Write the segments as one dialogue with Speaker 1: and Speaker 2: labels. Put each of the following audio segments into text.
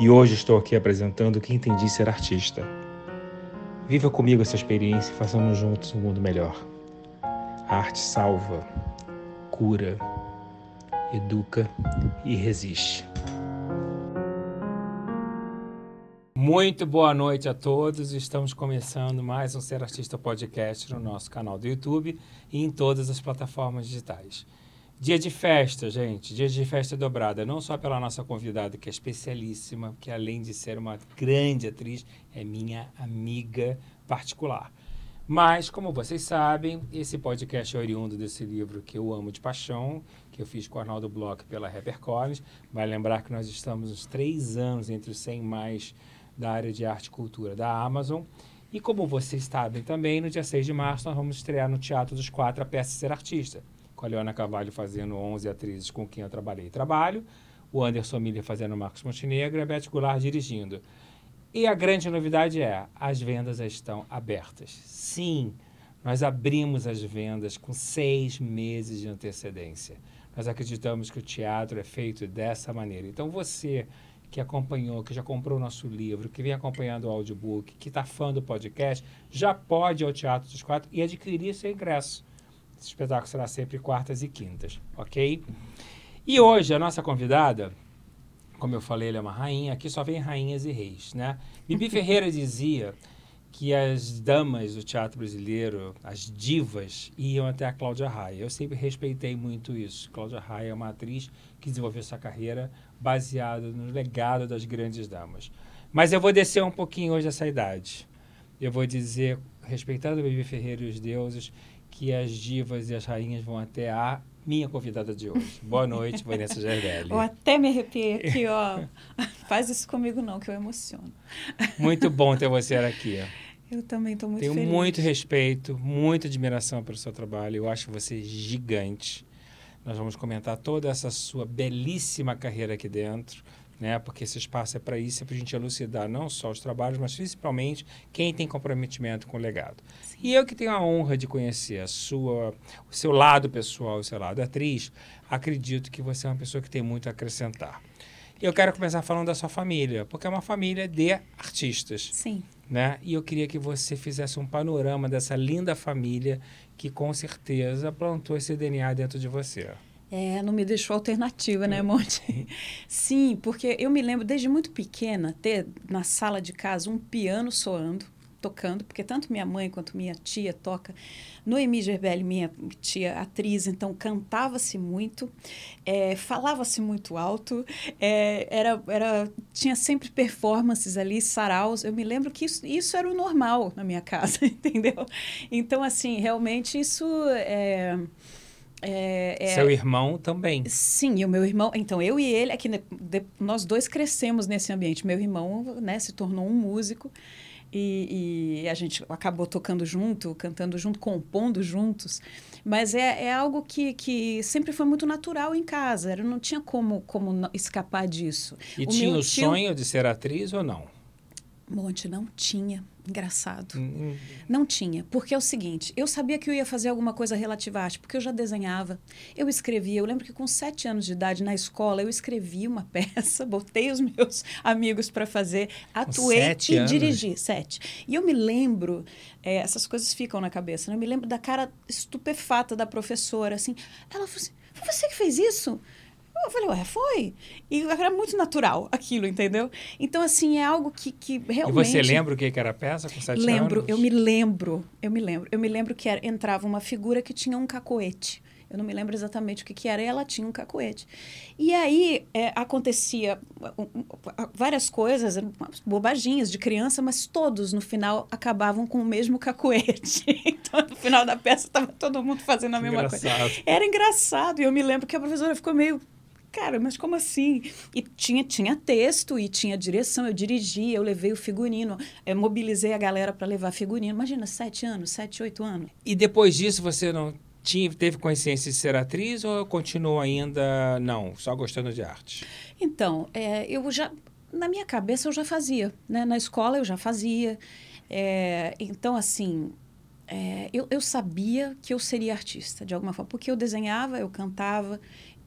Speaker 1: E hoje estou aqui apresentando o que entendi ser artista. Viva comigo essa experiência e façamos juntos um mundo melhor. A arte salva, cura, educa e resiste. Muito boa noite a todos. Estamos começando mais um Ser Artista Podcast no nosso canal do YouTube e em todas as plataformas digitais. Dia de festa, gente, dia de festa dobrada, não só pela nossa convidada, que é especialíssima, que além de ser uma grande atriz, é minha amiga particular. Mas, como vocês sabem, esse podcast é oriundo desse livro que eu amo de paixão, que eu fiz com o Arnaldo Bloch pela HarperCollins. Vai lembrar que nós estamos uns três anos entre os 100 mais da área de arte e cultura da Amazon. E como vocês sabem também, no dia 6 de março nós vamos estrear no Teatro dos Quatro a peça Ser Artista, com a Leona Cavalho fazendo 11 atrizes com quem eu trabalhei e trabalho, o Anderson Miller fazendo Marcos Montenegro e a Beth Goulart dirigindo. E a grande novidade é, as vendas estão abertas. Sim, nós abrimos as vendas com seis meses de antecedência. Nós acreditamos que o teatro é feito dessa maneira. Então você que acompanhou, que já comprou o nosso livro, que vem acompanhando o audiobook, que está fã do podcast, já pode ir ao Teatro dos Quatro e adquirir seu ingresso. Esse espetáculo será sempre quartas e quintas, ok? E hoje a nossa convidada, como eu falei, ela é uma rainha, aqui só vem rainhas e reis, né? Bibi Ferreira dizia que as damas do teatro brasileiro, as divas, iam até a Cláudia Raia. Eu sempre respeitei muito isso. Cláudia Raia é uma atriz que desenvolveu sua carreira baseado no legado das grandes damas. Mas eu vou descer um pouquinho hoje essa idade. Eu vou dizer, respeitando o Bibi Ferreira e os deuses, que as divas e as rainhas vão até a minha convidada de hoje. Boa noite, Vanessa Gerdelli.
Speaker 2: Eu até me arrepiei aqui, ó. Faz isso comigo não, que eu emociono.
Speaker 1: Muito bom ter você aqui.
Speaker 2: Eu também estou muito
Speaker 1: Tenho
Speaker 2: feliz.
Speaker 1: muito respeito, muita admiração pelo seu trabalho. Eu acho você gigante. Nós vamos comentar toda essa sua belíssima carreira aqui dentro, né? Porque esse espaço é para isso, é para a gente elucidar não só os trabalhos, mas principalmente quem tem comprometimento com o legado. Sim. E eu que tenho a honra de conhecer a sua, o seu lado pessoal, o seu lado atriz, acredito que você é uma pessoa que tem muito a acrescentar. E eu quero começar falando da sua família, porque é uma família de artistas.
Speaker 2: Sim.
Speaker 1: Né? E eu queria que você fizesse um panorama dessa linda família que com certeza plantou esse DNA dentro de você.
Speaker 2: É, não me deixou alternativa, né, Monte? Sim, porque eu me lembro desde muito pequena ter na sala de casa um piano soando, tocando, porque tanto minha mãe quanto minha tia toca. Noemi Gerbelli, minha tia atriz, então cantava-se muito, é, falava-se muito alto, é, era, era, tinha sempre performances ali, saraus. Eu me lembro que isso, isso era o normal na minha casa, entendeu? Então, assim, realmente isso é.
Speaker 1: É, é, Seu irmão também.
Speaker 2: Sim, e o meu irmão. Então, eu e ele, aqui, é nós dois crescemos nesse ambiente. Meu irmão né, se tornou um músico. E, e, a gente acabou tocando junto, cantando junto, compondo juntos. Mas é, é algo que, que sempre foi muito natural em casa. Eu não tinha como, como escapar disso.
Speaker 1: E o tinha o tio... sonho de ser atriz ou não?
Speaker 2: Monte, não tinha. Engraçado. Hum. Não tinha. Porque é o seguinte, eu sabia que eu ia fazer alguma coisa relativa à arte, porque eu já desenhava, eu escrevia. Eu lembro que com sete anos de idade, na escola, eu escrevi uma peça, botei os meus amigos para fazer, atuei e anos. dirigi. Sete. E eu me lembro, é, essas coisas ficam na cabeça, né? eu me lembro da cara estupefata da professora, assim. Ela falou assim, foi você que fez isso? Eu falei, ué, foi. E era muito natural aquilo, entendeu? Então, assim, é algo que, que realmente...
Speaker 1: E você lembra o que era a peça com sete
Speaker 2: lembro,
Speaker 1: anos?
Speaker 2: eu me lembro, eu me lembro. Eu me lembro que era, entrava uma figura que tinha um cacoete. Eu não me lembro exatamente o que, que era, e ela tinha um cacoete. E aí é, acontecia várias coisas, bobaginhas de criança, mas todos no final acabavam com o mesmo cacoete. Então, no final da peça, estava todo mundo fazendo a mesma
Speaker 1: Engraçado.
Speaker 2: coisa. Era engraçado, e eu me lembro que a professora ficou meio cara, mas como assim? E tinha, tinha texto e tinha direção, eu dirigi, eu levei o figurino, eu mobilizei a galera para levar figurino. Imagina, sete anos, sete, oito anos.
Speaker 1: E depois disso você não tinha, teve consciência de ser atriz ou continuou ainda, não, só gostando de arte?
Speaker 2: Então, é, eu já, na minha cabeça eu já fazia, né? Na escola eu já fazia. É, então, assim, é, eu, eu sabia que eu seria artista, de alguma forma, porque eu desenhava, eu cantava,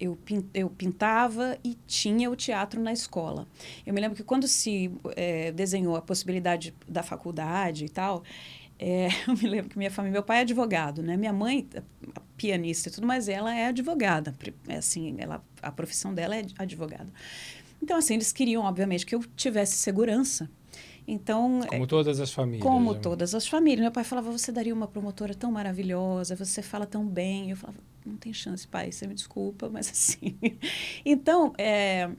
Speaker 2: eu, eu pintava e tinha o teatro na escola. Eu me lembro que quando se é, desenhou a possibilidade da faculdade e tal, é, eu me lembro que minha família, meu pai é advogado, né? Minha mãe, pianista e tudo, mas ela é advogada. É assim, ela, a profissão dela é advogada. Então, assim, eles queriam, obviamente, que eu tivesse segurança. Então,
Speaker 1: como todas as famílias.
Speaker 2: Como né? todas as famílias. Meu pai falava: "Você daria uma promotora tão maravilhosa, você fala tão bem". Eu falava: "Não tem chance, pai, você me desculpa, mas assim". então, é,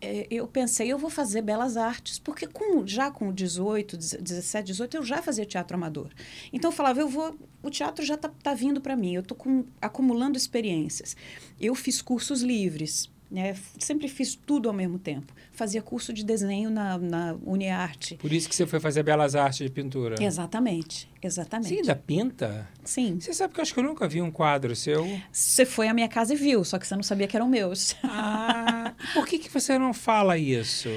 Speaker 2: é, eu pensei, eu vou fazer belas artes, porque com, já com 18, 17, 18, eu já fazia teatro amador. Então eu falava, eu vou, o teatro já está tá vindo para mim, eu estou acumulando experiências. Eu fiz cursos livres, né? Sempre fiz tudo ao mesmo tempo. Fazia curso de desenho na, na Uniarte.
Speaker 1: Por isso que você foi fazer belas artes de pintura.
Speaker 2: Exatamente, exatamente.
Speaker 1: Você ainda pinta?
Speaker 2: Sim.
Speaker 1: Você sabe que eu acho que eu nunca vi um quadro seu.
Speaker 2: Você foi à minha casa e viu, só que você não sabia que eram meus.
Speaker 1: Ah, por que, que você não fala isso?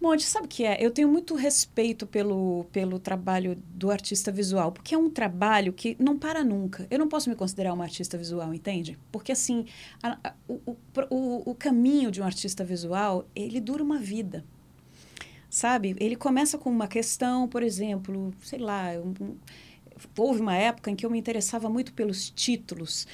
Speaker 2: Monte, sabe o que é? Eu tenho muito respeito pelo, pelo trabalho do artista visual, porque é um trabalho que não para nunca. Eu não posso me considerar uma artista visual, entende? Porque, assim, a, a, o, o, o caminho de um artista visual, ele dura uma vida, sabe? Ele começa com uma questão, por exemplo, sei lá, houve uma época em que eu me interessava muito pelos títulos.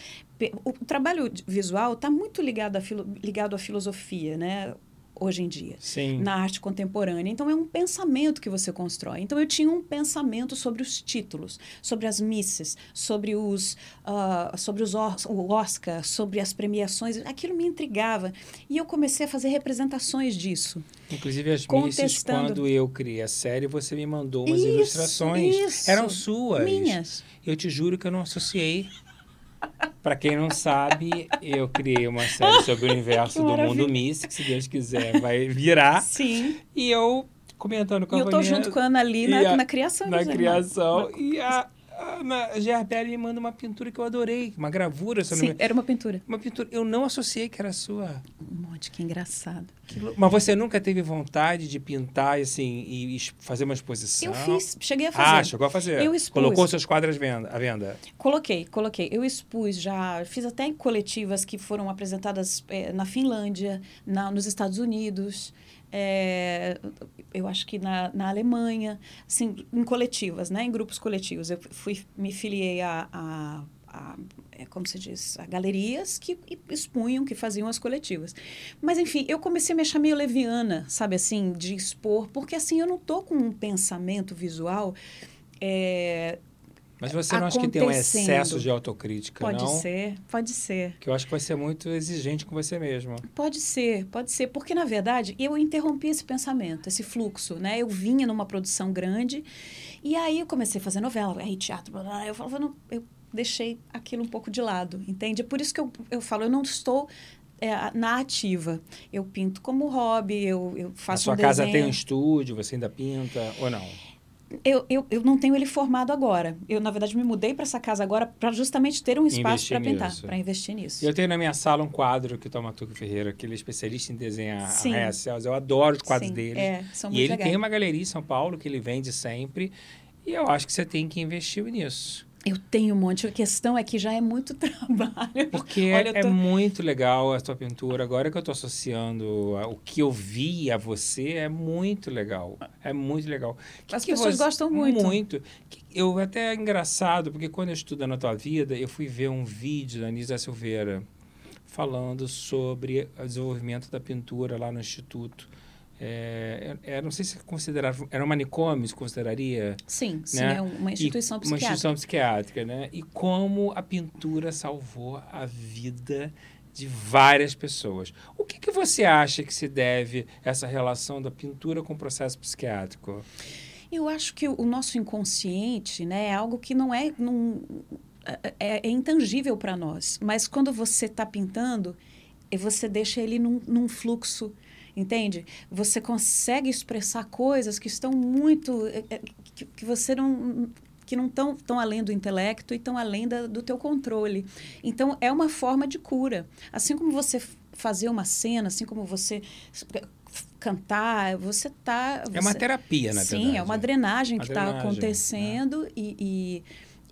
Speaker 2: O, trabalho visual está muito ligado, a ligado à filosofia, né? Hoje em dia,
Speaker 1: Sim.
Speaker 2: na arte contemporânea. Então, é um pensamento que você constrói. Então, eu tinha um pensamento sobre os títulos, sobre as missas, sobre os, uh, sobre os o Oscar, sobre as premiações. Aquilo me intrigava. E eu comecei a fazer representações disso.
Speaker 1: Inclusive, as missas, quando eu criei a série, você me mandou umas
Speaker 2: isso,
Speaker 1: ilustrações.
Speaker 2: Isso.
Speaker 1: Eram suas.
Speaker 2: Minhas.
Speaker 1: Eu te juro que eu não associei para quem não sabe, eu criei uma série sobre o universo do mundo místico, se Deus quiser, vai virar.
Speaker 2: Sim.
Speaker 1: E eu comentando com a
Speaker 2: E eu tô junto com a Ana ali na,
Speaker 1: a,
Speaker 2: na criação.
Speaker 1: Na criação. E a, a Gerbelli me manda uma pintura que eu adorei, uma gravura.
Speaker 2: Sim, era uma pintura.
Speaker 1: Uma pintura. Eu não associei que era sua.
Speaker 2: Um monte, que engraçado.
Speaker 1: Que... Mas você nunca teve vontade de pintar assim, e fazer uma exposição?
Speaker 2: Eu fiz, cheguei a fazer.
Speaker 1: Ah, chegou a fazer.
Speaker 2: Eu expus.
Speaker 1: Colocou seus quadros à venda?
Speaker 2: Coloquei, coloquei. Eu expus já, fiz até coletivas que foram apresentadas é, na Finlândia, na, nos Estados Unidos. É, eu acho que na, na Alemanha, assim, em coletivas, né? em grupos coletivos. Eu fui, me filiei a, a, a é, como se diz, a galerias que expunham, que faziam as coletivas. Mas, enfim, eu comecei a me achar meio leviana, sabe assim, de expor, porque assim, eu não tô com um pensamento visual é,
Speaker 1: mas você não acha que tem um excesso de autocrítica,
Speaker 2: pode
Speaker 1: não?
Speaker 2: Pode ser, pode ser.
Speaker 1: Que eu acho que vai ser muito exigente com você mesmo.
Speaker 2: Pode ser, pode ser. Porque, na verdade, eu interrompi esse pensamento, esse fluxo, né? Eu vinha numa produção grande e aí eu comecei a fazer novela, aí teatro, blá, blá, eu falava, não, eu deixei aquilo um pouco de lado, entende? É por isso que eu, eu falo, eu não estou é, na ativa. Eu pinto como hobby, eu, eu faço
Speaker 1: A sua
Speaker 2: um
Speaker 1: casa tem um estúdio, você ainda pinta ou não?
Speaker 2: Eu, eu, eu não tenho ele formado agora. Eu, na verdade, me mudei para essa casa agora para justamente ter um espaço para pintar, para investir nisso.
Speaker 1: Eu tenho na minha sala um quadro que o Tomatuco Ferreira, que ele é especialista em desenhar arraias Eu adoro os quadros
Speaker 2: Sim,
Speaker 1: dele.
Speaker 2: É, são
Speaker 1: e ele tem uma galeria em São Paulo que ele vende sempre. E eu acho que você tem que investir nisso.
Speaker 2: Eu tenho um monte. A questão é que já é muito trabalho.
Speaker 1: Porque
Speaker 2: Olha,
Speaker 1: é
Speaker 2: tô...
Speaker 1: muito legal a tua pintura. Agora que eu estou associando o que eu vi a você, é muito legal. É muito legal.
Speaker 2: As
Speaker 1: que
Speaker 2: pessoas
Speaker 1: você...
Speaker 2: gostam muito.
Speaker 1: Muito. Eu até é engraçado, porque quando eu estudo na tua vida, eu fui ver um vídeo da Anisa Silveira falando sobre o desenvolvimento da pintura lá no Instituto. É, é, não sei se considerava, era um manicômio, se consideraria?
Speaker 2: Sim, sim, né? é uma instituição
Speaker 1: e,
Speaker 2: psiquiátrica.
Speaker 1: Uma instituição psiquiátrica, né? E como a pintura salvou a vida de várias pessoas. O que, que você acha que se deve essa relação da pintura com o processo psiquiátrico?
Speaker 2: Eu acho que o nosso inconsciente né, é algo que não é, não, é, é, é intangível para nós. Mas quando você está pintando, você deixa ele num, num fluxo entende? Você consegue expressar coisas que estão muito é, é, que, que você não que não estão tão além do intelecto e estão além da, do teu controle. Então é uma forma de cura. Assim como você fazer uma cena, assim como você cantar, você está
Speaker 1: É uma terapia, na
Speaker 2: sim,
Speaker 1: verdade.
Speaker 2: Sim, é uma drenagem
Speaker 1: uma
Speaker 2: que está acontecendo né? e,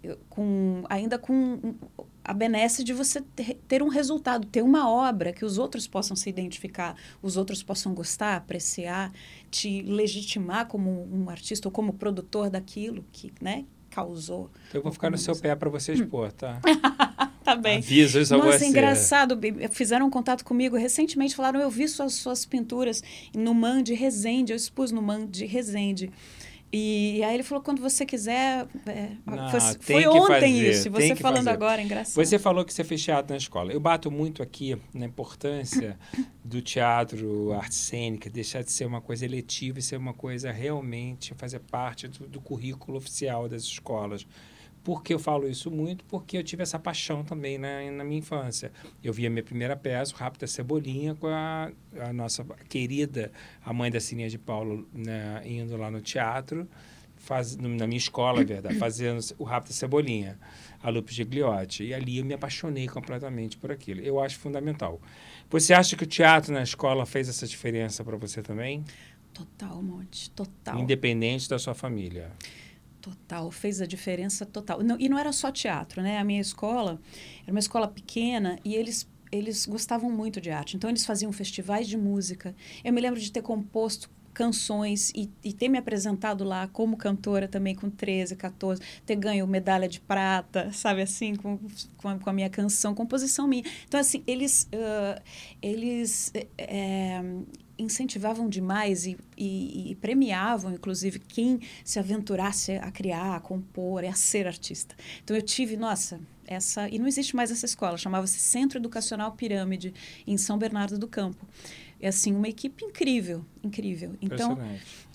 Speaker 2: e, com ainda com a benesse de você ter um resultado, ter uma obra que os outros possam se identificar, os outros possam gostar, apreciar, te legitimar como um artista ou como produtor daquilo que, né, causou.
Speaker 1: Eu vou ficar no seu pé para você expor, tá?
Speaker 2: tá bem.
Speaker 1: Aviso isso
Speaker 2: Nossa,
Speaker 1: a você.
Speaker 2: engraçado. Fizeram um contato comigo recentemente, falaram, eu vi suas, suas pinturas no MAN de Resende, eu expus no MAN de Resende. E aí ele falou, quando você quiser. É,
Speaker 1: Não,
Speaker 2: foi, foi ontem
Speaker 1: fazer,
Speaker 2: isso, você falando
Speaker 1: fazer.
Speaker 2: agora, é engraçado.
Speaker 1: Você falou que você fez teatro na escola. Eu bato muito aqui na importância do teatro, arte cênica, deixar de ser uma coisa eletiva e ser uma coisa realmente fazer parte do, do currículo oficial das escolas. Por que eu falo isso muito? Porque eu tive essa paixão também na, na minha infância. Eu vi a minha primeira peça, o Rápido Cebolinha, com a, a, nossa querida, a mãe da Sininha de Paulo, né, indo lá no teatro, faz, na minha escola, é verdade, fazendo o Rápido Cebolinha, a Lupe Gigliotti. E ali eu me apaixonei completamente por aquilo. Eu acho fundamental. Você acha que o teatro na escola fez essa diferença para você também?
Speaker 2: Total, Monte, total.
Speaker 1: Independente da sua família.
Speaker 2: Total, fez a diferença total. Não, e não era só teatro, né? A minha escola era uma escola pequena e eles eles gostavam muito de arte. Então eles faziam festivais de música. Eu me lembro de ter composto canções e, e, ter me apresentado lá como cantora também com 13, 14, ter ganho medalha de prata, sabe assim, com, com, a, com a minha canção, composição minha. Então, assim, eles, uh, eles é, incentivavam demais e, e, e, premiavam, inclusive, quem se aventurasse a criar, a compor, a ser artista. Então eu tive, nossa, essa. E não existe mais essa escola, chamava-se Centro Educacional Pirâmide, em São Bernardo do Campo. É assim, uma equipe incrível, incrível. Então,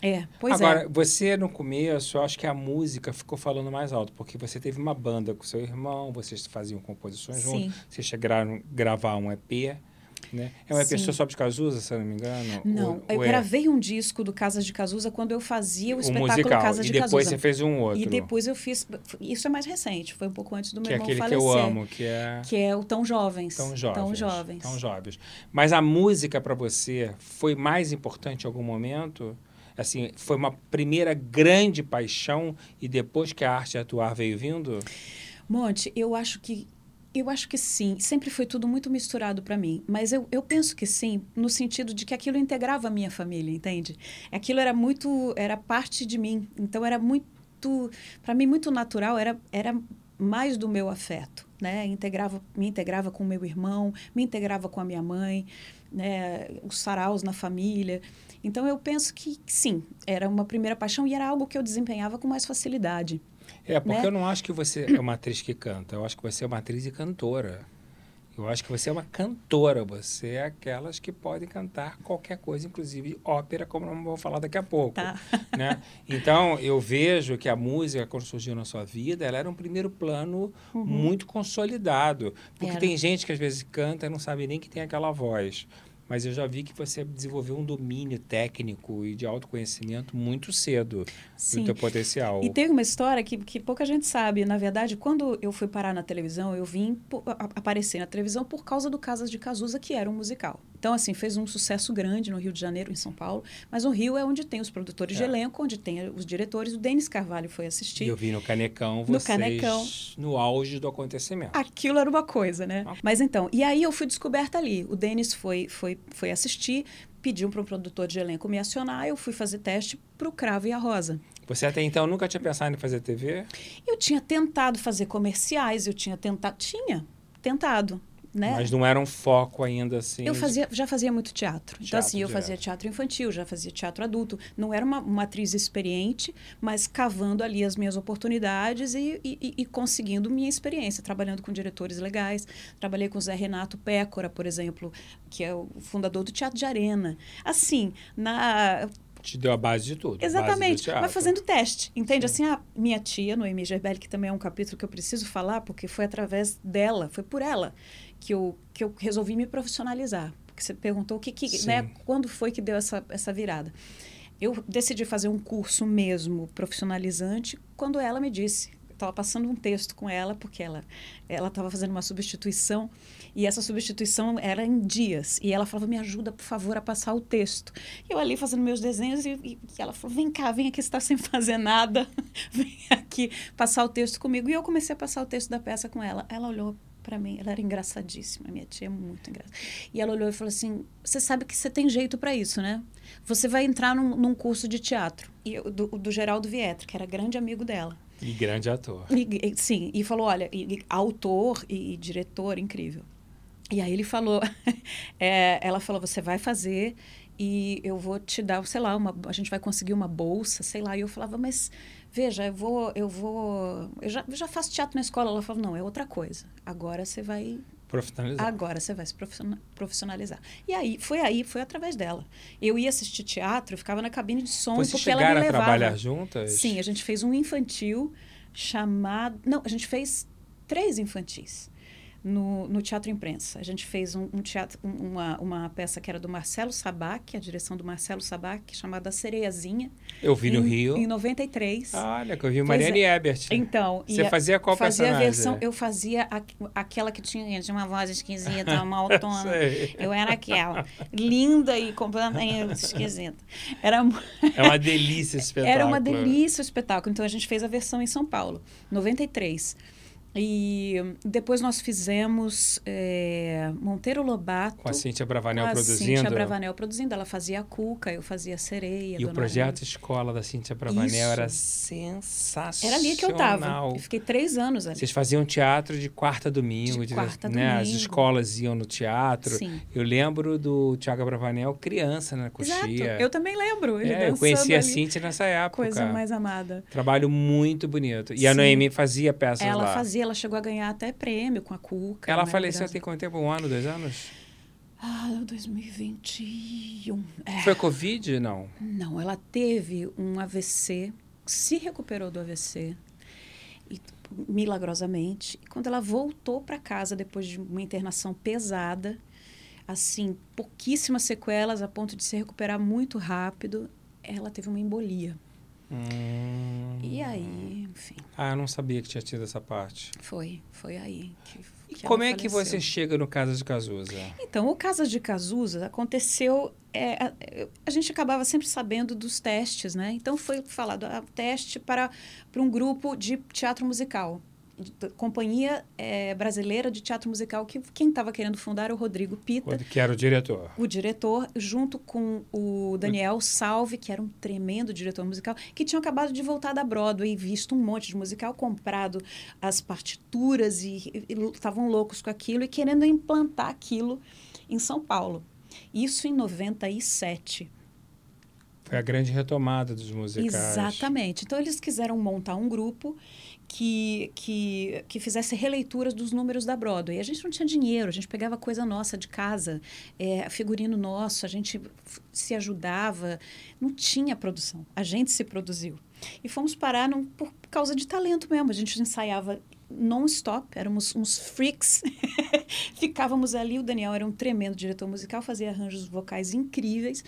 Speaker 2: é, pois
Speaker 1: Agora,
Speaker 2: é.
Speaker 1: você no começo, eu acho que a música ficou falando mais alto, porque você teve uma banda com seu irmão, vocês faziam composições Sim. juntos, vocês chegaram a gravar um EP. Né? É uma Sim. pessoa só de Cazuza, se eu não me engano?
Speaker 2: Não, ou, eu é... gravei um disco do Casas de Cazuza quando eu fazia o, o espetáculo
Speaker 1: musical.
Speaker 2: Casas
Speaker 1: de
Speaker 2: Cazuza.
Speaker 1: E depois você fez um outro.
Speaker 2: E depois eu fiz... Isso é mais recente, foi um pouco antes do meu
Speaker 1: que é
Speaker 2: irmão
Speaker 1: aquele
Speaker 2: falecer.
Speaker 1: que eu amo, que é...
Speaker 2: Que é o Tão Jovens.
Speaker 1: Tão Jovens.
Speaker 2: Tão Jovens.
Speaker 1: Tão Jovens. Mas a música para você foi mais importante em algum momento? Assim, foi uma primeira grande paixão e depois que a arte atuar veio vindo?
Speaker 2: Monte, eu acho que eu acho que sim. Sempre foi tudo muito misturado para mim. Mas eu, eu penso que sim, no sentido de que aquilo integrava a minha família, entende? Aquilo era muito. Era parte de mim. Então era muito. Para mim, muito natural. Era, era mais do meu afeto. Né? Integrava, me integrava com meu irmão, me integrava com a minha mãe, né? os saraus na família. Então eu penso que sim, era uma primeira paixão e era algo que eu desempenhava com mais facilidade.
Speaker 1: É, porque
Speaker 2: né?
Speaker 1: eu não acho que você é uma atriz que canta, eu acho que você é uma atriz e cantora. Eu acho que você é uma cantora, você é aquelas que podem cantar qualquer coisa, inclusive ópera, como nós vamos falar daqui a pouco.
Speaker 2: Tá.
Speaker 1: Né? Então, eu vejo que a música, quando surgiu na sua vida, ela era um primeiro plano uhum. muito consolidado. Porque era. tem gente que às vezes canta e não sabe nem que tem aquela voz mas eu já vi que você desenvolveu um domínio técnico e de autoconhecimento muito cedo Sim. do teu potencial.
Speaker 2: E tem uma história que, que pouca gente sabe. Na verdade, quando eu fui parar na televisão, eu vim aparecer na televisão por causa do Casas de Cazuza, que era um musical. Então, assim, fez um sucesso grande no Rio de Janeiro, em São Paulo. Mas o Rio é onde tem os produtores é. de elenco, onde tem os diretores. O Denis Carvalho foi assistir.
Speaker 1: E eu vi no Canecão vocês
Speaker 2: no, Canecão.
Speaker 1: no auge do acontecimento.
Speaker 2: Aquilo era uma coisa, né? Ah. Mas então, e aí eu fui descoberta ali. O Denis foi, foi foi assistir, pediu para um produtor de elenco me acionar, eu fui fazer teste para o Cravo e a Rosa.
Speaker 1: Você até então nunca tinha pensado em fazer TV?
Speaker 2: Eu tinha tentado fazer comerciais, eu tinha tentado, tinha tentado, né?
Speaker 1: Mas não era um foco ainda assim.
Speaker 2: Eu fazia, já fazia muito teatro. Então,
Speaker 1: Teatro
Speaker 2: assim, eu
Speaker 1: direto.
Speaker 2: fazia teatro infantil, já fazia teatro adulto. Não era uma, uma atriz experiente, mas cavando ali as minhas oportunidades e, e, e conseguindo minha experiência, trabalhando com diretores legais. Trabalhei com o Zé Renato Pécora, por exemplo, que é o fundador do Teatro de Arena. Assim, na
Speaker 1: Te deu a base de tudo.
Speaker 2: Exatamente, mas fazendo teste, entende?
Speaker 1: Sim.
Speaker 2: Assim, a minha tia, Noemi Gerbelli, que também é um capítulo que eu preciso falar, porque foi através dela, foi por ela, que eu, que eu resolvi me profissionalizar. Porque você perguntou o que, que né, quando foi que deu essa, essa virada. Eu decidi fazer um curso mesmo profissionalizante quando ela me disse. Estava passando um texto com ela, porque ela ela estava fazendo uma substituição, e essa substituição era em dias. E ela falava, me ajuda, por favor, a passar o texto. Eu ali fazendo meus desenhos, e, e ela falou, vem cá, vem aqui, você está sem fazer nada, vem aqui passar o texto comigo. E eu comecei a passar o texto da peça com ela. Ela olhou para mim, ela era engraçadíssima, minha tia é muito engraçada. E ela olhou e falou assim: Você sabe que você tem jeito para isso, né? Você vai entrar num, num curso de teatro. E eu- do, do Geraldo Vietri, que era grande amigo dela.
Speaker 1: E grande ator.
Speaker 2: E- sim, e falou: Olha, e- e autor e, e diretor incrível. E aí ele falou: é, Ela falou, você vai fazer e eu vou te dar, sei lá, uma, a gente vai conseguir uma bolsa, sei lá. E eu falava, mas veja, eu vou, eu vou, eu já, eu já faço teatro na escola. Ela falou, não, é outra coisa. Agora você vai
Speaker 1: Profissionalizado.
Speaker 2: Agora você vai se profissional- profissionalizar. E aí, foi aí, foi através dela. Eu ia assistir teatro, eu ficava na cabine de som
Speaker 1: Vocês
Speaker 2: porque ela me
Speaker 1: chegaram a
Speaker 2: levava.
Speaker 1: trabalhar juntas?
Speaker 2: Sim, a gente fez um infantil chamado. Não, a gente fez três infantis no, no Teatro Imprensa. A gente fez um, um teatro, um- uma, uma peça que era do Marcelo Sabac, a direção do Marcelo Sabac, chamada Sereiazinha.
Speaker 1: Eu vi no
Speaker 2: em,
Speaker 1: Rio.
Speaker 2: Em 93.
Speaker 1: Olha, que eu vi
Speaker 2: Pois
Speaker 1: Mariane Ebert.
Speaker 2: Então,
Speaker 1: Você
Speaker 2: e
Speaker 1: fazia qual
Speaker 2: fazia a
Speaker 1: personagem?
Speaker 2: versão, eu fazia a- aquela que tinha, tinha uma voz esquisita, uma autona. Eu era aquela, linda e completamente esquisita. Era,
Speaker 1: É uma delícia esse espetáculo.
Speaker 2: era uma delícia o espetáculo. Então a gente fez a versão em São Paulo, 93. E depois nós fizemos é, Monteiro Lobato.
Speaker 1: Com a Cíntia Bravanel
Speaker 2: com a
Speaker 1: produzindo.
Speaker 2: Cíntia Bravanel produzindo. Ela fazia a Cuca, eu fazia a Sereia.
Speaker 1: E o projeto escola da Cíntia Bravanel
Speaker 2: Isso.
Speaker 1: era sensacional.
Speaker 2: Era ali que eu estava. Eu fiquei três anos ali.
Speaker 1: Vocês faziam teatro de quarta a domingo.
Speaker 2: De quarta a
Speaker 1: né? As
Speaker 2: domingo.
Speaker 1: escolas iam no teatro.
Speaker 2: Sim.
Speaker 1: Eu lembro do Tiago Bravanel criança na
Speaker 2: Exato.
Speaker 1: coxia.
Speaker 2: Eu também lembro. Ele
Speaker 1: É, eu conheci a
Speaker 2: ali.
Speaker 1: Cíntia nessa época.
Speaker 2: Coisa mais amada.
Speaker 1: Trabalho muito bonito. E a
Speaker 2: Sim.
Speaker 1: Noemi fazia peças
Speaker 2: Ela
Speaker 1: lá.
Speaker 2: fazia, ela chegou a ganhar até prêmio com a Cuca.
Speaker 1: Ela
Speaker 2: né,
Speaker 1: faleceu tem quanto tempo? Um ano, dois anos?
Speaker 2: Ah, 2021. É.
Speaker 1: Foi Covid? Não.
Speaker 2: Não, ela teve um AVC, se recuperou do AVC, e, milagrosamente. E quando ela voltou para casa depois de uma internação pesada, assim, pouquíssimas sequelas a ponto de se recuperar muito rápido, ela teve uma embolia.
Speaker 1: Hum.
Speaker 2: E aí, enfim,
Speaker 1: Ah, eu não sabia que tinha tido essa parte.
Speaker 2: foi, foi aí que,
Speaker 1: E
Speaker 2: que
Speaker 1: como é que você chega no Casa de Cazuza?
Speaker 2: Então, o Casas de Cazuza aconteceu. é, a, a gente acabava sempre sabendo dos testes, né? Então, foi falado ah, teste para, para um grupo de teatro musical. Companhia é, Brasileira de Teatro Musical, que quem estava querendo fundar era o Rodrigo Pita,
Speaker 1: que era o diretor?
Speaker 2: o diretor, junto com o Daniel Salve, que era um tremendo diretor musical, que tinha acabado de voltar da Broadway, visto um monte de musical, comprado as partituras e e estavam loucos com aquilo e querendo implantar aquilo em São Paulo. Isso em 97.
Speaker 1: Foi a grande retomada dos musicais.
Speaker 2: Exatamente. Então, eles quiseram montar um grupo que, que, que fizesse releituras dos números da Broadway. A gente não tinha dinheiro, a gente pegava coisa nossa de casa, é, figurino nosso, a gente se ajudava. Não tinha produção, a gente se produziu. E fomos parar num, por causa de talento mesmo. A gente ensaiava non-stop, éramos uns freaks. Ficávamos ali, o Daniel era um tremendo diretor musical, fazia arranjos vocais incríveis.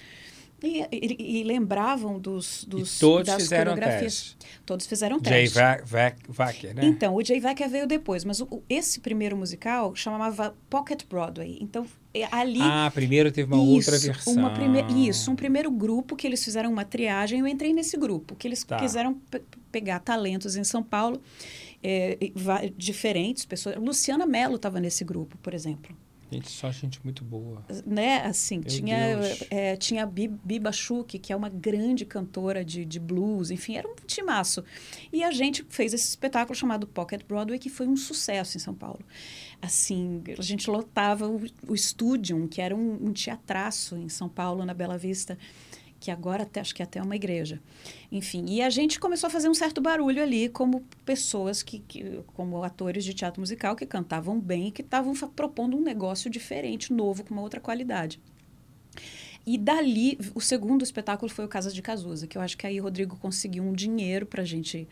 Speaker 2: E, e- e lembravam dos, dos
Speaker 1: e todos
Speaker 2: das
Speaker 1: fizeram
Speaker 2: coreografias.
Speaker 1: teste.
Speaker 2: Todos fizeram
Speaker 1: Jay
Speaker 2: teste.
Speaker 1: Va- Va- Wacker, né?
Speaker 2: Então, o Jay Wacker veio depois, mas o- esse primeiro musical chamava Pocket Broadway. Então, é, ali...
Speaker 1: Ah, primeiro teve uma outra versão.
Speaker 2: Uma prime... Isso, um primeiro grupo que eles fizeram uma triagem. Eu entrei nesse grupo, que eles
Speaker 1: Tá.
Speaker 2: quiseram pe- pegar talentos em São Paulo é, diferentes pessoas. Luciana Mello estava nesse grupo, por exemplo.
Speaker 1: Gente, só gente muito boa.
Speaker 2: Né? Assim,
Speaker 1: Meu
Speaker 2: tinha, é, tinha a Bi- Biba Schuch, que é uma grande cantora de, de blues, enfim, era um timaço. E a gente fez esse espetáculo chamado Pocket Broadway, que foi um sucesso em São Paulo. assim, a gente lotava o, o Studium, que era um, um teatraço em São Paulo, na Bela Vista, que agora até, acho que é até uma igreja. Enfim, e a gente começou a fazer um certo barulho ali, como pessoas que, que como atores de teatro musical que cantavam bem e que estavam propondo um negócio diferente, novo, com uma outra qualidade. E dali, o segundo espetáculo foi o Casa de Cazuza, que eu acho que aí o Rodrigo conseguiu um dinheiro para a gente.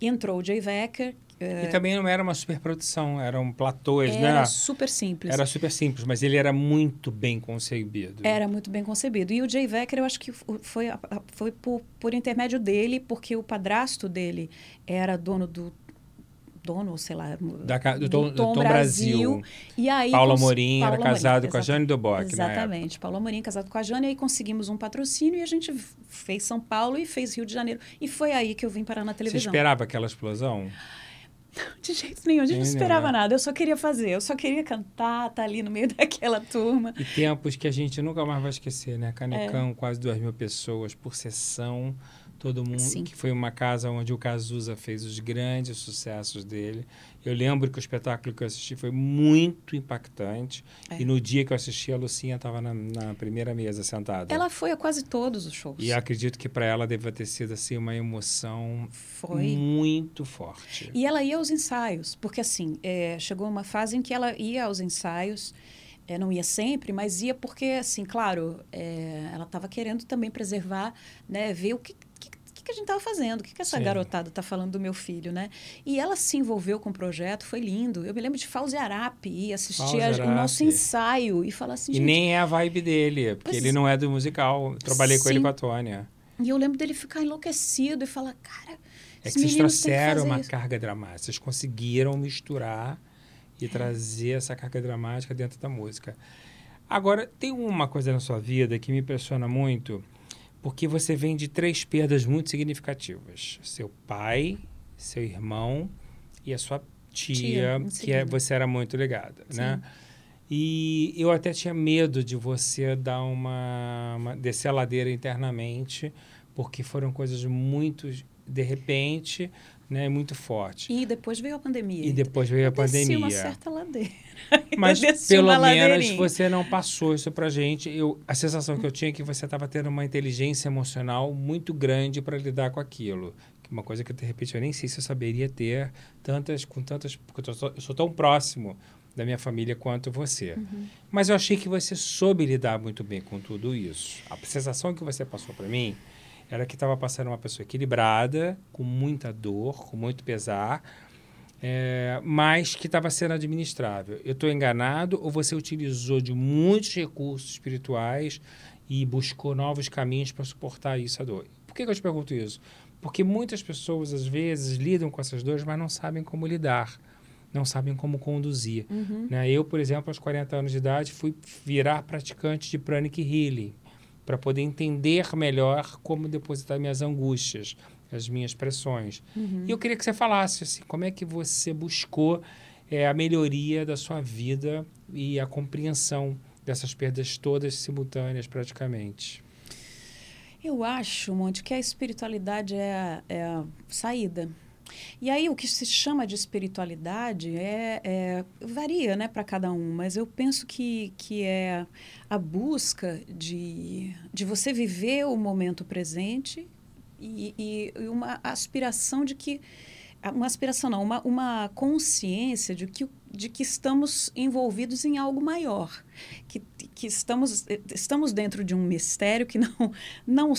Speaker 2: Entrou o Jay Wecker.
Speaker 1: E também não era uma superprodução, eram platôs,
Speaker 2: era
Speaker 1: né?
Speaker 2: Era super simples.
Speaker 1: Era super simples, mas ele era muito bem concebido.
Speaker 2: Era muito bem concebido. E o Jay Wecker, eu acho que foi, foi por, por intermédio dele, porque o padrasto dele era dono do dono, sei lá,
Speaker 1: da, do, Tom, do Tom, Tom Brasil. Brasil.
Speaker 2: E aí,
Speaker 1: Paulo Amorim era casado com a Jane Duboc.
Speaker 2: Exatamente. Paulo Amorim casado com a Jane, e aí conseguimos um patrocínio e a gente fez São Paulo e fez Rio de Janeiro. E foi aí que eu vim parar na televisão.
Speaker 1: Você esperava aquela explosão?
Speaker 2: De jeito nenhum, a gente não esperava nada. Eu só queria fazer, eu só queria cantar, estar tá ali no meio daquela turma.
Speaker 1: E tempos que a gente nunca mais vai esquecer, né? Canecão, é. quase duas mil pessoas por sessão todo mundo, Sim. que foi uma casa onde o Cazuza fez os grandes sucessos dele. Eu lembro que o espetáculo que eu assisti foi muito impactante. É. E no dia que eu assisti, a Lucinha estava na, na, primeira mesa sentada.
Speaker 2: Ela foi a quase todos os shows.
Speaker 1: E acredito que para ela deve ter sido assim uma emoção foi. muito forte.
Speaker 2: E ela ia aos ensaios, porque assim, é, chegou uma fase em que ela ia aos ensaios. É, não ia sempre, mas ia porque, assim, claro, é, ela estava querendo também preservar, né, ver o que que, que a gente estava fazendo? O que, que essa Sim. garotada está falando do meu filho, né? E ela se envolveu com o projeto, foi lindo. Eu me lembro de Fauzi Arapi ir assistir a, o nosso ensaio e falar assim...
Speaker 1: E nem é a vibe dele, porque ele não é do musical. Eu trabalhei Sim. com ele com a Tônia.
Speaker 2: E eu lembro dele ficar enlouquecido e falar, cara...
Speaker 1: É que vocês trouxeram uma isso. carga dramática. Vocês conseguiram misturar e é. trazer essa carga dramática dentro da música. Agora, tem uma coisa na sua vida que me impressiona muito porque você vem de três perdas muito significativas: seu pai, seu irmão e a sua tia, tia que é, você era muito ligada, Sim. né? E eu até tinha medo de você dar uma, uma descer a ladeira internamente, porque foram coisas muito de repente, né, muito forte.
Speaker 2: E depois veio a pandemia.
Speaker 1: E depois veio a pandemia.
Speaker 2: uma certa ladeira.
Speaker 1: Mas pelo menos você não passou isso pra gente. Eu, a sensação que eu tinha é que você estava tendo uma inteligência emocional muito grande para lidar com aquilo. Uma coisa que de repente eu nem sei se eu saberia ter tantas com tantas porque eu, sou, eu sou tão próximo da minha família quanto você. Uhum. Mas eu achei que você soube lidar muito bem com tudo isso. A sensação que você passou para mim era que estava passando uma pessoa equilibrada, com muita dor, com muito pesar, é, mas que estava sendo administrável. Eu estou enganado ou você utilizou de muitos recursos espirituais e buscou novos caminhos para suportar isso a dor? Por que, que eu te pergunto isso? Porque muitas pessoas, às vezes, lidam com essas dores, mas não sabem como lidar não sabem como conduzir. Uhum. Né? Eu, por exemplo, aos 40 anos de idade, fui virar praticante de pranic healing para poder entender melhor como depositar minhas angústias, as minhas pressões. Uhum. E eu queria que você falasse assim, como é que você buscou é, a melhoria da sua vida e a compreensão dessas perdas todas simultâneas praticamente.
Speaker 2: Eu acho, Monte, que a espiritualidade é a, é a saída. E aí o que se chama de espiritualidade é, é varia, né, para cada um. Mas eu penso que, que é a busca de, de você viver o momento presente e, e uma aspiração de que uma aspiração não, uma, uma consciência de que, de que estamos envolvidos em algo maior, que, que estamos, estamos dentro de um mistério que não, não,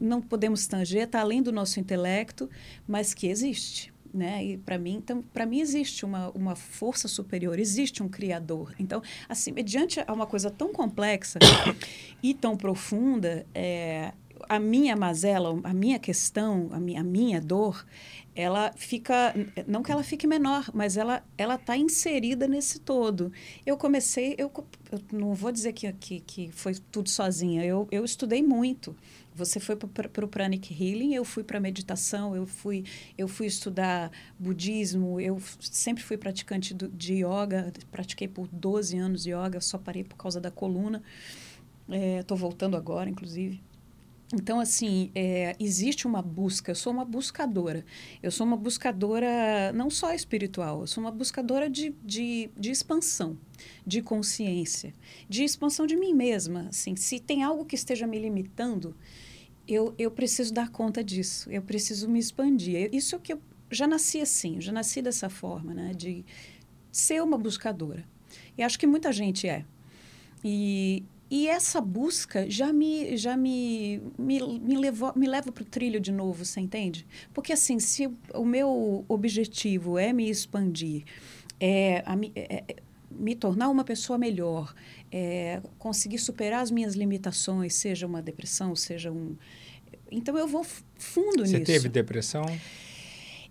Speaker 2: não podemos tanger, está além do nosso intelecto, mas que existe. Né? E para mim, então, para mim existe uma, uma força superior, existe um criador. Então, assim, mediante a uma coisa tão complexa e tão profunda, é, a minha mazela, a minha questão, a minha, a minha dor, ela fica, não que ela fique menor, mas ela ela está inserida nesse todo. Eu comecei, eu, eu não vou dizer que, que, que foi tudo sozinha, eu, eu estudei muito. Você foi para o Pranic Healing, eu fui para meditação, eu fui, eu fui estudar budismo, eu sempre fui praticante do, de yoga, pratiquei por 12 anos yoga, só parei por causa da coluna. Estou é, voltando agora, inclusive. Então, assim, é, existe uma busca. Eu sou uma buscadora. Eu sou uma buscadora não só espiritual, eu sou uma buscadora de, de, de expansão, de consciência, de expansão de mim mesma. Assim, se tem algo que esteja me limitando, eu, eu preciso dar conta disso. Eu preciso me expandir. Isso é que eu já nasci assim, já nasci dessa forma, né? De ser uma buscadora. E acho que muita gente é. E, e essa busca já me já me, me, me levou me leva para o trilho de novo, você entende? Porque assim, se o meu objetivo é me expandir, é, a, é, é me tornar uma pessoa melhor, é, conseguir superar as minhas limitações, seja uma depressão, seja um então eu vou fundo
Speaker 1: Você
Speaker 2: nisso.
Speaker 1: Você teve depressão?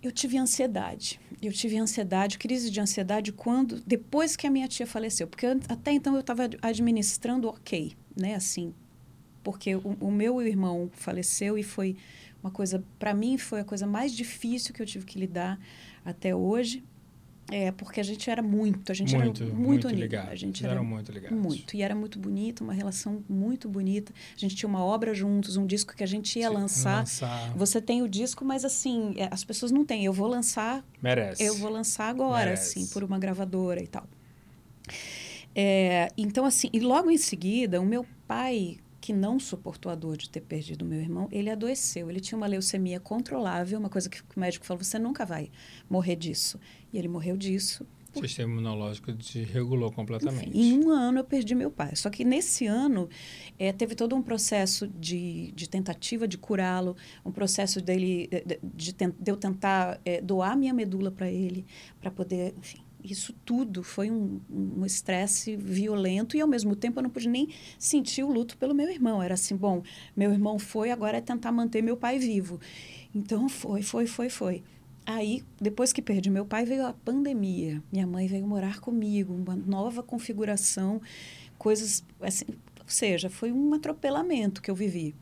Speaker 2: Eu tive ansiedade. Eu tive ansiedade, crise de ansiedade quando depois que a minha tia faleceu, porque até então eu estava administrando ok, né, assim, porque o, o, meu irmão faleceu e foi uma coisa para mim foi a coisa mais difícil que eu tive que lidar até hoje. É, porque a gente era muito, a gente
Speaker 1: muito,
Speaker 2: era
Speaker 1: muito, muito ligado.
Speaker 2: A gente
Speaker 1: era muito ligado.
Speaker 2: Muito, e era muito bonito, uma relação muito bonita. A gente tinha uma obra juntos, um disco que a gente ia lançar.
Speaker 1: lançar.
Speaker 2: Você tem o disco, mas assim, é, as pessoas não têm. Eu vou lançar.
Speaker 1: Merece.
Speaker 2: Eu vou lançar agora, Merece. assim, por uma gravadora e tal. É, então, assim, e logo em seguida, o meu pai que não suportou a dor de ter perdido meu irmão, ele adoeceu. Ele tinha uma leucemia controlável, uma coisa que o médico falou: você nunca vai morrer disso. E ele morreu disso.
Speaker 1: O sistema imunológico desregulou completamente.
Speaker 2: Enfim, em um ano eu perdi meu pai. Só que nesse ano é, teve todo um processo de, de tentativa de curá-lo, um processo dele de, de, de eu tentar é, doar minha medula para ele, para poder, enfim, isso tudo foi um estresse um violento e ao mesmo tempo eu não pude nem sentir o luto pelo meu irmão. Era assim, bom, meu irmão foi, agora é tentar manter meu pai vivo. Então foi, foi, foi, foi. Aí, depois que perdi meu pai, veio a pandemia. Minha mãe veio morar comigo, uma nova configuração, coisas assim, ou seja, foi um atropelamento que eu vivi.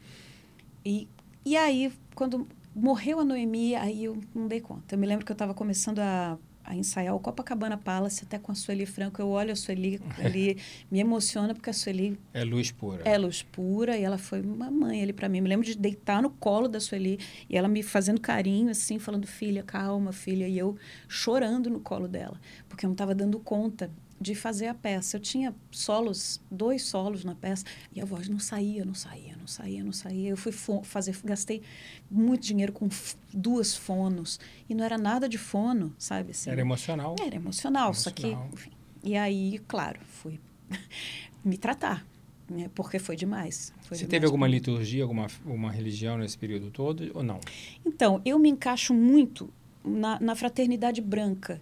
Speaker 2: E, e aí, quando morreu a Noemi, aí eu não dei conta. Eu me lembro que eu estava começando a a ensaiar o Copacabana Palace até com a Sueli Franco. Eu olho a Sueli ali, me emociona porque a Sueli...
Speaker 1: É luz pura.
Speaker 2: É luz pura e ela foi uma mãe ali para mim. Me lembro de deitar no colo da Sueli e ela me fazendo carinho, assim, falando, filha, calma, filha. E eu chorando no colo dela, porque eu não estava dando conta de fazer a peça. Eu tinha solos, dois solos na peça, e a voz não saía, não saía, não saía, não saía. Eu fui fazer, gastei muito dinheiro com duas fonos, e não era nada de fono, sabe? Assim,
Speaker 1: era emocional.
Speaker 2: Era emocional, emocional. só que, enfim. E aí, claro, fui me tratar, né? porque foi demais. Foi
Speaker 1: Você
Speaker 2: demais
Speaker 1: teve alguma liturgia, alguma uma religião nesse período todo, ou não?
Speaker 2: Então, eu me encaixo muito na, na fraternidade branca,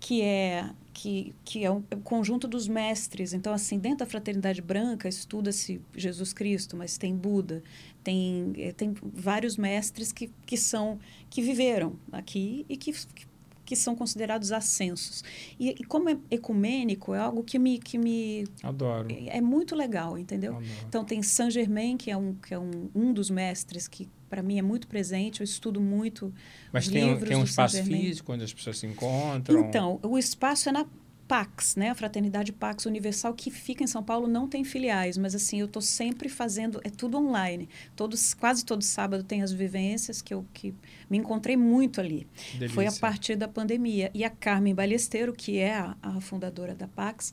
Speaker 2: que é que, que é um, é um conjunto dos mestres. Então, assim, dentro da fraternidade branca estuda-se Jesus Cristo, mas tem Buda, tem, eh, tem vários mestres que, que são que viveram aqui e que, que que são considerados ascensos. E, e, como é ecumênico, é algo que me... Que me
Speaker 1: Adoro.
Speaker 2: É, é muito legal, entendeu?
Speaker 1: Adoro.
Speaker 2: Então, tem Saint Germain, que é um, que é um, um dos mestres que, para mim, é muito presente. Eu estudo muito
Speaker 1: Mas tem,
Speaker 2: livros
Speaker 1: tem um espaço físico onde as pessoas se encontram?
Speaker 2: Então, o espaço é na Pax, né? A Fraternidade Pax Universal, que fica em São Paulo, não tem filiais, mas assim, eu estou sempre fazendo, é tudo online. Todos, quase todo sábado tem as vivências que eu que me encontrei muito ali.
Speaker 1: Delícia.
Speaker 2: Foi a partir da pandemia. E a Carmen Balesteiro, que é a, a fundadora da Pax,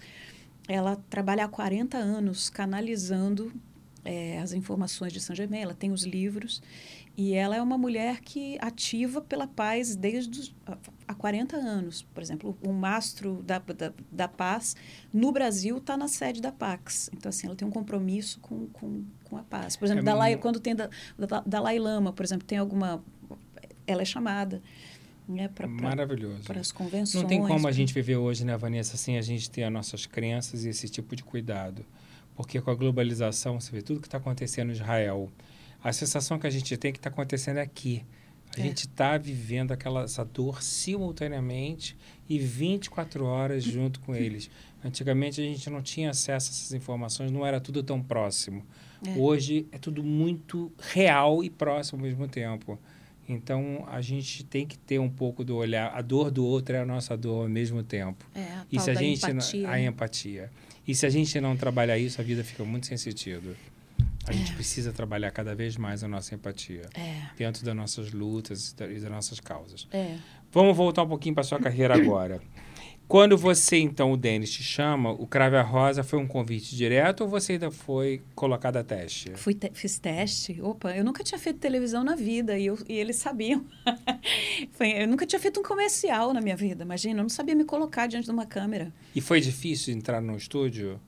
Speaker 2: ela trabalha há 40 anos canalizando é, as informações de São Germain, ela tem os livros e ela é uma mulher que ativa pela paz desde os, há 40 anos. Por exemplo, o mastro da, da, da paz no Brasil está na sede da Pax. Então, assim, ela tem um compromisso com, com, com a paz. Por exemplo, é Dalai, quando tem da, da, Dalai Lama, por exemplo, tem alguma... Ela é chamada né, para
Speaker 1: Maravilhoso.
Speaker 2: Para as convenções.
Speaker 1: Não tem como a gente viver hoje, né, Vanessa, assim, a gente ter as nossas crenças e esse tipo de cuidado. Porque com a globalização, você vê tudo que está acontecendo em Israel a sensação que a gente tem é que está acontecendo aqui. A é. gente está vivendo aquela, essa dor simultaneamente e 24 horas junto com eles. Antigamente a gente não tinha acesso a essas informações, não era tudo tão próximo. É. Hoje é tudo muito real e próximo ao mesmo tempo. Então a gente tem que ter um pouco do olhar. A dor do outro é a nossa dor ao mesmo tempo.
Speaker 2: É, a
Speaker 1: e se a gente
Speaker 2: empatia.
Speaker 1: a empatia. E se a gente não trabalhar isso, a vida fica muito sem sentido. A gente precisa trabalhar cada vez mais a nossa empatia.
Speaker 2: É.
Speaker 1: Dentro das nossas lutas e das nossas causas.
Speaker 2: É.
Speaker 1: Vamos voltar um pouquinho para sua carreira agora. Quando você, então, o Denis te chama, o Crave a Rosa foi um convite direto ou você ainda foi colocado a teste?
Speaker 2: Fui te fiz teste. Opa, eu nunca tinha feito televisão na vida e, eu, e eles sabiam. foi, eu nunca tinha feito um comercial na minha vida, imagina. Eu não sabia me colocar diante de uma câmera.
Speaker 1: E foi difícil entrar no estúdio?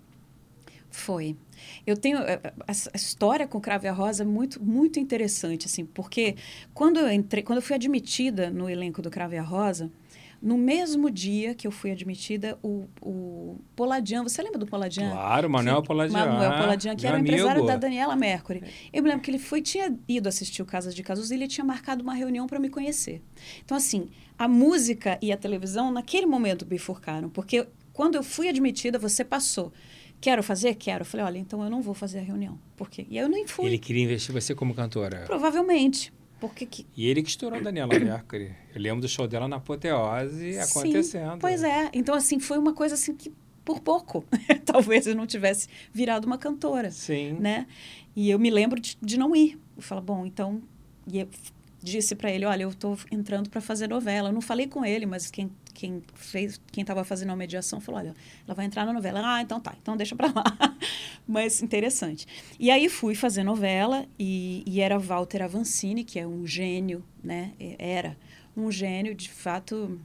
Speaker 2: Foi. Eu tenho a, a história com Crave a Rosa é muito muito interessante assim, porque quando eu entrei, quando eu fui admitida no elenco do Crave a Rosa, no mesmo dia que eu fui admitida, o, o Poladian, você lembra do Poladian?
Speaker 1: Claro, Manuel Poladian.
Speaker 2: Manuel Poladian, que era o
Speaker 1: amigo.
Speaker 2: empresário da Daniela Mercury. Eu me lembro que ele foi, tinha ido assistir o Casas de Casos e ele tinha marcado uma reunião para me conhecer. Então, assim, a música e a televisão, naquele momento, bifurcaram, porque quando eu fui admitida, você passou. Quero fazer? Quero. Eu falei, olha, então eu não vou fazer a reunião. Por quê? E aí eu nem fui.
Speaker 1: Ele queria investir você como cantora?
Speaker 2: Provavelmente. Porque que...
Speaker 1: E ele que estourou a Daniela Mercury. Eu lembro do show dela na Apoteose acontecendo.
Speaker 2: Sim, pois é. Então, assim, foi uma coisa assim que, por pouco, talvez eu não tivesse virado uma cantora.
Speaker 1: Sim.
Speaker 2: Né? E eu me lembro de, de não ir. Eu falo, bom, então... E eu disse para ele, olha, eu estou entrando para fazer novela. Eu não falei com ele, mas quem quem fez, quem estava fazendo a mediação falou, olha, ela vai entrar na novela. Ah, então tá, então deixa para lá. Mas interessante. E aí fui fazer novela e, e era Walter Avancini, que é um gênio, né? Era um gênio, de fato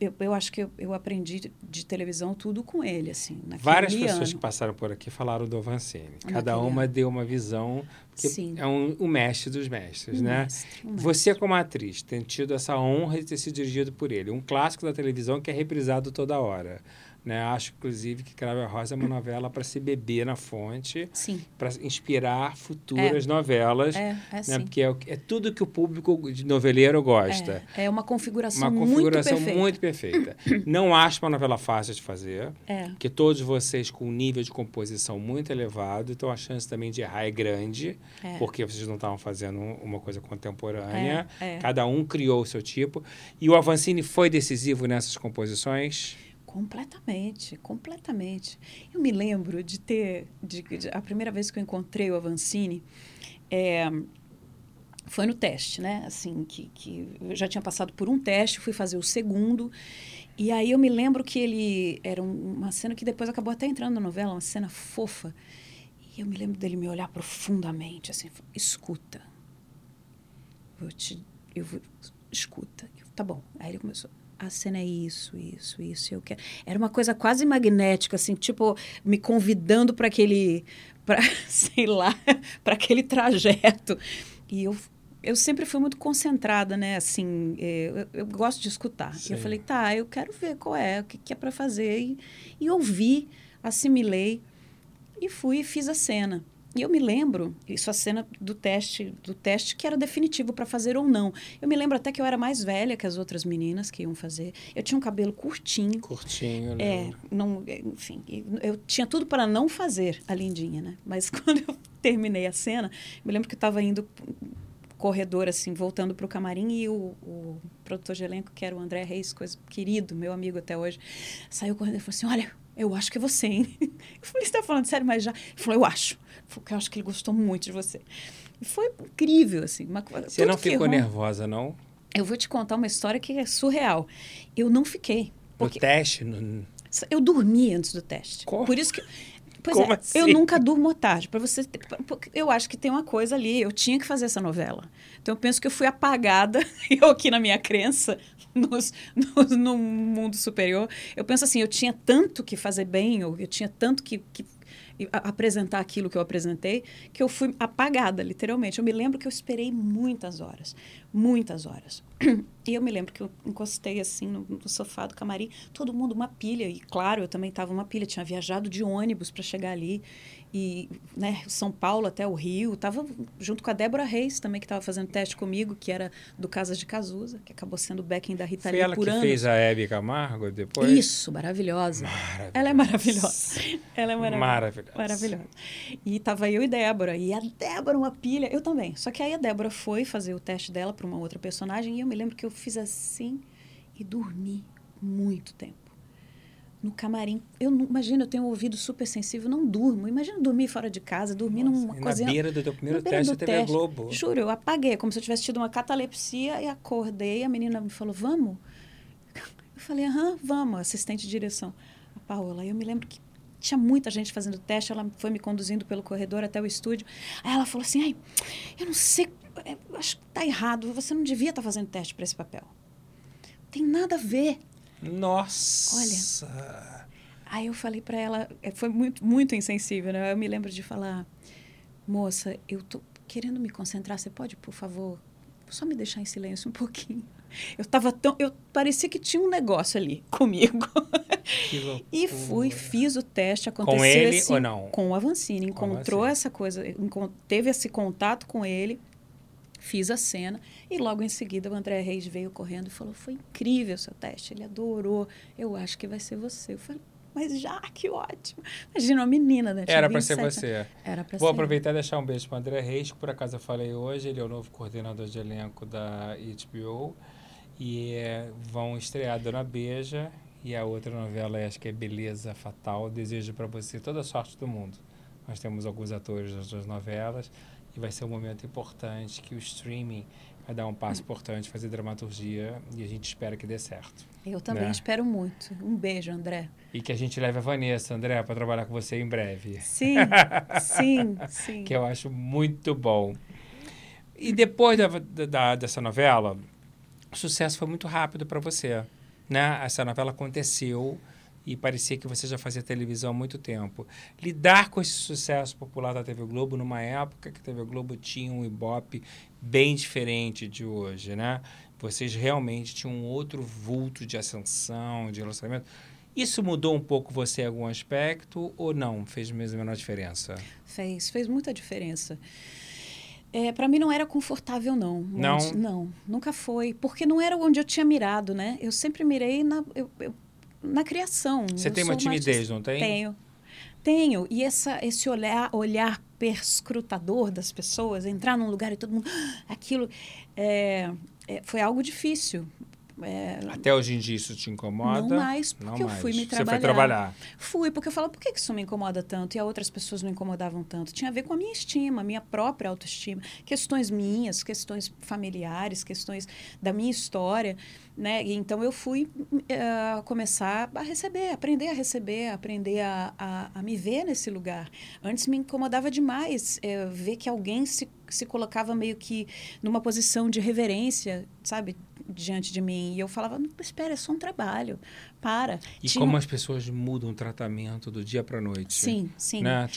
Speaker 2: eu, eu, acho que eu, eu, aprendi de televisão tudo com ele, assim.
Speaker 1: Várias pessoas ano. que passaram por aqui falaram do Avancini. Cada uma deu uma visão que Sim. é um, o mestre dos mestres, um né? Mestre, um Você, como atriz, tem tido essa honra de ter sido dirigido por ele. Um clássico da televisão que é reprisado toda hora. Né? Acho, inclusive, que Crave a Rosa é uma novela para se beber na fonte, para inspirar futuras
Speaker 2: é.
Speaker 1: novelas,
Speaker 2: é, é
Speaker 1: né?
Speaker 2: sim.
Speaker 1: porque é, é, tudo que o público de noveleiro gosta.
Speaker 2: É, é uma configuração,
Speaker 1: uma configuração
Speaker 2: muito
Speaker 1: muito perfeita. Não acho uma novela fácil de fazer,
Speaker 2: é.
Speaker 1: porque todos vocês com um nível de composição muito elevado, então a chance também de errar é grande,
Speaker 2: é.
Speaker 1: porque vocês não estavam fazendo uma coisa contemporânea.
Speaker 2: É,
Speaker 1: Cada um criou o seu tipo. E o Avancini foi decisivo nessas composições?
Speaker 2: Completamente, completamente. Eu me lembro de ter, de, de, a primeira vez que eu encontrei o Avancini, é, foi no teste, né? Assim, que, que eu já tinha passado por um teste, fui fazer o segundo, e aí eu me lembro que ele era uma cena que depois acabou até entrando na novela, uma cena fofa, e eu me lembro dele me olhar profundamente, assim, escuta, eu te, eu vou, escuta, eu, tá bom. Aí ele começou a cena é isso, isso, isso, eu quero. Era uma coisa quase magnética, assim, tipo, me convidando para aquele, para sei lá, para aquele trajeto. E eu, eu sempre fui muito concentrada, né? Assim, eu, eu gosto de escutar. Sim. E eu falei, tá, eu quero ver qual é, o que, que é para fazer. E, e ouvi, assimilei e fui e fiz a cena. E eu me lembro, isso a cena do teste, do teste que era definitivo para fazer ou não. Eu me lembro até que eu era mais velha que as outras meninas que iam fazer. Eu tinha um cabelo curtinho.
Speaker 1: Curtinho,
Speaker 2: né? É, não, enfim, eu tinha tudo para não fazer a lindinha, né? Mas quando eu terminei a cena, me lembro que eu estava indo corredor, assim, voltando para o camarim e o, o produtor de elenco, que era o André Reis, coisa querido, meu amigo até hoje, saiu correndo e falou assim, olha, eu acho que é você, hein? Eu falei, você está falando sério, mas já... Ele falou, eu acho. Porque eu acho que ele gostou muito de você. E foi incrível, assim. Uma,
Speaker 1: você não ficou nervosa, não?
Speaker 2: Eu vou te contar uma história que é surreal. Eu não fiquei.
Speaker 1: Porque... No teste? No...
Speaker 2: Eu dormi antes do teste.
Speaker 1: Como?
Speaker 2: Por isso que... Pois
Speaker 1: Como
Speaker 2: é,
Speaker 1: assim?
Speaker 2: eu nunca durmo à tarde. Para você, ter, eu acho que tem uma coisa ali. Eu tinha que fazer essa novela. Então eu penso que eu fui apagada. Eu aqui na minha crença, nos, nos, no mundo superior, eu penso assim, eu tinha tanto que fazer bem, eu, eu tinha tanto que, que apresentar aquilo que eu apresentei, que eu fui apagada, literalmente. Eu me lembro que eu esperei muitas horas, muitas horas. E eu me lembro que eu encostei assim no, no sofá do camarim, todo mundo uma pilha, e claro, eu também estava uma pilha, tinha viajado de ônibus para chegar ali e né, São Paulo até o Rio. Estava junto com a Débora Reis também, que estava fazendo teste comigo, que era do Casas de Cazuza, que acabou sendo o backing da Rita
Speaker 1: Foi ela
Speaker 2: por
Speaker 1: que
Speaker 2: anos.
Speaker 1: fez a Hebe Camargo depois?
Speaker 2: Isso, maravilhosa.
Speaker 1: Maravilhosa.
Speaker 2: Ela é maravilhosa. Ela é maravilhosa.
Speaker 1: Maravilhosa.
Speaker 2: Maravilhosa. E tava eu e Débora. E a Débora, uma pilha, eu também. Só que aí a Débora foi fazer o teste dela para uma outra personagem e eu me lembro que eu fiz assim e dormi muito tempo no camarim. Eu não, imagina, eu tenho um ouvido super sensível, não durmo. Imagina dormir fora de casa, dormir
Speaker 1: Nossa,
Speaker 2: numa coisa.
Speaker 1: Na beira do teu primeiro teste
Speaker 2: do
Speaker 1: TV
Speaker 2: teste.
Speaker 1: Globo.
Speaker 2: Juro, eu apaguei, como se eu tivesse tido uma catalepsia e acordei. A menina me falou, vamos? Eu falei, aham, vamos, assistente de direção. A Paola, eu me lembro que tinha muita gente fazendo teste, ela foi me conduzindo pelo corredor até o estúdio. Aí ela falou assim, ai, eu não sei, eu acho que tá errado, você não devia estar fazendo teste para esse papel. Tem nada a ver.
Speaker 1: Nossa!
Speaker 2: Olha. Aí eu falei para ela, é, foi muito, muito insensível, né? Eu me lembro de falar, moça, eu tô querendo me concentrar, você pode, por favor, só me deixar em silêncio um pouquinho? Eu tava tão, eu parecia que tinha um negócio ali comigo.
Speaker 1: Que loucura.
Speaker 2: E fui, fiz o teste, aconteceu
Speaker 1: Com ele
Speaker 2: assim,
Speaker 1: ou não?
Speaker 2: Com o Avancini, encontrou essa coisa, teve esse contato com ele, fiz a cena e logo em seguida o André Reis veio correndo e falou: "Foi incrível o seu teste, ele adorou. Eu acho que vai ser você". Eu falei: "Mas já, que ótimo". Imagina uma menina, né?
Speaker 1: Era para ser
Speaker 2: 27
Speaker 1: você.
Speaker 2: Era para
Speaker 1: Vou
Speaker 2: ser.
Speaker 1: aproveitar e deixar um beijo para André Reis, que por acaso eu falei hoje. Ele é o novo coordenador de elenco da HBO. E é, vão estrear Dona Beija e a outra novela, acho que é Beleza Fatal. Desejo para você toda a sorte do mundo. Nós temos alguns atores das duas novelas e vai ser um momento importante que o streaming vai dar um passo importante, fazer dramaturgia e a gente espera que dê certo.
Speaker 2: Eu também
Speaker 1: né?
Speaker 2: espero muito. Um beijo, André.
Speaker 1: E que a gente leve a Vanessa, André, para trabalhar com você em breve.
Speaker 2: Sim, sim, sim.
Speaker 1: que eu acho muito bom. E depois da, da- dessa novela, o sucesso foi muito rápido para você, né? Essa novela aconteceu e parecia que você já fazia televisão há muito tempo. Lidar com esse sucesso popular da TV Globo numa época que a TV Globo tinha um ibope bem diferente de hoje, né? Vocês realmente tinham um outro vulto de ascensão, de relacionamento. Isso mudou um pouco você em algum aspecto ou não? Fez mesmo a menor diferença?
Speaker 2: Fez, fez muita diferença. É, para mim não era confortável, não.
Speaker 1: Não?
Speaker 2: Não, nunca foi. Porque não era onde eu tinha mirado, né? Eu sempre mirei na, eu- eu- na criação.
Speaker 1: Você
Speaker 2: Eu
Speaker 1: tem uma timidez,
Speaker 2: artista.
Speaker 1: não tem?
Speaker 2: Tenho. Tenho. E essa, esse olhar, olhar perscrutador das pessoas, entrar num lugar e todo mundo... Aquilo é, é, foi algo difícil. É,
Speaker 1: Até hoje em dia isso te incomoda?
Speaker 2: não mais,
Speaker 1: Não
Speaker 2: porque eu
Speaker 1: mais.
Speaker 2: fui me
Speaker 1: Você
Speaker 2: trabalhar.
Speaker 1: foi trabalhar.
Speaker 2: Fui, porque eu falava, por que isso me incomoda tanto? E a outras pessoas não incomodavam tanto. Tinha a ver com a minha estima, a minha própria autoestima. Questões minhas, questões familiares, questões da minha história. Né? E então eu fui eh, começar a receber, aprender a receber, aprender a, a, a me ver nesse lugar. Antes me incomodava demais eh, ver que alguém se, se colocava meio que numa posição de reverência, sabe, diante de mim. E eu falava, não, espera, é só um trabalho, para.
Speaker 1: E
Speaker 2: Tinha-
Speaker 1: como as pessoas mudam o tratamento do dia para noite?
Speaker 2: Sim, sim.
Speaker 1: Né?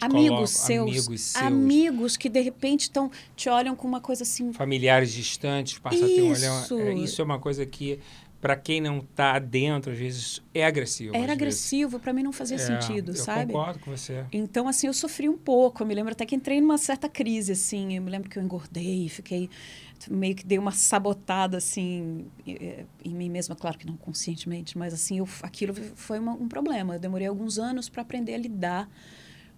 Speaker 2: Amigos seus,
Speaker 1: Amigos seus.
Speaker 2: amigos que de repente estão te olham com uma coisa assim.
Speaker 1: Familiares distantes, passa a ter um olhar.
Speaker 2: Isso.
Speaker 1: é, isso é uma coisa que, para quem não está dentro, às vezes é agressivo.
Speaker 2: Era agressivo, para mim não fazia.
Speaker 1: É,
Speaker 2: sentido,
Speaker 1: eu
Speaker 2: sabe?
Speaker 1: concordo com você.
Speaker 2: Então, assim, eu sofri um pouco. Eu me lembro até que entrei numa certa crise, assim. Eu me lembro que eu engordei, fiquei meio que dei uma sabotada, assim, eh, em mim mesma. Claro que não conscientemente, mas, assim, eu, aquilo foi uma- um problema. Eu demorei alguns anos para aprender a lidar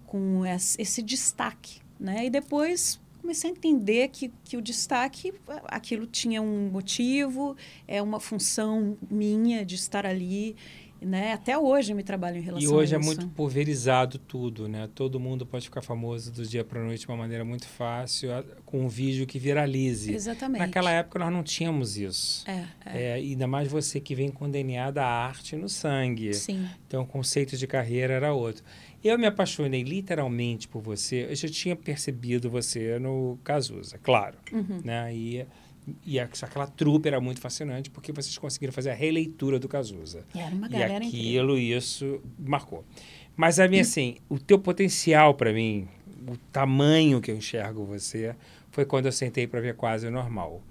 Speaker 2: com esse, esse destaque, né? E depois comecei a entender que, que o destaque, aquilo tinha um motivo, é uma função minha de estar ali, né? Até hoje eu me trabalho em relação
Speaker 1: E hoje
Speaker 2: a
Speaker 1: é
Speaker 2: isso.
Speaker 1: muito pulverizado tudo, né? Todo mundo pode ficar famoso do dia para noite de uma maneira muito fácil, a- com um vídeo que viralize.
Speaker 2: Exatamente.
Speaker 1: Naquela época nós não tínhamos isso.
Speaker 2: É, é.
Speaker 1: É, ainda mais você que vem com DNA da arte no sangue.
Speaker 2: Sim.
Speaker 1: Então o conceito de carreira era outro. Eu me apaixonei literalmente por você. Eu já tinha percebido você no Cazuza, claro.
Speaker 2: Uhum.
Speaker 1: Né? E, e aquela trupe era muito fascinante porque vocês conseguiram fazer a releitura do Cazuza.
Speaker 2: E era uma
Speaker 1: E
Speaker 2: galera incrível.
Speaker 1: aquilo, isso marcou. Mas a mim, assim, o teu potencial para mim, o tamanho que eu enxergo você, foi quando eu sentei para ver quase normal.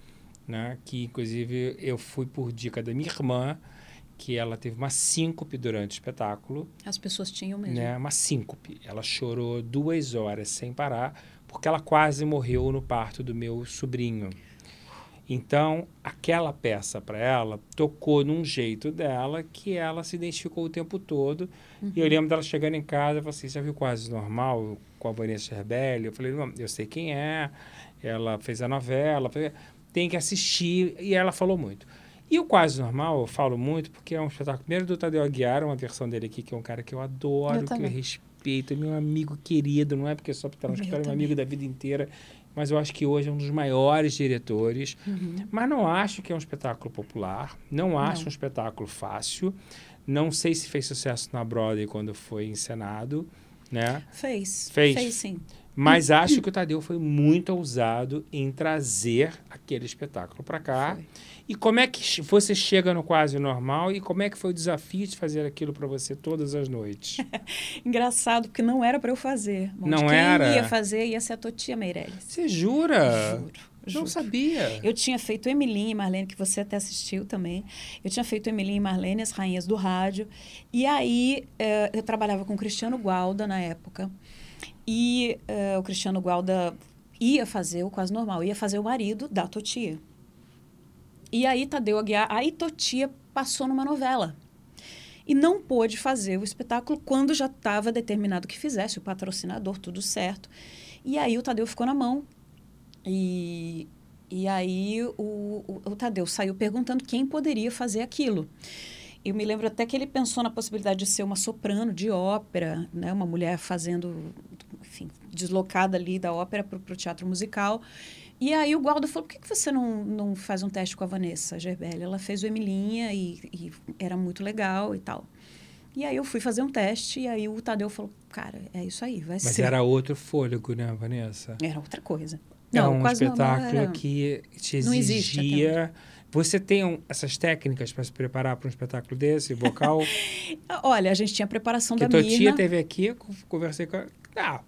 Speaker 1: Né? Que, inclusive, eu fui por dica da minha irmã, que ela teve uma síncope durante o espetáculo,
Speaker 2: As pessoas tinham mesmo.
Speaker 1: né? Uma síncope. Ela chorou duas horas sem parar, porque ela quase morreu no parto do meu sobrinho. Então, aquela peça para ela tocou num jeito dela que ela se identificou o tempo todo. E eu lembro dela chegando em casa e falou assim: já viu quase normal com a Vanessa Scherbelli? Eu falei: não, eu sei quem é, ela fez a novela, tem que assistir. E ela falou muito. E o Quase Normal, eu falo muito, porque é um espetáculo primeiro do Tadeu Aguiar, uma versão dele aqui, que é um cara que eu adoro,
Speaker 2: Eu
Speaker 1: que eu respeito, é meu amigo querido, não é porque é só porque tá no escritório, é meu
Speaker 2: também.
Speaker 1: amigo da vida inteira, mas eu acho que hoje é um dos maiores diretores.
Speaker 2: Uhum.
Speaker 1: Mas não acho que é um espetáculo popular, não acho
Speaker 2: Não.
Speaker 1: um espetáculo fácil. Não sei se fez sucesso na Broadway quando foi encenado, né?
Speaker 2: Fez.
Speaker 1: Fez?
Speaker 2: Fez sim.
Speaker 1: Mas acho que o Tadeu foi muito ousado em trazer aquele espetáculo para cá.
Speaker 2: Foi.
Speaker 1: E como é que você chega no quase normal e como é que foi o desafio de fazer aquilo para você todas as noites?
Speaker 2: Engraçado, porque não era para eu fazer. Monte.
Speaker 1: Não
Speaker 2: Quem
Speaker 1: era?
Speaker 2: ia fazer ia ser a Totia Meirelles.
Speaker 1: Você jura?
Speaker 2: Juro.
Speaker 1: Não
Speaker 2: juro.
Speaker 1: sabia.
Speaker 2: Eu tinha feito Emilinha e Marlene, que você até assistiu também. Eu tinha feito Emilinha e Marlene, as rainhas do rádio. E aí, eh, eu trabalhava com o Cristiano Gualda na época. E eh, o Cristiano Gualda ia fazer o quase normal, ia fazer o marido da Totia. E aí, Tadeu Aguiar, aí Totia passou numa novela. E não pôde fazer o espetáculo quando já estava determinado que fizesse, o patrocinador, tudo certo. E aí o Tadeu ficou na mão. E, e aí o, o, o Tadeu saiu perguntando quem poderia fazer aquilo. Eu me lembro até que ele pensou na possibilidade de ser uma soprano de ópera, né? uma mulher fazendo, enfim, deslocada ali da ópera para o teatro musical. E aí o Gualdo falou, por que, que você não, não faz um teste com a Vanessa Gerbelli? Ela fez o Emilinha e, e era muito legal e tal. E aí eu fui fazer um teste e aí o Tadeu falou, cara, é isso aí, vai
Speaker 1: Mas
Speaker 2: ser.
Speaker 1: era outro fôlego, né, Vanessa?
Speaker 2: Era outra coisa.
Speaker 1: Era
Speaker 2: Não,
Speaker 1: um espetáculo
Speaker 2: era-
Speaker 1: que te
Speaker 2: Não
Speaker 1: exigia. Você tem um- essas técnicas para se preparar para um espetáculo desse, vocal?
Speaker 2: Olha, a gente tinha a preparação
Speaker 1: que
Speaker 2: da
Speaker 1: tua tia teve aqui, conversei com ela. Ah,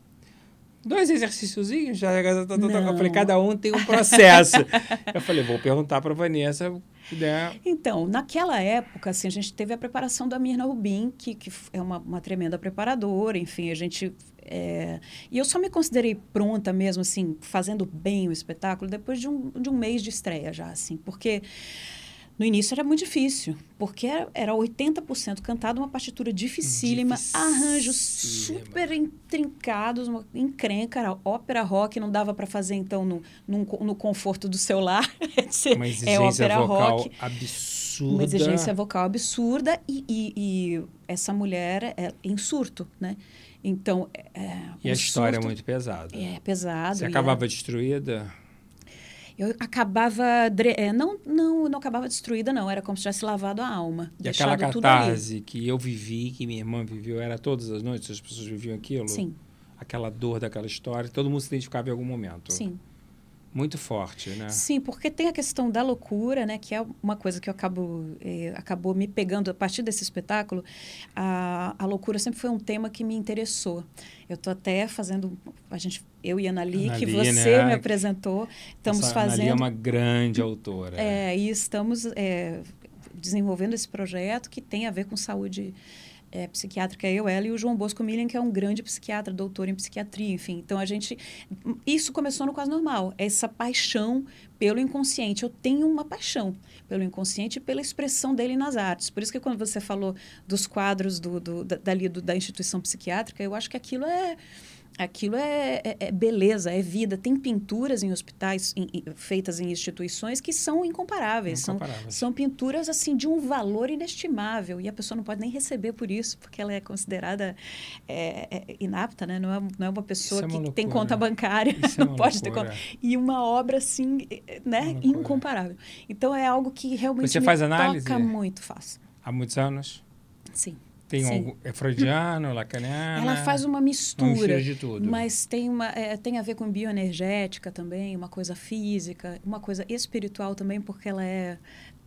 Speaker 1: dois exercíciozinhos, já, eu falei, cada um tem um processo. eu falei, vou perguntar para Vanessa, né?
Speaker 2: Então, naquela época, assim, a gente teve a preparação da Mirna Rubin, que, que é uma, uma tremenda preparadora, enfim, a gente... é, E eu só me considerei pronta mesmo, assim, fazendo bem o espetáculo, depois de um, de um mês de estreia já, assim, porque no início era muito difícil, porque era, era 80% cantado, uma partitura dificílima, arranjos
Speaker 1: Dificílima.
Speaker 2: super intrincados, uma encrenca, era ópera rock, não dava para fazer, então, no, co- no conforto do seu lar.
Speaker 1: Uma
Speaker 2: é
Speaker 1: exigência
Speaker 2: ópera
Speaker 1: vocal
Speaker 2: rock.
Speaker 1: absurda.
Speaker 2: Uma exigência vocal absurda e, e- e essa mulher é em surto, né? Então, é,
Speaker 1: E
Speaker 2: o
Speaker 1: a história é
Speaker 2: surto
Speaker 1: muito pesada.
Speaker 2: é pesado.
Speaker 1: Você
Speaker 2: e
Speaker 1: acabava destruída?
Speaker 2: é- eu acabava... é, não, não, não acabava destruída, não. Era como se tivesse lavado a alma.
Speaker 1: E aquela
Speaker 2: deixado tudo ali.
Speaker 1: catarse que eu vivi, que minha irmã viveu, era todas as noites, as pessoas viviam aquilo?
Speaker 2: Sim,
Speaker 1: Aquela dor daquela história, todo mundo se identificava em algum momento.
Speaker 2: sim.
Speaker 1: Muito forte, né?
Speaker 2: Sim, porque tem a questão da loucura, né? Que é uma coisa que eu acabo, eh, acabou me pegando a partir desse espetáculo. A, a loucura sempre foi um tema que me interessou. Eu estou até fazendo, a gente, eu e a Anali, que
Speaker 1: Anali,
Speaker 2: você
Speaker 1: né?
Speaker 2: me apresentou, estamos
Speaker 1: Essa Ana Lia
Speaker 2: fazendo.
Speaker 1: é uma grande autora.
Speaker 2: É, e estamos é, desenvolvendo esse projeto que tem a ver com saúde é, psiquiátrica, eu, ela e o João Bosco Millen, que é um grande psiquiatra, doutor em psiquiatria, enfim. Então, a gente... Isso começou no Quase Normal, essa paixão pelo inconsciente. Eu tenho uma paixão pelo inconsciente e pela expressão dele nas artes. Por isso que quando você falou dos quadros do, do, da, dali do, da instituição psiquiátrica, eu acho que aquilo é... Aquilo é, é- é beleza, é vida. Tem pinturas em hospitais em- em- feitas em instituições que são incomparáveis. São,
Speaker 1: Incomparáveis.
Speaker 2: são pinturas assim de um valor inestimável e a pessoa não pode nem receber por isso, porque ela é considerada é, é, inapta, né? Não é, não é uma pessoa
Speaker 1: é
Speaker 2: que
Speaker 1: uma
Speaker 2: tem
Speaker 1: loucura.
Speaker 2: conta bancária,
Speaker 1: é
Speaker 2: não pode ter
Speaker 1: loucura.
Speaker 2: conta. E uma obra assim, é, né?
Speaker 1: Loucura.
Speaker 2: Incomparável. Então é algo que realmente
Speaker 1: Você faz análise?
Speaker 2: toca muito, faço.
Speaker 1: Há muitos anos?
Speaker 2: Sim.
Speaker 1: Tem
Speaker 2: Sim.
Speaker 1: algum, é freudiano, lacaniana?
Speaker 2: Ela faz uma mistura.
Speaker 1: de tudo.
Speaker 2: Mas tem, uma, é, tem a ver com bioenergética também, uma coisa física, uma coisa espiritual também, porque ela é,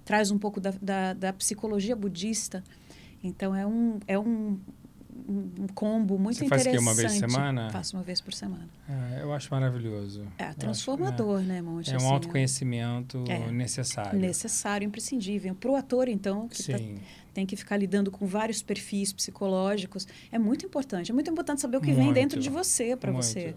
Speaker 2: traz um pouco da, da, da psicologia budista. Então é um, é um, um combo muito
Speaker 1: Você faz o quê,
Speaker 2: interessante.
Speaker 1: uma vez por semana?
Speaker 2: Faço uma vez por semana.
Speaker 1: É, eu acho maravilhoso.
Speaker 2: É
Speaker 1: acho,
Speaker 2: transformador, né, Monte?
Speaker 1: É, um
Speaker 2: assim,
Speaker 1: autoconhecimento
Speaker 2: É.
Speaker 1: necessário.
Speaker 2: necessário, imprescindível. Para o ator, então, que tá-
Speaker 1: Sim.
Speaker 2: Tem que ficar lidando com vários perfis psicológicos, é muito importante. É muito importante saber o que vem
Speaker 1: Muito.
Speaker 2: dentro de você para você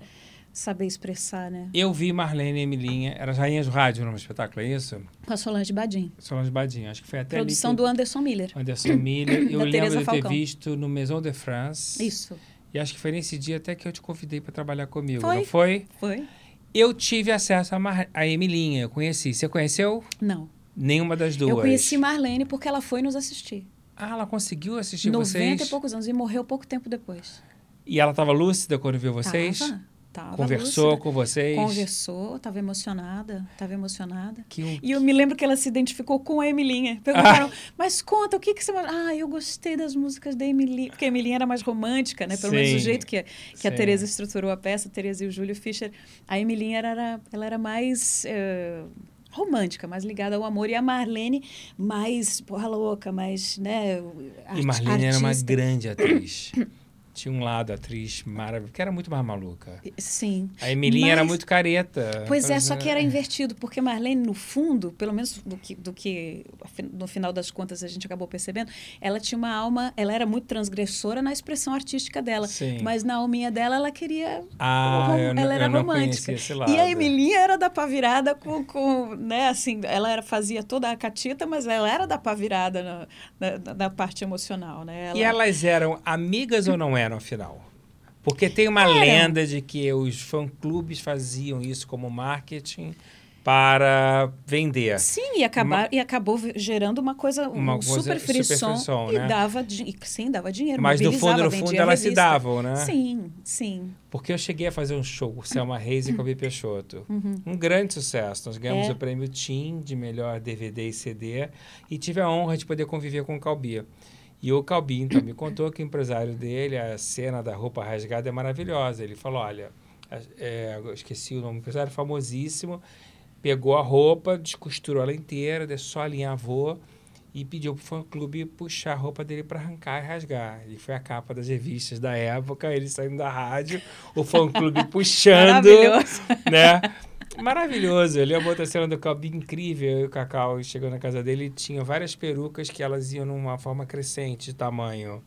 Speaker 2: saber expressar, né?
Speaker 1: Eu vi Marlene e Emilinha, era Rainhas do Rádio no espetáculo, é isso?
Speaker 2: Com a Solange Badim.
Speaker 1: Solange Badinho, acho que foi até
Speaker 2: Produção
Speaker 1: ali
Speaker 2: do
Speaker 1: que
Speaker 2: Anderson Miller.
Speaker 1: Anderson Miller. Eu
Speaker 2: Da
Speaker 1: lembro
Speaker 2: Teresa
Speaker 1: de ter visto no Maison de France.
Speaker 2: Isso.
Speaker 1: E acho que foi nesse dia até que eu te convidei para trabalhar comigo,
Speaker 2: Foi.
Speaker 1: não foi?
Speaker 2: Foi?
Speaker 1: Eu tive acesso a, Mar... a Emilinha, eu conheci. Você conheceu?
Speaker 2: Não.
Speaker 1: Nenhuma das duas.
Speaker 2: Eu conheci Marlene porque ela foi nos assistir.
Speaker 1: Ah, ela conseguiu assistir
Speaker 2: 90
Speaker 1: vocês?
Speaker 2: e poucos anos e morreu pouco tempo depois.
Speaker 1: E ela estava lúcida quando viu vocês?
Speaker 2: Tava, tava
Speaker 1: Conversou
Speaker 2: lúcida.
Speaker 1: com vocês?
Speaker 2: Conversou, estava emocionada, estava emocionada.
Speaker 1: Que
Speaker 2: E eu me lembro que ela se identificou com a Emilinha. Perguntaram, mas conta, o que, que você... Ah, eu gostei das músicas da Emilinha. Porque a Emilinha era mais romântica, né? Pelo menos
Speaker 1: Sim,
Speaker 2: o jeito que, que a. Tereza estruturou a peça, a Tereza e o Júlio Fischer. A Emilinha era, ela era mais... eh, romântica, mais ligada ao amor, e a Marlene mais porra louca, mais, né,
Speaker 1: E
Speaker 2: arti-
Speaker 1: Marlene era uma
Speaker 2: artista.
Speaker 1: grande atriz. Tinha um lado atriz maravilhoso, que era muito mais maluca.
Speaker 2: Sim.
Speaker 1: A Emilinha era
Speaker 2: Mas-
Speaker 1: muito careta.
Speaker 2: Pois é, só que era invertido, porque Marlene, no fundo, pelo menos do que, do que no final das contas a gente acabou percebendo, ela tinha uma alma, ela era muito transgressora na expressão artística dela.
Speaker 1: Sim.
Speaker 2: Mas na alminha dela, ela queria.
Speaker 1: Ah,
Speaker 2: rom-
Speaker 1: eu, não-
Speaker 2: ela era
Speaker 1: eu
Speaker 2: romântica. E a Emilinha era da pá virada com, com, né, assim, ela era, fazia toda a catita, mas ela era da pá virada na, na, na- parte emocional, né?
Speaker 1: E elas eram amigas ou não eram, afinal? Porque tem uma
Speaker 2: Eram.
Speaker 1: lenda de que os fã-clubes faziam isso como marketing para vender.
Speaker 2: Sim, e, acabar, e acabou gerando uma coisa, um
Speaker 1: Uma coisa
Speaker 2: super
Speaker 1: super
Speaker 2: frisson,
Speaker 1: frisson,
Speaker 2: e
Speaker 1: né?
Speaker 2: dava, e sim, dava dinheiro,
Speaker 1: Mas no
Speaker 2: mobilizava,
Speaker 1: fundo, no fundo, elas se davam, né?
Speaker 2: Sim, sim.
Speaker 1: Porque eu cheguei a fazer um show com Selma Reis e Calbi Peixoto.
Speaker 2: Uhum.
Speaker 1: Um grande sucesso. Nós ganhamos
Speaker 2: É.
Speaker 1: o prêmio TIM de melhor DVD e CD e tive a honra de poder conviver com o Calbi. E o Calbi, então, me contou que o empresário dele, a cena da roupa rasgada é maravilhosa. Ele falou, olha, é, esqueci o nome, empresário famosíssimo, pegou a roupa, descosturou ela inteira, deixou só alinhavou e pediu pro fã-clube puxar a roupa dele para arrancar e rasgar. E foi a capa das revistas da época, ele saindo da rádio, o fã-clube puxando,
Speaker 2: Maravilhoso.
Speaker 1: né? Maravilhoso. Eu lembro outra cena do Calbi incrível. Eu e o Cacau chegou na casa dele e tinha várias perucas que elas iam numa forma crescente de tamanho.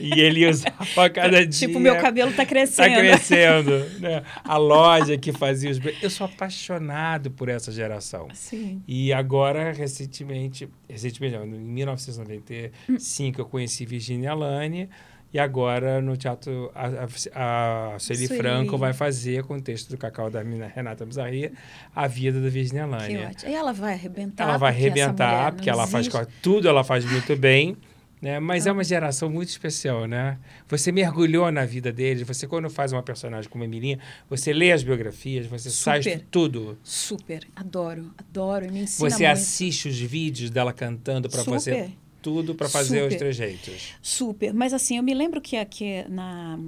Speaker 1: E ele usava a cada dia.
Speaker 2: Tipo, meu cabelo tá
Speaker 1: Tá
Speaker 2: crescendo.
Speaker 1: crescendo. Né? A loja que fazia os... Eu sou apaixonado por essa geração.
Speaker 2: Sim.
Speaker 1: E agora, recentemente, recentemente não, em 1995, eu conheci Virginia Lane. E agora, no teatro, a, a, a Sueli
Speaker 2: Sueli.
Speaker 1: Franco vai fazer, com o texto do Cacau da mina Renata Mizarri, a vida da Virginia
Speaker 2: ótimo. E ela vai arrebentar.
Speaker 1: Ela vai arrebentar, porque ela faz
Speaker 2: existe.
Speaker 1: co- tudo, ela faz muito bem. Né? Mas
Speaker 2: Ah.
Speaker 1: é uma geração muito especial, né? Você mergulhou na vida deles. Você, quando faz uma personagem como a Emilinha, você lê as biografias, você sai
Speaker 2: Super.
Speaker 1: tudo.
Speaker 2: Super. Adoro. Adoro. Me ensina
Speaker 1: Você
Speaker 2: muito.
Speaker 1: assiste os vídeos dela cantando para você tudo para fazer os
Speaker 2: Super.
Speaker 1: trejeitos.
Speaker 2: Super. Mas assim, eu me lembro que aqui na-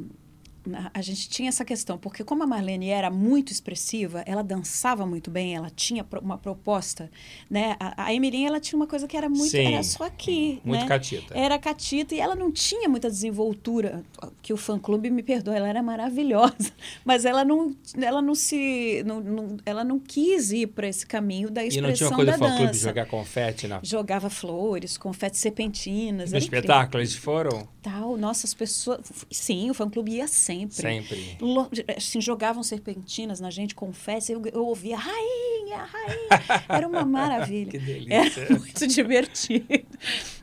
Speaker 2: a gente tinha essa questão, porque como a Marlene era muito expressiva, ela dançava muito bem, ela tinha uma proposta, né? A, a Emilinha, ela tinha uma coisa que era muito,
Speaker 1: Sim.
Speaker 2: era só aqui,
Speaker 1: Muito
Speaker 2: né?
Speaker 1: catita.
Speaker 2: Era catita e ela não tinha muita desenvoltura, que o fã-clube me perdoa, ela era maravilhosa, mas ela não, ela não se, não, não- ela não quis ir para esse caminho da
Speaker 1: E
Speaker 2: expressão
Speaker 1: não tinha coisa
Speaker 2: da
Speaker 1: do fã-clube
Speaker 2: dança.
Speaker 1: jogar confete na,
Speaker 2: Jogava flores, confetes serpentinas.
Speaker 1: no
Speaker 2: incrível
Speaker 1: espetáculo? Eles foram?
Speaker 2: tal. Nossa, as pessoas. Sim, o fã-clube ia sempre.
Speaker 1: Sempre.
Speaker 2: Lo- Assim, jogavam serpentinas na gente, confesso. Eu, eu ouvia, rainha, rainha. Era uma maravilha.
Speaker 1: Que delícia.
Speaker 2: Era muito divertido.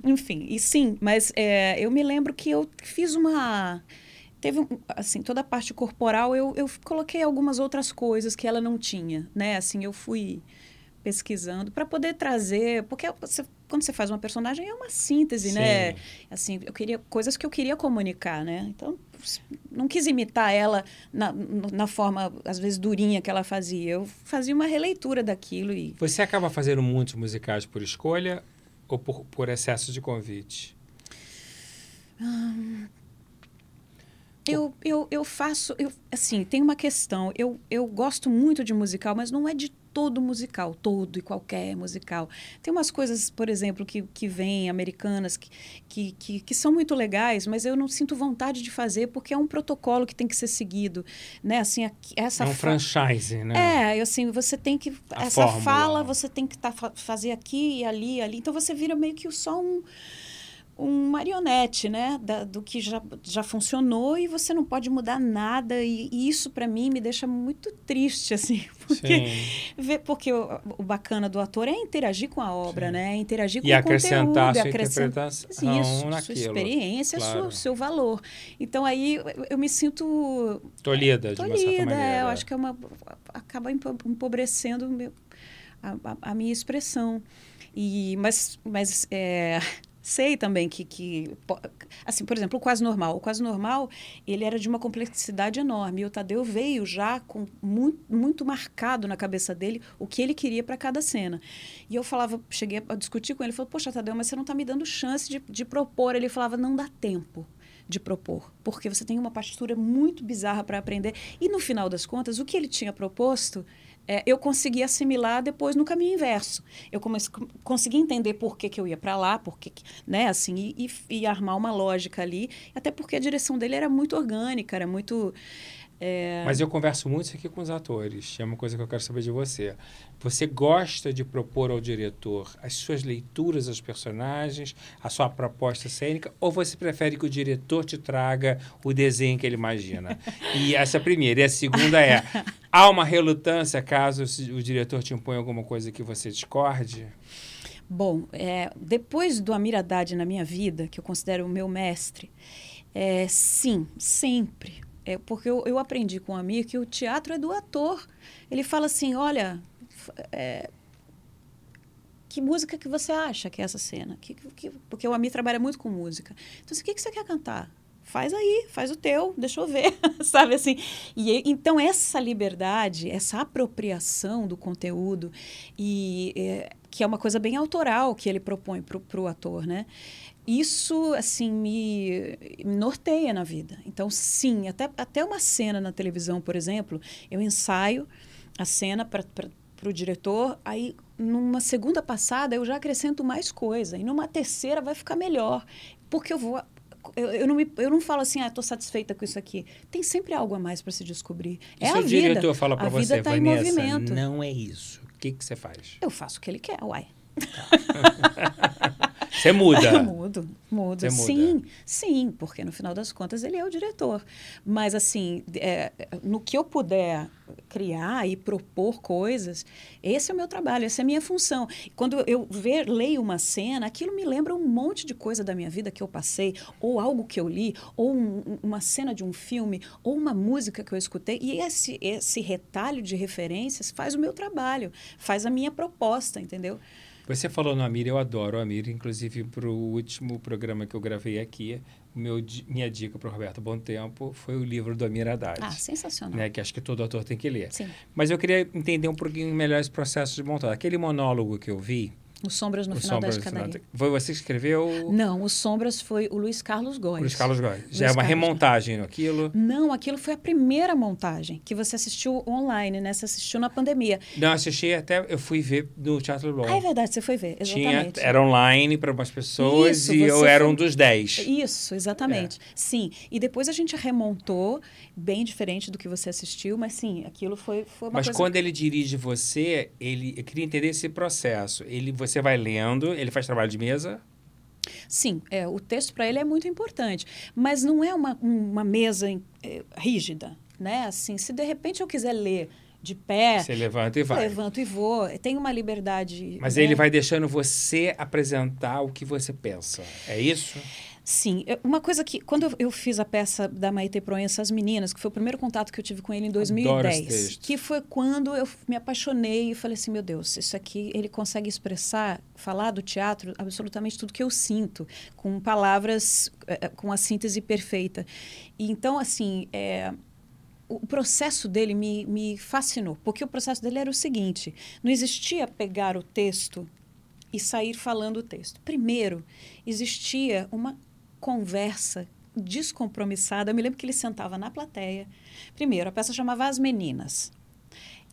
Speaker 2: Enfim, e sim, mas é, eu me lembro que eu fiz uma. Teve, assim, toda a parte corporal, eu, eu coloquei algumas outras coisas que ela não tinha, né? Assim, eu fui pesquisando para poder trazer, porque você- quando você faz uma personagem é uma síntese, né?
Speaker 1: Sim.
Speaker 2: Assim, eu queria coisas que eu queria comunicar, né? Então, não quis imitar ela na, na forma às vezes durinha que ela fazia. Eu fazia uma releitura daquilo e
Speaker 1: Você acaba fazendo muitos musicais por escolha ou por, por excesso de convite?
Speaker 2: Eu, eu, eu faço, eu, assim, tem uma questão. Eu, eu gosto muito de musical, mas não é de todo musical, todo e qualquer musical. Tem umas coisas, por exemplo, que, que vêm americanas, que, que, que, que são muito legais, mas eu não sinto vontade de fazer porque é um protocolo que tem que ser seguido. Né? Assim, aqui- essa
Speaker 1: é um
Speaker 2: fa-
Speaker 1: franchise, né?
Speaker 2: É, assim, você tem que.
Speaker 1: A
Speaker 2: essa
Speaker 1: fórmula.
Speaker 2: fala, você tem que tá, fa- fazer aqui e ali, ali. Então você vira meio que só um, um marionete, né? Da- do que já, já funcionou e você não pode mudar nada. E, e isso, para mim, me deixa muito triste, assim. Porque, vê- porque o, o bacana do ator é interagir com a obra,
Speaker 1: Sim.
Speaker 2: né? Interagir com
Speaker 1: E
Speaker 2: o
Speaker 1: acrescentar
Speaker 2: conteúdo,
Speaker 1: sua
Speaker 2: acrescentar isso, sua
Speaker 1: naquilo.
Speaker 2: experiência,
Speaker 1: claro.
Speaker 2: sua- seu valor. Então aí eu, eu me sinto
Speaker 1: Tolhida, de uma certa maneira.
Speaker 2: é, eu acho que é uma acaba empo- empobrecendo meu- a, a- a minha expressão. E, mas mas é, sei também que, que assim por exemplo o quase normal. O quase normal ele era de uma complexidade enorme. E o Tadeu veio já com muito, muito marcado na cabeça dele o que ele queria para cada cena. E eu falava cheguei a discutir com ele falou poxa Tadeu mas você não está me dando chance de, de propor. Ele falava não dá tempo de propor, porque você tem uma partitura muito bizarra para aprender. E no final das contas, o que ele tinha proposto é, eu consegui assimilar depois no caminho inverso. Eu comecei, consegui entender por que, que eu ia para lá, por que, né, assim, e, e, e, armar uma lógica ali, até porque a direção dele era muito orgânica, era muito
Speaker 1: é... Mas eu converso muito isso aqui com os atores. É uma coisa que eu quero saber de você. Você gosta de propor ao diretor as suas leituras dos personagens, a sua proposta cênica, ou você prefere que o diretor te traga o desenho que ele imagina? e essa é a primeira. E a segunda é: há uma relutância caso o diretor te impõe alguma coisa que você discorde?
Speaker 2: Bom, é, depois do Amir Haddad na minha vida, que eu considero o meu mestre, é, sim, sempre é, porque eu, eu aprendi com um amigo que o teatro é do ator. Ele fala assim, olha, é, que música que você acha que é essa cena? Que, que, porque o Amir trabalha muito com música. Então, assim, o que, que você quer cantar? Faz aí, faz o teu, deixa eu ver, sabe assim? E então essa liberdade, essa apropriação do conteúdo e é, que é uma coisa bem autoral que ele propõe para o ator, né? Isso assim me, me, norteia na vida. Então, sim, até, até uma cena na televisão, por exemplo, eu ensaio a cena para o diretor, aí numa segunda passada eu já acrescento mais coisa, e numa terceira vai ficar melhor, porque eu vou. Eu, eu, não, me, eu não falo assim, ah, estou satisfeita com isso aqui. Tem sempre algo a mais para se descobrir.
Speaker 1: E
Speaker 2: é a
Speaker 1: o
Speaker 2: vida.
Speaker 1: diretor fala para você,
Speaker 2: vida tá
Speaker 1: Vanessa,
Speaker 2: em movimento.
Speaker 1: não é isso. O que, que você faz?
Speaker 2: Eu faço o que ele quer, uai.
Speaker 1: Você muda.
Speaker 2: mudo, mudo. Você sim, muda. sim, porque no final das contas ele é o diretor. Mas, assim, é, no que eu puder criar e propor coisas, esse é o meu trabalho, essa é a minha função. Quando eu ver, leio uma cena, aquilo me lembra um monte de coisa da minha vida que eu passei, ou algo que eu li, ou um, uma cena de um filme, ou uma música que eu escutei. E esse, esse retalho de referências faz o meu trabalho, faz a minha proposta, entendeu?
Speaker 1: Você falou no Amir, eu adoro o Amir. Inclusive, para o último programa que eu gravei aqui, meu, minha dica para o Roberto Bom Tempo foi o livro do Amir Haddad.
Speaker 2: Ah, sensacional.
Speaker 1: Né, que acho que todo autor tem que ler.
Speaker 2: Sim.
Speaker 1: Mas eu queria entender um pouquinho melhor esse processo de montagem. Aquele monólogo que eu vi,
Speaker 2: os Sombras no final
Speaker 1: Sombras
Speaker 2: da escadaria.
Speaker 1: Foi você que escreveu?
Speaker 2: Não, Os Sombras foi o Luiz Carlos Góes.
Speaker 1: Luiz Carlos Góes. Já é uma
Speaker 2: Carlos
Speaker 1: remontagem aquilo?
Speaker 2: Não, aquilo foi a primeira montagem que você assistiu online, né? Você assistiu na pandemia.
Speaker 1: Não, assisti até, eu fui ver no Teatro Bom.
Speaker 2: Ah, é verdade, você foi ver, exatamente.
Speaker 1: Tinha, era online para umas pessoas
Speaker 2: Isso,
Speaker 1: e eu
Speaker 2: você
Speaker 1: era
Speaker 2: foi-
Speaker 1: um dos dez.
Speaker 2: Isso, exatamente. Sim. E depois a gente remontou, bem diferente do que você assistiu, mas sim, aquilo foi, foi uma
Speaker 1: Mas
Speaker 2: coisa...
Speaker 1: quando ele dirige você, ele, eu queria entender esse processo. Ele, você vai lendo, ele faz trabalho de mesa?
Speaker 2: Sim, é, o texto para ele é muito importante, mas não é uma, uma mesa eh, rígida, né? Assim, se de repente eu quiser ler de pé,
Speaker 1: Você levanta e vai.
Speaker 2: levanto e vou, tem uma liberdade.
Speaker 1: Mas
Speaker 2: né?
Speaker 1: ele vai deixando você apresentar o que você pensa. É isso?
Speaker 2: Sim, uma coisa que quando eu- fiz a peça da Maite Proença As Meninas, que foi o primeiro contato que eu tive com ele em
Speaker 1: Adoro esse
Speaker 2: 2010,
Speaker 1: texto.
Speaker 2: que foi quando eu me apaixonei e falei assim, meu Deus, isso aqui ele consegue expressar, falar do teatro absolutamente tudo que eu sinto, com palavras, eh, eh, com a síntese perfeita. E então assim, é, o processo dele me, me fascinou, porque o processo dele era o seguinte: não existia pegar o texto e sair falando o texto. Primeiro, existia uma conversa descompromissada. Eu me lembro que ele sentava na plateia. Primeiro, a peça chamava As Meninas.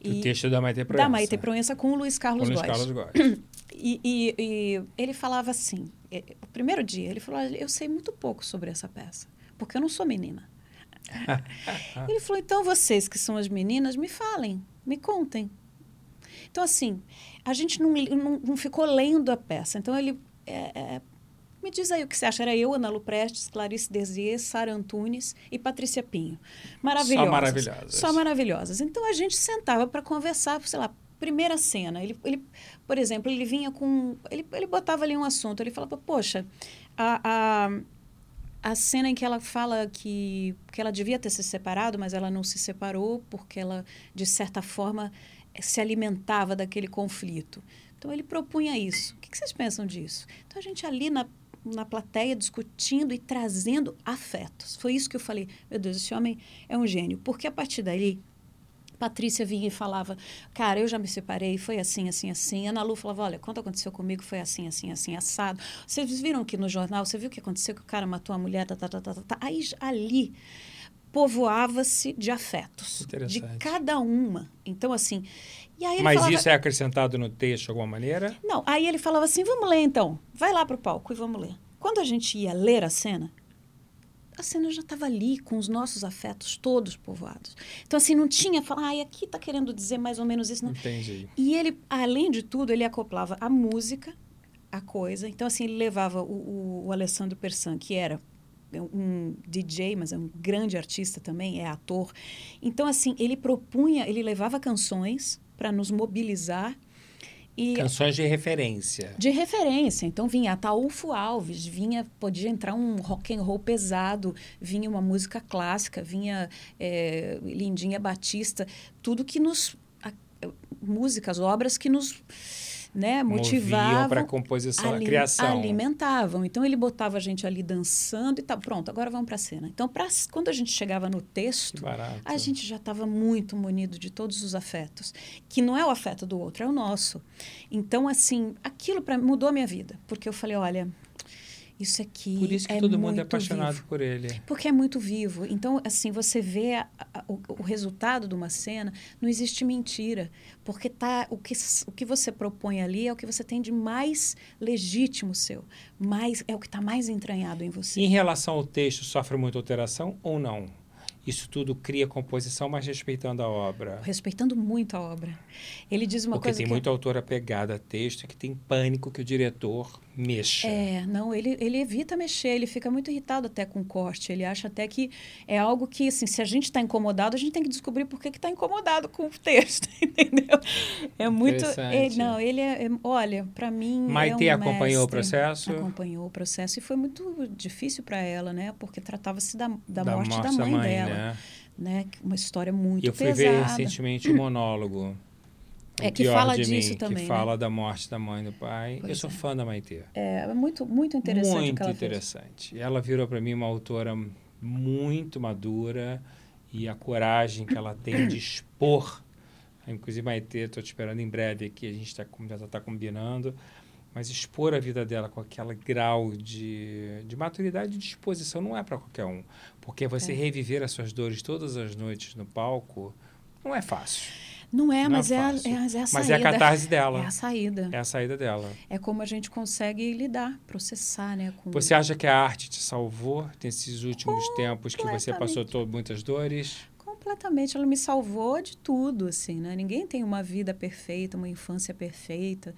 Speaker 1: o texto da Maite Proença.
Speaker 2: da Maite Proença com o Luiz Carlos
Speaker 1: Com Luiz
Speaker 2: Góes.
Speaker 1: Carlos Góes.
Speaker 2: E, e- e ele falava assim, eh, o primeiro dia, ele falou, "Olha, eu sei muito pouco sobre essa peça, porque eu não sou menina. ele falou, então vocês que são as meninas, me falem, me contem. Então, assim, a gente não, não, não ficou lendo a peça. Então, ele... é, é, me diz aí o que você acha. Era eu, Ana Lu Prestes, Clarice Desier, Sara Antunes e Patrícia Pinho. Maravilhosas.
Speaker 1: maravilhosas.
Speaker 2: Só maravilhosas. Então, a gente sentava para conversar, sei lá, primeira cena. Ele, ele, por exemplo, ele vinha com... Ele, ele botava ali um assunto. Ele falava, poxa, a, a, a cena em que ela fala que, que ela devia ter se separado, mas ela não se separou porque ela, de certa forma, se alimentava daquele conflito. Então ele propunha isso. O que, que vocês pensam disso? Então a gente ali na, na plateia discutindo e trazendo afetos. Foi isso que eu falei. Meu Deus, esse homem é um gênio. Porque a partir daí Patrícia vinha e falava, cara, eu já me separei, foi assim, assim, assim. Ana Lu falava, olha, quando aconteceu comigo foi assim, assim, assim, assado. Vocês viram aqui no jornal, você viu o que aconteceu, que o cara matou a mulher, tá, tá, tá, tá, tá. Aí, ali, povoava-se de afetos. De cada uma. Então, assim...
Speaker 1: Mas falava, isso é acrescentado no texto de alguma maneira?
Speaker 2: Não, aí ele falava assim, vamos ler então. Vai lá para o palco e vamos ler. Quando a gente ia ler a cena, a cena já estava ali, com os nossos afetos todos povoados. Então, assim, não tinha falar, ai, aqui está querendo dizer mais ou menos isso. Não.
Speaker 1: Entendi.
Speaker 2: E ele, além de tudo, ele acoplava a música, a coisa. Então, assim, ele levava o, o, o Alessandro Persan, que era um DJ, mas é um grande artista também, é ator. Então, assim, ele propunha, ele levava canções para nos mobilizar
Speaker 1: e Canções de referência.
Speaker 2: De referência. Então vinha Ataúfo Alves, vinha, podia entrar um rock and roll pesado, vinha uma música clássica, vinha é, Lindinha Batista, tudo que nos. Músicas, obras que nos né, motivavam
Speaker 1: para a composição, a criação.
Speaker 2: Alimentavam. Então ele botava a gente ali dançando e tá pronto, agora vamos para a cena. Então, pra, quando a gente chegava no texto, a gente já estava muito munido de todos os afetos, que não é o afeto do outro, é o nosso. Então, assim, aquilo para mudou a minha vida, porque eu falei, olha, isso aqui
Speaker 1: Por isso que é todo mundo é apaixonado
Speaker 2: vivo.
Speaker 1: por ele.
Speaker 2: Porque é muito vivo. Então, assim, você vê a, a, o, o, resultado de uma cena, não existe mentira. Porque tá, o, que, o que você propõe ali é o que você tem de mais legítimo seu. Mais, é o que está mais entranhado em você.
Speaker 1: Em relação ao texto, sofre muita alteração ou não? Isso tudo cria composição, mas respeitando a obra.
Speaker 2: Respeitando muito a obra. Ele diz uma
Speaker 1: Porque
Speaker 2: coisa.
Speaker 1: Porque tem
Speaker 2: que...
Speaker 1: muita autora pegada a texto que tem pânico que o diretor mexa.
Speaker 2: É, não, ele, ele evita mexer, ele fica muito irritado até com o corte. Ele acha até que é algo que, assim, se a gente está incomodado, a gente tem que descobrir por que está incomodado com o texto, entendeu? É muito. Ele, não, ele é. é olha, para mim.
Speaker 1: Maite
Speaker 2: é
Speaker 1: um acompanhou
Speaker 2: mestre,
Speaker 1: o processo?
Speaker 2: Acompanhou o processo e foi muito difícil para ela, né? Porque tratava-se da, da, da, morte, morte da mãe, mãe dela. Né? né? Uma história muito pesada.
Speaker 1: Eu fui pesada. ver recentemente o um monólogo.
Speaker 2: É que fala disso mim, também.
Speaker 1: Que fala né? da morte da mãe e do pai. Pois eu sou
Speaker 2: é.
Speaker 1: fã da Maitê.
Speaker 2: É, é muito, muito interessante.
Speaker 1: Muito
Speaker 2: ela
Speaker 1: interessante. Fez. Ela virou para mim uma autora muito madura e a coragem que ela tem de expor. Inclusive, Maitê, estou te esperando em breve aqui, a gente tá, já está combinando. Mas expor a vida dela com aquele grau de, de maturidade e disposição não é para qualquer um. Porque você é. reviver as suas dores todas as noites no palco não é fácil.
Speaker 2: Não é, não mas, é, é, a, é, a saída.
Speaker 1: Mas é a catarse dela.
Speaker 2: É a saída.
Speaker 1: É a saída dela.
Speaker 2: É como a gente consegue lidar, processar, né? Com...
Speaker 1: Você acha que a arte te salvou nesses últimos tempos que você passou todo, muitas dores?
Speaker 2: Completamente. Ela me salvou de tudo, assim, né? Ninguém tem uma vida perfeita, uma infância perfeita,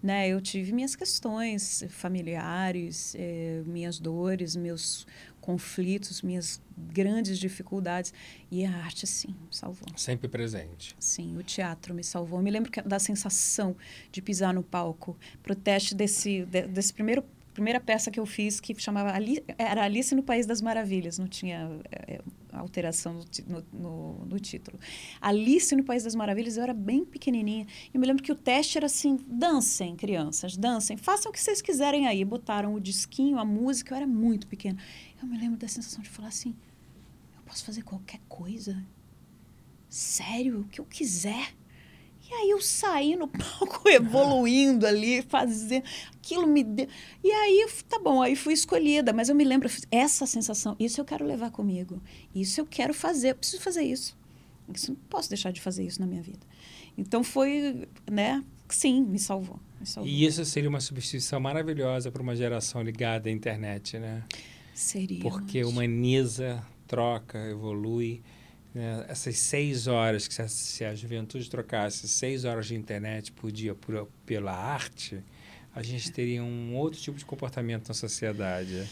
Speaker 2: né? Eu tive minhas questões familiares, eh, minhas dores, meus conflitos, minhas grandes dificuldades. E a arte, sim, me salvou.
Speaker 1: Sempre presente.
Speaker 2: Sim, o teatro me salvou. Eu me lembro da sensação de pisar no palco para o teste desse, desse primeiro primeira peça que eu fiz que chamava era Alice no País das Maravilhas, não tinha é, alteração no, no, no, título. Alice no País das Maravilhas, eu era bem pequenininha. E me lembro que o teste era assim: dancem, crianças, dancem, façam o que vocês quiserem aí. Botaram o disquinho, a música, eu era muito pequena. Eu me lembro da sensação de falar assim: eu posso fazer qualquer coisa. Sério, o que eu quiser. E aí eu saí no palco evoluindo ali, fazendo. Aquilo me deu. E aí, tá bom, aí fui escolhida. Mas eu me lembro, essa sensação, isso eu quero levar comigo. Isso eu quero fazer, eu preciso fazer isso. isso não posso deixar de fazer isso na minha vida. Então foi, né? Sim, me salvou, me salvou.
Speaker 1: E isso seria uma substituição maravilhosa para uma geração ligada à internet, né?
Speaker 2: Seria.
Speaker 1: Porque humaniza, troca, evolui. Né? Essas seis horas, que se a, se a, juventude trocasse seis horas de internet por dia por, pela arte, a gente teria um outro tipo de comportamento na sociedade.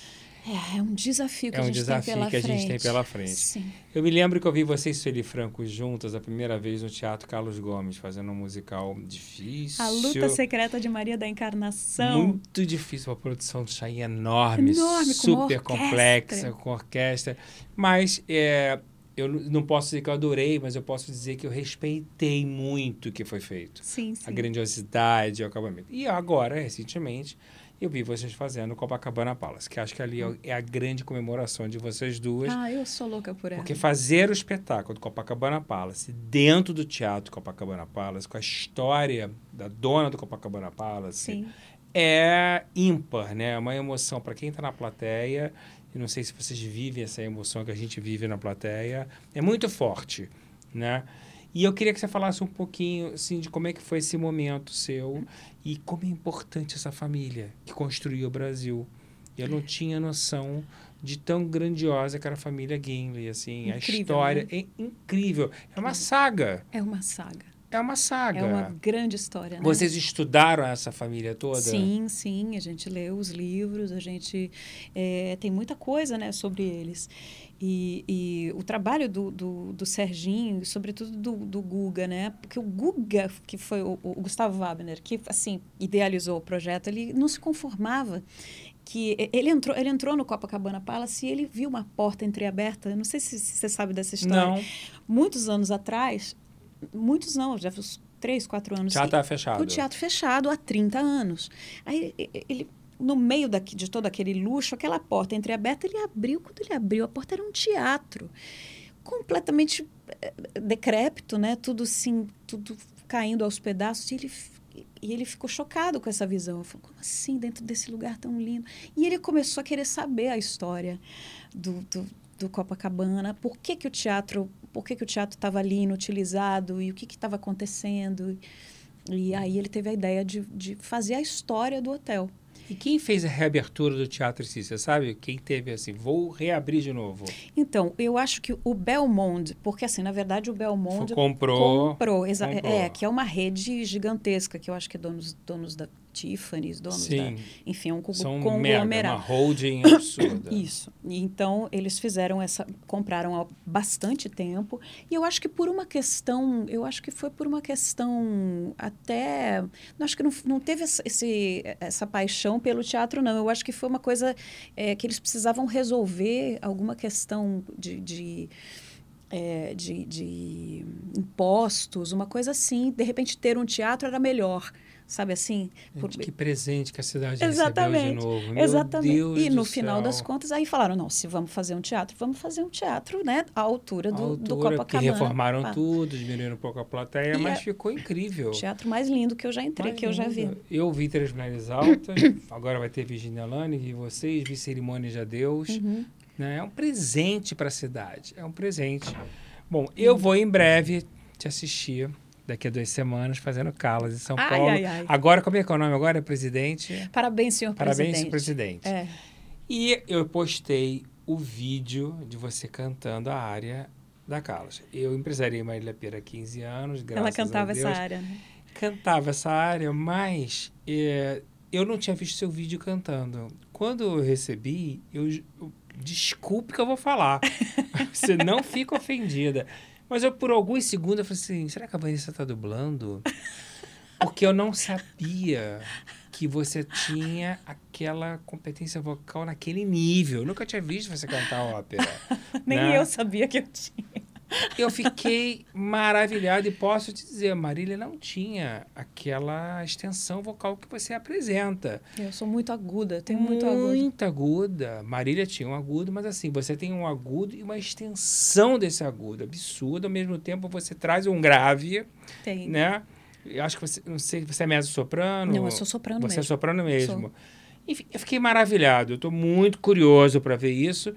Speaker 2: É, é um desafio que,
Speaker 1: é
Speaker 2: a,
Speaker 1: gente
Speaker 2: um desafio
Speaker 1: que
Speaker 2: a
Speaker 1: gente tem pela frente.
Speaker 2: Sim.
Speaker 1: Eu me lembro que eu vi vocês, Sueli Franco, juntas a primeira vez no Teatro Carlos Gomes, fazendo um musical difícil.
Speaker 2: A Luta Secreta de Maria da Encarnação.
Speaker 1: Muito difícil, uma produção de chá enorme, enorme super com complexa, com orquestra. Mas é, eu não posso dizer que eu adorei, mas eu posso dizer que eu respeitei muito o que foi feito.
Speaker 2: Sim, sim.
Speaker 1: A grandiosidade, o acabamento. E agora, recentemente, eu vi vocês fazendo Copacabana Palace, que acho que ali é a grande comemoração de vocês duas.
Speaker 2: Ah, eu sou louca por ela.
Speaker 1: Porque fazer o espetáculo do Copacabana Palace dentro do teatro Copacabana Palace, com a história da dona do Copacabana Palace,
Speaker 2: Sim.
Speaker 1: é ímpar, né? É uma emoção para quem está na plateia. E não sei se vocês vivem essa emoção que a gente vive na plateia. É muito forte, né? E eu queria que você falasse um pouquinho assim, de como é que foi esse momento seu e como é importante essa família que construiu o Brasil. Eu não tinha noção de tão grandiosa que era a família Gimli, assim, a
Speaker 2: Incrível,
Speaker 1: história
Speaker 2: né?
Speaker 1: é incrível. É uma saga,
Speaker 2: É uma saga.
Speaker 1: É uma saga.
Speaker 2: É uma grande história, né?
Speaker 1: Vocês estudaram essa família toda?
Speaker 2: Sim, sim. A gente leu os livros, a gente é, tem muita coisa né, sobre eles. E, e o trabalho do, do, do Serginho, sobretudo do, do Guga, né? Porque o Guga, que foi o, o Gustavo Wagner, que assim idealizou o projeto, ele não se conformava que ele entrou, ele entrou no Copacabana Palace e ele viu uma porta entreaberta. Eu não sei se, se você sabe dessa história.
Speaker 1: Não,
Speaker 2: Muitos anos atrás, muitos não, já uns três, quatro anos.
Speaker 1: já
Speaker 2: e-
Speaker 1: fechado.
Speaker 2: o teatro fechado há 30 anos. Aí ele, no meio daqui, de todo aquele luxo, aquela porta entreaberta, ele abriu. Quando ele abriu, a porta era um teatro. Completamente eh, decrépito, né? Tudo assim, tudo caindo aos pedaços. E ele, e ele ficou chocado com essa visão. Como assim, dentro desse lugar tão lindo? E ele começou a querer saber a história do, do, do Copacabana. Por que, que o teatro... Por que, que o teatro estava ali inutilizado e o que estava acontecendo? E aí ele teve a ideia de, de fazer a história do hotel.
Speaker 1: E quem fez a reabertura do teatro em si? Você sabe? Quem teve assim, vou reabrir de novo?
Speaker 2: Então, eu acho que o Belmond, porque assim, na verdade o Belmond
Speaker 1: comprou.
Speaker 2: comprou,
Speaker 1: comprou.
Speaker 2: é, que é uma rede gigantesca, que eu acho que é donos, donos da Tiffany's, donos
Speaker 1: Sim,
Speaker 2: da, enfim, é um co-
Speaker 1: são mega, uma
Speaker 2: conglomerado.
Speaker 1: holding absurda.
Speaker 2: Isso. E então eles fizeram essa, compraram há bastante tempo. E eu acho que por uma questão, eu acho que foi por uma questão até, não acho que não, não teve essa, esse, essa paixão pelo teatro, não. Eu acho que foi uma coisa é, que eles precisavam resolver alguma questão de, de é, de, de impostos, uma coisa assim. De repente, ter um teatro era melhor, sabe assim? Por-
Speaker 1: Gente, que presente que a cidade
Speaker 2: Exatamente,
Speaker 1: recebeu de novo. Meu
Speaker 2: Exatamente.
Speaker 1: Deus
Speaker 2: e no final
Speaker 1: céu.
Speaker 2: das contas, aí falaram: não, se vamos fazer um teatro, vamos fazer um teatro, né? À altura do,
Speaker 1: A
Speaker 2: do
Speaker 1: altura, que
Speaker 2: Copacabana.
Speaker 1: reformaram
Speaker 2: Pá,
Speaker 1: tudo, diminuíram um pouco a plateia,
Speaker 2: E
Speaker 1: mas
Speaker 2: é-
Speaker 1: ficou incrível.
Speaker 2: O teatro mais lindo que eu já entrei,
Speaker 1: Mais
Speaker 2: que eu já vi.
Speaker 1: Eu vi Três Mulheres Altas, agora vai ter Virginia Lane, vi vocês, vi Cerimônia de Adeus.
Speaker 2: Uhum.
Speaker 1: Né? É um presente para a cidade, é um presente. Bom, eu vou em breve te assistir, daqui a duas semanas, fazendo Calas em São
Speaker 2: Ai,
Speaker 1: Paulo.
Speaker 2: ai, ai.
Speaker 1: Agora, como é que é o nome agora? É presidente?
Speaker 2: Parabéns, senhor
Speaker 1: Parabéns,
Speaker 2: presidente.
Speaker 1: presidente.
Speaker 2: É.
Speaker 1: E eu postei o vídeo de você cantando a área da Calas. Eu empresariei Marília Pera há 15 anos, graças
Speaker 2: Ela cantava
Speaker 1: a Deus.
Speaker 2: essa área. né?
Speaker 1: Cantava essa área, mas é, eu não tinha visto seu vídeo cantando. Quando eu recebi, eu, eu- desculpe que eu vou falar. Você não fica ofendida. Mas eu, por alguns segundos, eu falei assim: será que a Vanessa está dublando? Porque eu não sabia que você tinha aquela competência vocal naquele nível. Eu nunca tinha visto você cantar ópera.
Speaker 2: Nem
Speaker 1: né?
Speaker 2: eu sabia que eu tinha.
Speaker 1: Eu fiquei maravilhado e posso te dizer, Marília não tinha aquela extensão vocal que você apresenta.
Speaker 2: Eu sou muito aguda, tenho muito agudo.
Speaker 1: Muito aguda. Marília tinha um agudo, mas assim, você tem um agudo e uma extensão desse agudo, absurdo. Ao mesmo tempo, você traz um grave,
Speaker 2: Tem.
Speaker 1: né? Eu acho que você, não sei, você é mezzo-soprano?
Speaker 2: Não, eu sou soprano
Speaker 1: Você é
Speaker 2: mesmo.
Speaker 1: soprano mesmo. Enfim, eu fiquei maravilhado. Eu estou muito curioso para ver isso.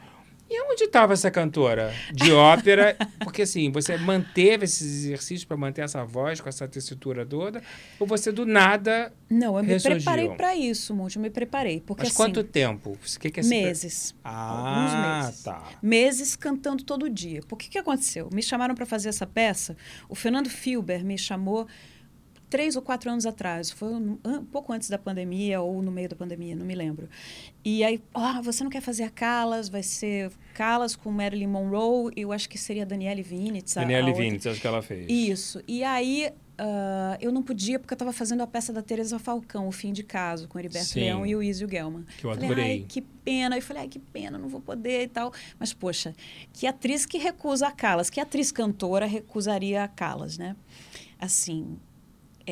Speaker 1: E onde estava essa cantora de ópera? Porque assim, você manteve esses exercícios para manter essa voz com essa tessitura toda? Ou você do nada.
Speaker 2: Não, eu me
Speaker 1: Ressurgiu.
Speaker 2: preparei para isso, Monte. Eu me preparei. Porque
Speaker 1: Mas
Speaker 2: assim,
Speaker 1: quanto tempo? Você que que é se pre-
Speaker 2: meses.
Speaker 1: Ah,
Speaker 2: Alguns meses.
Speaker 1: tá.
Speaker 2: meses cantando todo dia. Por que que aconteceu? Me chamaram para fazer essa peça. O Fernando Filber me chamou três ou quatro anos atrás. Foi um, um pouco antes da pandemia ou no meio da pandemia, não me lembro. E aí, ah, você não quer fazer a Calas? Vai ser Calas com Marilyn Monroe. Eu acho que seria Danielle Vinitz. outra.
Speaker 1: Vinitz, acho que ela fez.
Speaker 2: Isso. E aí uh, eu não podia porque eu estava fazendo a peça da Teresa Falcão, O Fim de Caso, com Heriberto
Speaker 1: Sim.
Speaker 2: Leão e o Izio Gelman.
Speaker 1: Que eu
Speaker 2: Falei,
Speaker 1: adorei.
Speaker 2: ai, que pena. Eu falei, ai, que pena, não vou poder e tal. Mas, poxa, que atriz que recusa a Calas? Que atriz cantora recusaria a Calas, né? Assim,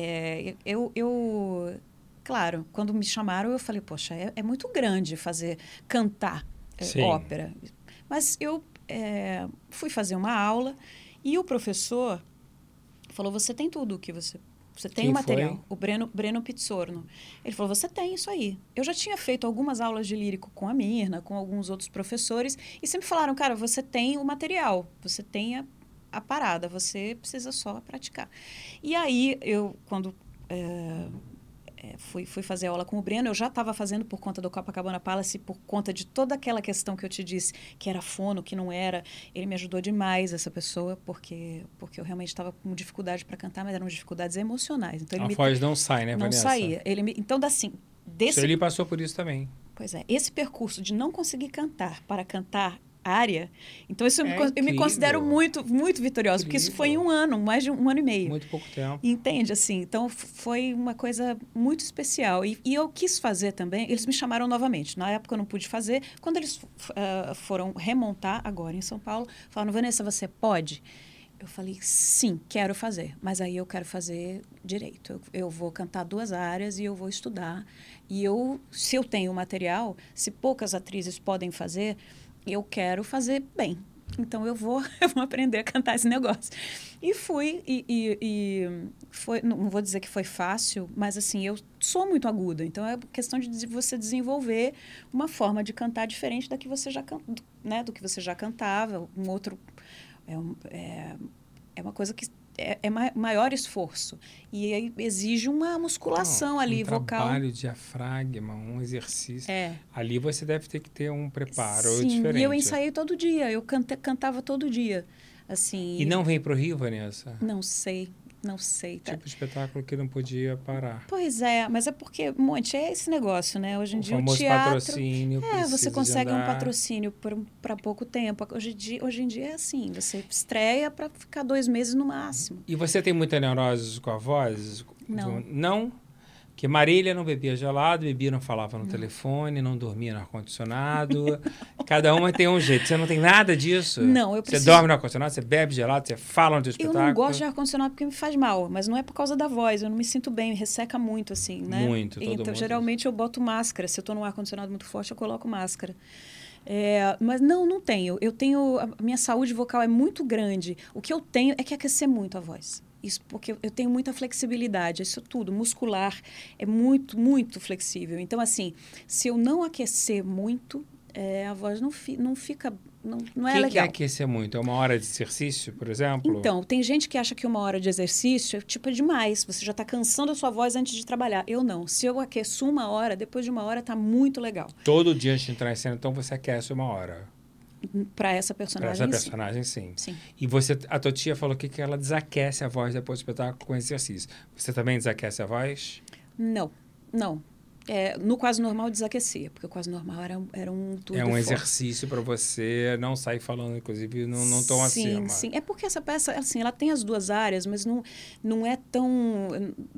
Speaker 2: é, eu, eu... Claro, quando me chamaram, eu falei, poxa, é, é muito grande fazer, cantar é, ópera. Mas eu é, fui fazer uma aula e o professor falou, você tem tudo o que você... Você tem
Speaker 1: Quem
Speaker 2: o material.
Speaker 1: foi?
Speaker 2: O Breno, Breno Pizzorno. Ele falou, você tem isso aí. Eu já tinha feito algumas aulas de lírico com a Mirna, com alguns outros professores, e sempre falaram, cara, você tem o material, você tem a, a parada, você precisa só praticar. E aí, eu, quando é, fui, fui fazer aula com o Breno, eu já estava fazendo por conta do Copacabana Palace, por conta de toda aquela questão que eu te disse, que era fono, que não era. Ele me ajudou demais, essa pessoa, porque, porque eu realmente estava com dificuldade para cantar, mas eram dificuldades emocionais. Então, ele
Speaker 1: A
Speaker 2: me,
Speaker 1: voz não sai, né,
Speaker 2: não
Speaker 1: Vanessa?
Speaker 2: saía. Ele me, então, assim, desse
Speaker 1: Ele passou por isso também.
Speaker 2: Pois é, esse percurso de não conseguir cantar para cantar área, então isso eu, me
Speaker 1: É
Speaker 2: eu me
Speaker 1: incrível.
Speaker 2: considero muito, muito vitoriosa, porque isso foi em um ano, mais de um ano e meio.
Speaker 1: Muito pouco tempo.
Speaker 2: Entende, assim, então foi uma coisa muito especial. E, e eu quis fazer também, eles me chamaram novamente. Na época eu não pude fazer. Quando eles ah, foram remontar agora em São Paulo, falaram, Vanessa, você pode? Eu falei, sim, quero fazer. Mas aí eu quero fazer direito. Eu, eu vou cantar duas áreas e eu vou estudar. E eu, se eu tenho material, se poucas atrizes podem fazer, eu quero fazer bem. Então eu vou, eu vou aprender a cantar esse negócio. E fui, e, e- e foi, não vou dizer que foi fácil, mas assim, eu sou muito aguda. Então é questão de você desenvolver uma forma de cantar diferente da que você já, né, do que você já cantava, um outro. É, é, é uma coisa que é, é ma- maior esforço. E aí exige uma musculação
Speaker 1: Não,
Speaker 2: ali,
Speaker 1: um
Speaker 2: vocal.
Speaker 1: trabalho, diafragma, um exercício.
Speaker 2: É.
Speaker 1: Ali você deve ter que ter um preparo
Speaker 2: Sim,
Speaker 1: diferente.
Speaker 2: e eu ensaiei todo dia, eu cante, cantava todo dia. Assim,
Speaker 1: E não vem pro Rio, Vanessa?
Speaker 2: Não sei, não sei. Tá?
Speaker 1: Tipo espetáculo que não podia parar.
Speaker 2: Pois é, mas é porque, Monte, é esse negócio, né? Hoje em
Speaker 1: o
Speaker 2: dia o teatro.
Speaker 1: patrocínio.
Speaker 2: É, você
Speaker 1: de
Speaker 2: consegue um patrocínio para pouco tempo. Hoje, em dia- hoje em dia é assim, você estreia para ficar dois meses no máximo.
Speaker 1: E você tem muita neurose com a voz?
Speaker 2: Não.
Speaker 1: Não? Porque Marília não bebia gelado, bebia, não falava no telefone, não dormia no ar-condicionado. Cada uma tem um jeito. Você não tem nada disso?
Speaker 2: Não, eu
Speaker 1: Você
Speaker 2: preciso-
Speaker 1: dorme no ar-condicionado, você bebe gelado, você fala no teu
Speaker 2: Eu
Speaker 1: espetáculo?
Speaker 2: não gosto de ar-condicionado porque me faz mal, mas não é por causa da voz. Eu não me sinto bem, resseca muito, assim, né?
Speaker 1: Muito, todo
Speaker 2: Então, geralmente eu boto máscara. Se eu estou num ar-condicionado muito forte, eu coloco máscara. É, mas não, não tenho. Eu tenho. A minha saúde vocal é muito grande. O que eu tenho é que aquecer muito a voz. Isso porque eu- tenho muita flexibilidade, isso tudo, muscular, é muito, muito flexível. Então, assim, se eu não aquecer muito, é, a voz não, fi- não fica. Não, não é
Speaker 1: O que, é
Speaker 2: legal.
Speaker 1: aquecer muito? É uma hora de exercício, por exemplo?
Speaker 2: Então, tem gente que acha que uma hora de exercício é, tipo é demais. Você já está cansando a sua voz antes de trabalhar. Eu não. Se eu aqueço uma hora, depois de uma hora está muito legal.
Speaker 1: Todo dia antes de entrar em cena, então você aquece uma hora.
Speaker 2: Para essa
Speaker 1: Pra
Speaker 2: personagem.
Speaker 1: essa
Speaker 2: sim.
Speaker 1: personagem, sim.
Speaker 2: Sim.
Speaker 1: E você, a tua tia falou que, que ela desaquece a voz depois do espetáculo com exercício. Você também desaquece a voz?
Speaker 2: Não, não. É, no quase normal desaquecia, porque o quase normal era, era um tudo
Speaker 1: é um
Speaker 2: forte.
Speaker 1: exercício para você não sair falando, inclusive, num, num tom
Speaker 2: sim,
Speaker 1: acima.
Speaker 2: Sim, É porque essa peça, assim, ela tem as duas áreas, mas não, não é tão,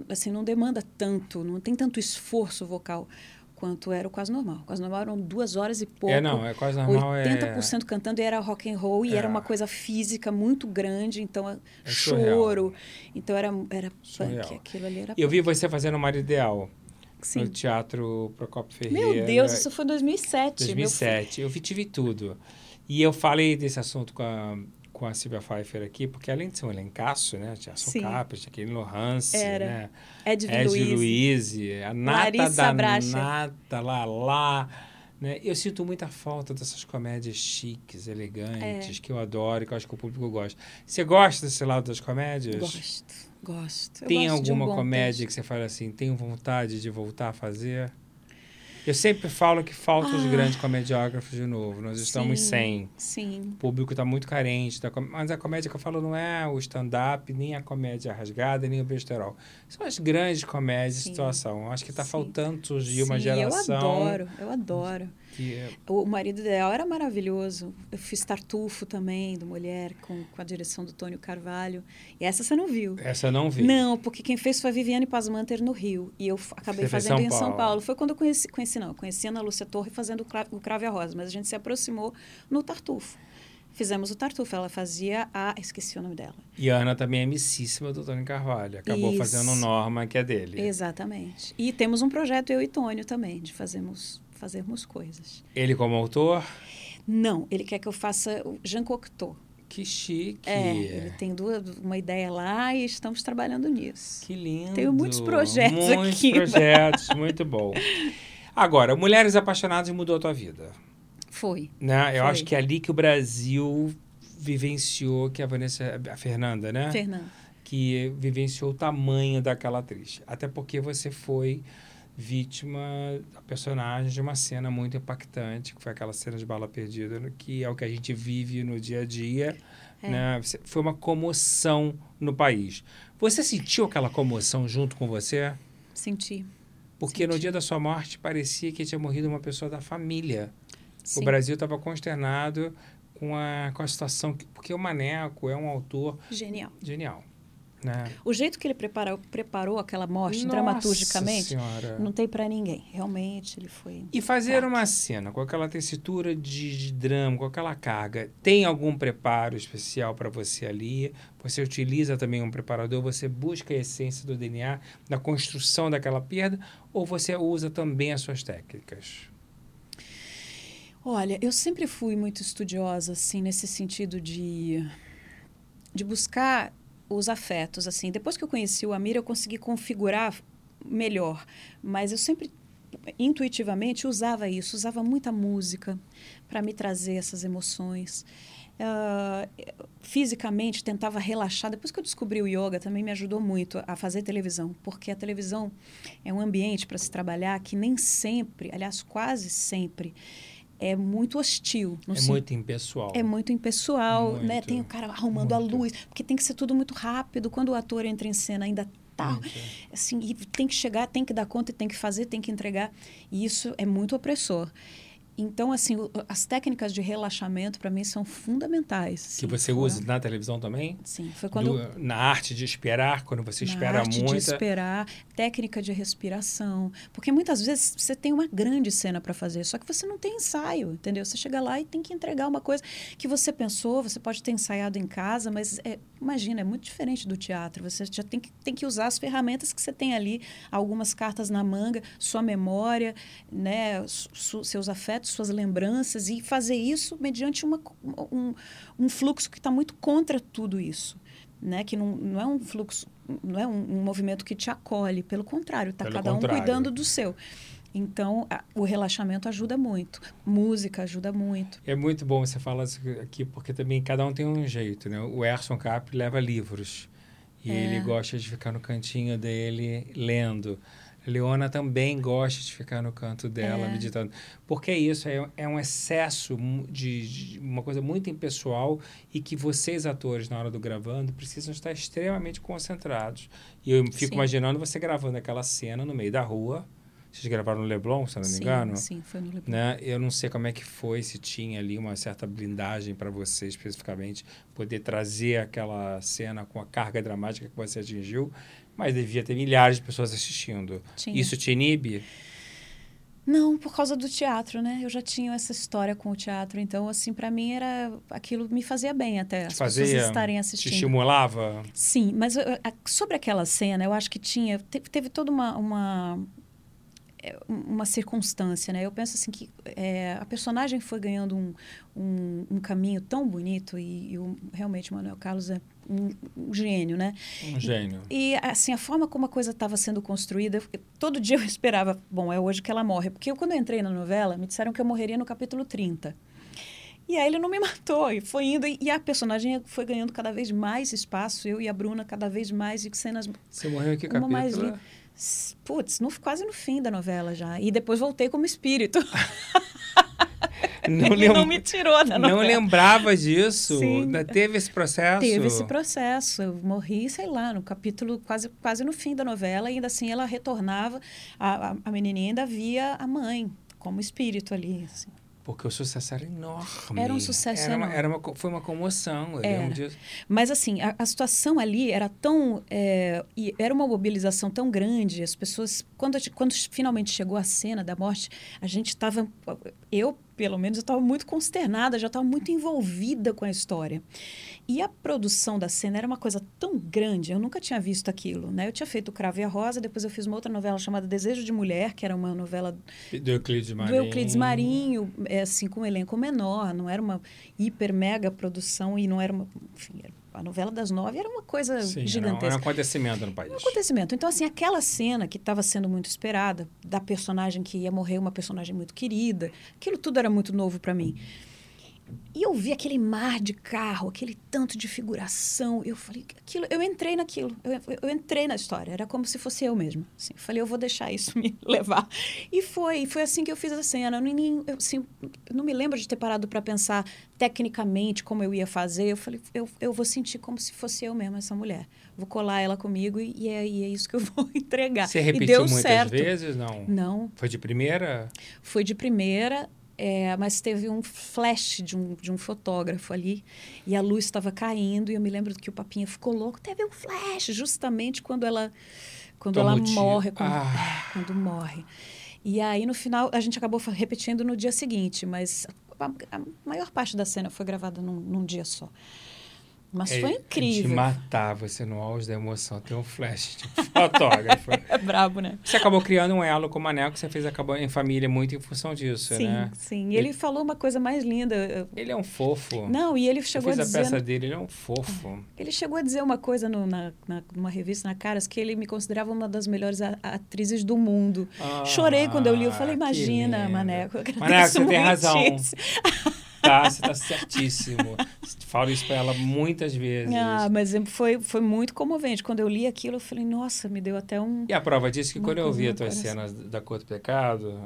Speaker 2: assim, não demanda tanto, não tem tanto esforço vocal quanto era o quase normal. O quase normal eram duas horas e pouco.
Speaker 1: É, não, é quase normal.
Speaker 2: 80% cantando e era rock and roll e
Speaker 1: É.
Speaker 2: era uma coisa física muito grande, então
Speaker 1: É
Speaker 2: choro,
Speaker 1: surreal.
Speaker 2: então era era
Speaker 1: Surreal.
Speaker 2: punk, aquilo ali era
Speaker 1: É. Eu vi
Speaker 2: punk.
Speaker 1: você fazendo o Mar Ideal no
Speaker 2: Sim.
Speaker 1: Teatro Procopio Ferreira.
Speaker 2: Meu Deus, isso foi em 2007. meu
Speaker 1: 2007. Eu vi, tive tudo. E eu falei desse assunto com a, com a Silvia Pfeiffer aqui, porque além de ser um elencaço, né? Tinha
Speaker 2: Sim.
Speaker 1: Capri, tinha aquele Lohance, né?
Speaker 2: Ed
Speaker 1: Ed
Speaker 2: Luiz.
Speaker 1: Luiz, a nata
Speaker 2: Larissa
Speaker 1: da
Speaker 2: Bracha.
Speaker 1: nata, lá, lá. Né? Eu sinto muita falta dessas comédias chiques,
Speaker 2: É.
Speaker 1: elegantes, que eu adoro e que eu acho que o público gosta. Você gosta desse lado das comédias?
Speaker 2: Gosto, gosto. Eu
Speaker 1: Tem
Speaker 2: gosto um
Speaker 1: alguma
Speaker 2: bom
Speaker 1: comédia
Speaker 2: texto.
Speaker 1: que você fala assim, tenho vontade de voltar a fazer? Eu sempre falo que faltam os
Speaker 2: Ah.
Speaker 1: grandes comediógrafos de novo. Nós estamos
Speaker 2: Sim,
Speaker 1: sem.
Speaker 2: Sim.
Speaker 1: O público está muito carente. Com- Mas a comédia que eu falo não é o stand-up, nem a comédia rasgada, nem o besterol. São as grandes comédias de
Speaker 2: Sim.
Speaker 1: situação. Eu Acho que está faltando surgir uma geração.
Speaker 2: Eu adoro, eu adoro.
Speaker 1: Que é...
Speaker 2: O marido ideal era maravilhoso. Eu fiz Tartufo também, do Mulher, com, com a direção do Tônio Carvalho. E essa você não viu.
Speaker 1: Essa eu não vi.
Speaker 2: Não, porque quem fez foi a Viviane Pasmanter no Rio. E eu acabei
Speaker 1: Você
Speaker 2: fazendo
Speaker 1: São
Speaker 2: em São
Speaker 1: Paulo.
Speaker 2: Foi quando eu conheci, conheci não, conheci a Ana Lúcia Torre fazendo o Cra- o Crave a Rosa. Mas a gente se aproximou no Tartufo. Fizemos o Tartufo. Ela fazia a... Esqueci o nome dela.
Speaker 1: E a Ana também é amicíssima do Tony Carvalho. Acabou
Speaker 2: Isso.
Speaker 1: fazendo Norma, que é dele.
Speaker 2: Exatamente. E temos um projeto, eu e Tônio também, de fazermos, fazermos coisas.
Speaker 1: Ele como autor,
Speaker 2: Não, ele quer que eu faça o Jean Cocteau.
Speaker 1: que chique.
Speaker 2: É, ele tem duas, uma ideia lá e estamos trabalhando nisso.
Speaker 1: Que lindo.
Speaker 2: Tenho muitos projetos
Speaker 1: muitos
Speaker 2: aqui.
Speaker 1: projetos, muito bom. Agora, Mulheres Apaixonadas mudou a tua vida.
Speaker 2: Foi.
Speaker 1: Né? Eu
Speaker 2: Foi.
Speaker 1: acho que é ali que o Brasil vivenciou, que a Vanessa, a Fernanda, né?
Speaker 2: Fernando.
Speaker 1: que vivenciou o tamanho daquela atriz. Até porque você foi vítima da personagem de uma cena muito impactante, que foi aquela cena de bala perdida, no- que é o que a gente vive no dia a dia.
Speaker 2: É.
Speaker 1: Né? Foi uma comoção no país. Você sentiu aquela comoção junto com você?
Speaker 2: Senti.
Speaker 1: Porque no
Speaker 2: Senti.
Speaker 1: dia da sua morte parecia que tinha morrido uma pessoa da família.
Speaker 2: Sim.
Speaker 1: O Brasil estava consternado com a, com a situação, que- porque o Maneco é um autor
Speaker 2: Genial.
Speaker 1: genial. Né?
Speaker 2: O jeito que ele preparou, preparou aquela morte
Speaker 1: Nossa
Speaker 2: dramaturgicamente,
Speaker 1: Senhora.
Speaker 2: não tem pra ninguém. Realmente, ele foi.
Speaker 1: E fazer
Speaker 2: craque.
Speaker 1: uma cena com aquela tessitura de, de drama, com aquela carga, tem algum preparo especial para você ali? Você utiliza também um preparador? Você busca a essência do DNA, da construção daquela perda? Ou você usa também as suas técnicas?
Speaker 2: Olha, eu sempre fui muito estudiosa, assim, nesse sentido de, de buscar os afetos, assim. Depois que eu conheci o Amir, eu consegui configurar melhor. Mas eu sempre, intuitivamente, usava isso. Usava muita música para me trazer essas emoções. Ah, fisicamente, tentava relaxar. Depois que eu descobri o yoga, também me ajudou muito a fazer televisão. Porque a televisão é um ambiente para se trabalhar que nem sempre, aliás, quase sempre, é muito hostil.
Speaker 1: é
Speaker 2: sen-
Speaker 1: muito impessoal.
Speaker 2: é muito impessoal, né?
Speaker 1: Muito,
Speaker 2: Tem o cara arrumando a
Speaker 1: muito.
Speaker 2: luz, porque tem que ser tudo muito rápido. Quando o ator entra em cena, ainda tá
Speaker 1: Muito.
Speaker 2: assim, e tem que chegar, tem que dar conta, tem que fazer, tem que entregar. E isso é muito opressor. Então, assim, o- as técnicas de relaxamento para mim são fundamentais.
Speaker 1: Que
Speaker 2: assim,
Speaker 1: você
Speaker 2: foram-
Speaker 1: usa na televisão também?
Speaker 2: Sim, foi quando
Speaker 1: Do- na arte de esperar, quando você espera
Speaker 2: na arte
Speaker 1: muito.
Speaker 2: de esperar, técnica de respiração. Porque muitas vezes você tem uma grande cena para fazer, só que você não tem ensaio, entendeu? Você chega lá e tem que entregar uma coisa que você pensou, você pode ter ensaiado em casa, mas é, imagina, é muito diferente do teatro. Você já tem que, tem que usar as ferramentas que você tem ali, algumas cartas na manga, sua memória, né, su- seus afetos, suas lembranças, e fazer isso mediante uma, um, um fluxo que está muito contra tudo isso né? Que não, não é um fluxo, não é um, um movimento que te acolhe, pelo contrário, está cada
Speaker 1: contrário.
Speaker 2: um cuidando do seu. Então, a- o relaxamento ajuda muito, música ajuda muito.
Speaker 1: É muito bom você falar isso aqui, porque também cada um tem um jeito, né? O Erson Capri leva livros. E
Speaker 2: É.
Speaker 1: ele gosta de ficar no cantinho dele lendo. Leona também gosta de ficar no canto dela
Speaker 2: É.
Speaker 1: meditando. Porque é isso, é, é um excesso de, de uma coisa muito impessoal e que vocês, atores, na hora do gravando, precisam estar extremamente concentrados. E eu fico
Speaker 2: Sim.
Speaker 1: imaginando você gravando aquela cena no meio da rua. Vocês gravaram no Leblon, se não me
Speaker 2: sim,
Speaker 1: engano?
Speaker 2: sim, foi no Leblon.
Speaker 1: né? Eu não sei como é que foi, se tinha ali uma certa blindagem para você especificamente poder trazer aquela cena com a carga dramática que você atingiu, mas devia ter milhares de pessoas assistindo.
Speaker 2: Tinha.
Speaker 1: Isso te inibe?
Speaker 2: Não, por causa do teatro, né? Eu já tinha essa história com o teatro, então assim, para mim era aquilo me fazia bem até
Speaker 1: Te
Speaker 2: as
Speaker 1: fazia?
Speaker 2: pessoas estarem
Speaker 1: Te
Speaker 2: assistindo.
Speaker 1: estimulava?
Speaker 2: Sim, mas eu- a- sobre aquela cena, eu acho que tinha te- teve toda uma, uma é, uma circunstância, né? Eu penso assim que é, a personagem foi ganhando um, um, um caminho tão bonito e, e o- realmente o Manuel Carlos é um, um gênio, né?
Speaker 1: Um gênio.
Speaker 2: E assim a forma como a coisa estava sendo construída, eu- todo dia eu esperava, bom, é hoje que ela morre, porque eu, quando eu entrei na novela, me disseram que eu morreria no capítulo 30. E aí ele não me matou, e foi indo, e, e a personagem foi ganhando cada vez mais espaço, eu e a Bruna cada vez mais, e cenas
Speaker 1: Você morreu em que
Speaker 2: Uma mais
Speaker 1: capítulo?
Speaker 2: linda. S- Putz, no, quase no fim da novela já. E depois voltei como espírito.
Speaker 1: Não,
Speaker 2: Ele
Speaker 1: lem-
Speaker 2: não me tirou da
Speaker 1: não
Speaker 2: novela.
Speaker 1: lembrava disso.
Speaker 2: Sim.
Speaker 1: Teve esse processo?
Speaker 2: Teve esse processo. Eu morri, sei lá, no capítulo quase, quase no fim da novela. E ainda assim ela retornava, a, a, a menininha ainda via a mãe como espírito ali. Assim.
Speaker 1: Porque o sucesso era enorme.
Speaker 2: Era um sucesso
Speaker 1: era uma,
Speaker 2: enorme.
Speaker 1: Era uma, foi uma comoção.
Speaker 2: Era.
Speaker 1: lembro disso.
Speaker 2: Mas assim, a, a situação ali era tão. é, era uma mobilização tão grande. As pessoas. Quando, quando finalmente chegou a cena da morte, a gente estava. Eu, pelo menos, eu estava muito consternada, já estava muito envolvida com a história. E a produção da cena era uma coisa tão grande, eu nunca tinha visto aquilo. Né? Eu tinha feito o Cravo e a Rosa, depois eu fiz uma outra novela chamada Desejo de Mulher, que era uma novela
Speaker 1: Do Euclides
Speaker 2: do
Speaker 1: Marinho.
Speaker 2: Euclides Marinho, é, assim, com um elenco menor, não era uma hiper mega produção e não era uma. Enfim, era- a novela das nove era uma coisa
Speaker 1: Sim,
Speaker 2: gigantesca.
Speaker 1: Era um acontecimento no país.
Speaker 2: Um acontecimento. Então, assim, aquela cena que estava sendo muito esperada, da personagem que ia morrer, uma personagem muito querida, aquilo tudo era muito novo para mim. E eu vi aquele mar de carro, aquele tanto de figuração. Eu falei, aquilo, eu entrei naquilo, eu, eu- entrei na história. Era como se fosse eu mesma. Assim, eu falei, eu vou deixar isso me levar. E foi, foi assim que eu fiz a cena. Eu, nem, eu, assim, não me lembro de ter parado para pensar tecnicamente como eu ia fazer. Eu falei, eu, eu vou sentir como se fosse eu mesma essa mulher. Vou colar ela comigo e, e é, e é isso que eu vou entregar.
Speaker 1: Você
Speaker 2: e
Speaker 1: repetiu
Speaker 2: deu
Speaker 1: muitas
Speaker 2: certo.
Speaker 1: vezes? Não.
Speaker 2: Não,
Speaker 1: Foi de primeira?
Speaker 2: foi de primeira, é, mas teve um flash de um, de um fotógrafo ali e a luz estava caindo e eu me lembro que o papinha ficou louco. Teve um flash justamente quando ela quando
Speaker 1: Toma
Speaker 2: ela morre, quando,
Speaker 1: Ah.
Speaker 2: é, quando morre. E aí no final a gente acabou repetindo no dia seguinte, mas a, a maior parte da cena foi gravada num, num dia só. Mas
Speaker 1: É,
Speaker 2: foi incrível.
Speaker 1: matar você no auge da emoção. Tem um flash de fotógrafo.
Speaker 2: É brabo, né?
Speaker 1: Você acabou criando um elo com o Maneco, você fez acabou em família muito em função disso,
Speaker 2: Sim,
Speaker 1: né?
Speaker 2: sim. E ele falou uma coisa mais linda.
Speaker 1: Ele é um fofo.
Speaker 2: Não, e ele
Speaker 1: Eu
Speaker 2: chegou
Speaker 1: fiz
Speaker 2: a
Speaker 1: a
Speaker 2: dizer.
Speaker 1: peça dele, ele é um fofo.
Speaker 2: Ele chegou a dizer uma coisa no, na, na, numa revista na Caras que ele me considerava uma das melhores a- atrizes do mundo.
Speaker 1: Ah,
Speaker 2: Chorei quando eu li. Eu falei,
Speaker 1: que
Speaker 2: imagina. Maneco. eu agradeço
Speaker 1: Maneco, você tem razão.
Speaker 2: muitíssimo."
Speaker 1: Tá, você tá certíssimo. Falo isso pra ela muitas vezes.
Speaker 2: Ah, mas foi, foi muito comovente. Quando eu li aquilo, eu falei, nossa, me deu até um.
Speaker 1: E a prova disso que
Speaker 2: Uma
Speaker 1: quando eu vi as tuas cenas da Cor do Pecado,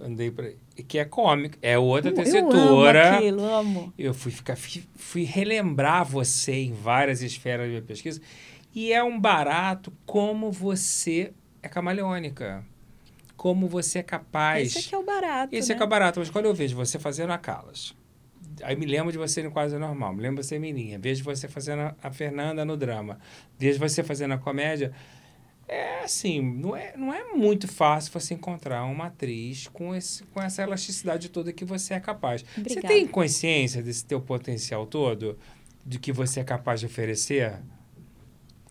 Speaker 1: andei pra... que é cômico, é outra
Speaker 2: eu amo
Speaker 1: tessitura.
Speaker 2: aquilo, amo.
Speaker 1: Eu fui ficar fui, fui relembrar você em várias esferas da minha pesquisa e é um barato como você é camaleônica. Como você é capaz.
Speaker 2: Esse aqui é o barato,
Speaker 1: Esse
Speaker 2: né?
Speaker 1: é que é barato, mas quando eu vejo você fazendo a Calas, aí me lembro de você no quase normal, me lembro de você Mirinha, vejo você fazendo a- Fernanda no drama, vejo você fazendo a comédia. É assim, não é, não é muito fácil você encontrar uma atriz com, esse, com essa elasticidade toda que você é capaz. Você
Speaker 2: Obrigada.
Speaker 1: tem consciência desse teu potencial todo? De que você é capaz de oferecer?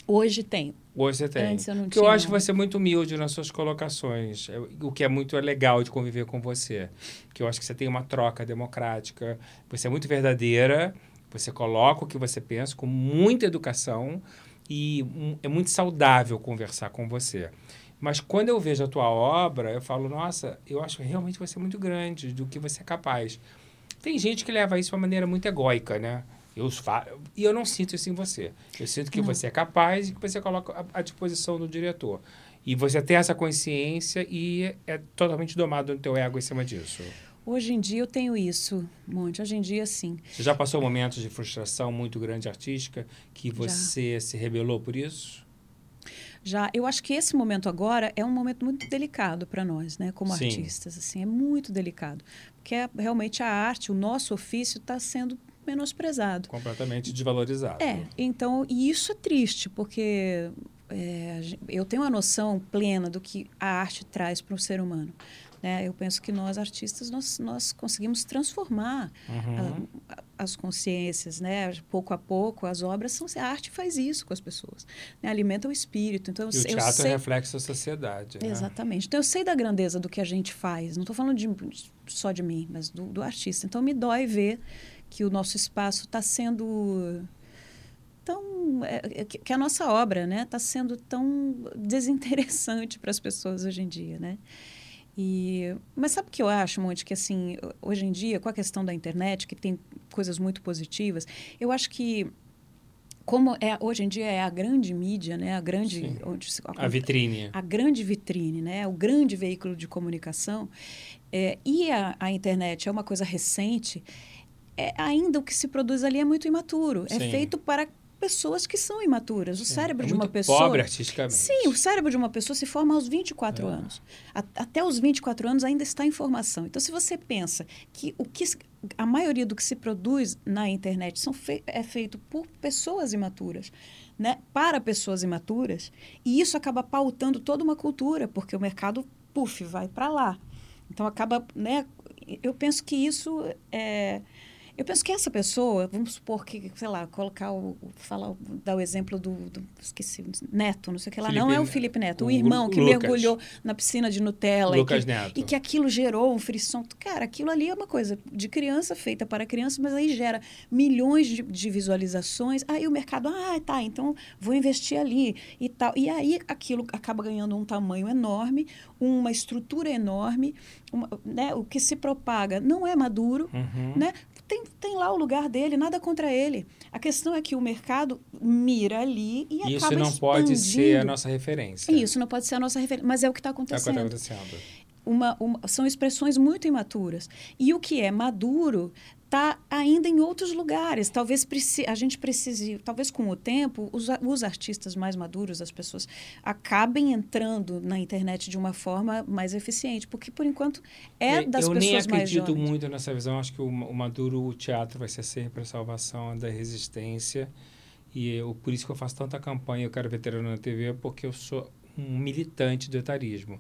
Speaker 2: Hoje tem.
Speaker 1: Hoje você tem.
Speaker 2: Antes eu não
Speaker 1: Porque eu
Speaker 2: tinha,
Speaker 1: acho que você é muito humilde nas suas colocações, é, o que é muito legal de conviver com você. Que eu acho que você tem uma troca democrática, você é muito verdadeira, você coloca o que você pensa com muita educação e é muito saudável conversar com você. Mas quando eu vejo a tua obra, eu falo, nossa, eu acho que realmente você é muito grande do que você é capaz. Tem gente que leva isso de uma maneira muito egóica, né? Eu fa... E eu não sinto isso em você. Eu sinto que
Speaker 2: Não.
Speaker 1: você é capaz e que você coloca à- disposição do diretor. E você tem essa consciência e é totalmente domado no teu ego em cima disso.
Speaker 2: Hoje em dia eu tenho isso, Monte. Hoje em dia, sim.
Speaker 1: Você já passou momentos de frustração muito grande artística que
Speaker 2: Já.
Speaker 1: você se rebelou por isso?
Speaker 2: Já, eu acho que esse momento agora é um momento muito delicado para nós, né, como
Speaker 1: Sim.
Speaker 2: artistas, assim, é muito delicado, porque é, realmente a arte, o nosso ofício está sendo menosprezado.
Speaker 1: Completamente desvalorizado.
Speaker 2: É, então, e isso é triste, porque é, a eu tenho uma noção plena do que a arte traz para o ser humano. Né? Eu penso que nós, artistas, nós, nós conseguimos transformar
Speaker 1: Uhum.
Speaker 2: a- a- as consciências, né? Pouco a pouco, as obras são... A arte faz isso com as pessoas, né? Alimenta o espírito. Então,
Speaker 1: E o
Speaker 2: eu
Speaker 1: teatro é
Speaker 2: sei...
Speaker 1: reflexo da sociedade. né?
Speaker 2: Exatamente. Então, eu sei da grandeza do que a gente faz. Não estou falando de, só de mim, mas do, do artista. Então, me dói ver que o nosso espaço está sendo tão... é, é, que a nossa obra né, está sendo tão desinteressante para as pessoas hoje em dia, né? E, mas sabe o que eu acho, Monte? Que assim, hoje em dia, com a questão da internet, que tem coisas muito positivas, eu acho que como é hoje em dia é a grande mídia, né? A grande se-
Speaker 1: A vitrine.
Speaker 2: a grande vitrine, né? O grande veículo de comunicação é, e a, a internet é uma coisa recente. É, ainda o que se produz ali é muito imaturo. É
Speaker 1: Sim.
Speaker 2: feito para pessoas que são imaturas. O cérebro
Speaker 1: é
Speaker 2: de uma
Speaker 1: muito
Speaker 2: pessoa.
Speaker 1: Pobre artisticamente.
Speaker 2: Sim, o cérebro de uma pessoa se forma aos 24
Speaker 1: É.
Speaker 2: anos. A- até os 24 anos ainda está em formação. Então, se você pensa que o que a maioria do que se produz na internet são é feito por pessoas imaturas, né? para pessoas imaturas, e isso acaba pautando toda uma cultura, porque o mercado, puf, vai para lá. Então, acaba. Né? Eu penso que isso é. Eu penso que essa pessoa, vamos supor que, sei lá, colocar o. falar, dar o exemplo do. do esqueci, Neto, não sei o que lá. não
Speaker 1: Felipe
Speaker 2: é o Felipe Neto, o,
Speaker 1: o
Speaker 2: irmão que
Speaker 1: Lucas.
Speaker 2: mergulhou na piscina de Nutella.
Speaker 1: Lucas
Speaker 2: e que,
Speaker 1: Neto.
Speaker 2: E que aquilo gerou um frisson. Cara, aquilo ali é uma coisa de criança, feita para criança, mas aí gera milhões de, de visualizações. Aí o mercado, ah, tá, então vou investir ali e tal. E aí aquilo acaba ganhando um tamanho enorme, uma estrutura enorme, uma- né? o que se propaga não é maduro,
Speaker 1: Uhum.
Speaker 2: né? Tem, tem lá o lugar dele, nada contra ele. A questão é que o mercado mira ali e
Speaker 1: Isso
Speaker 2: acaba
Speaker 1: não pode ser a
Speaker 2: expandindo.
Speaker 1: nossa referência.
Speaker 2: Isso não pode ser a nossa referência, mas é o que está
Speaker 1: É o que está
Speaker 2: acontecendo.
Speaker 1: acontecendo.
Speaker 2: Uma, uma- são expressões muito imaturas. E o que é maduro está ainda em outros lugares. Talvez a gente precise, talvez com o tempo, os, os artistas mais maduros, as pessoas, acabem entrando na internet de uma forma mais eficiente. Porque, por enquanto, é
Speaker 1: Eu-
Speaker 2: das
Speaker 1: eu nem
Speaker 2: pessoas mais
Speaker 1: acredito
Speaker 2: jovens.
Speaker 1: muito nessa visão. Acho que o, o Maduro, o teatro vai ser sempre a salvação da resistência. E eu, por isso que eu faço tanta campanha, eu quero veterano na TV, porque eu sou um militante do etarismo.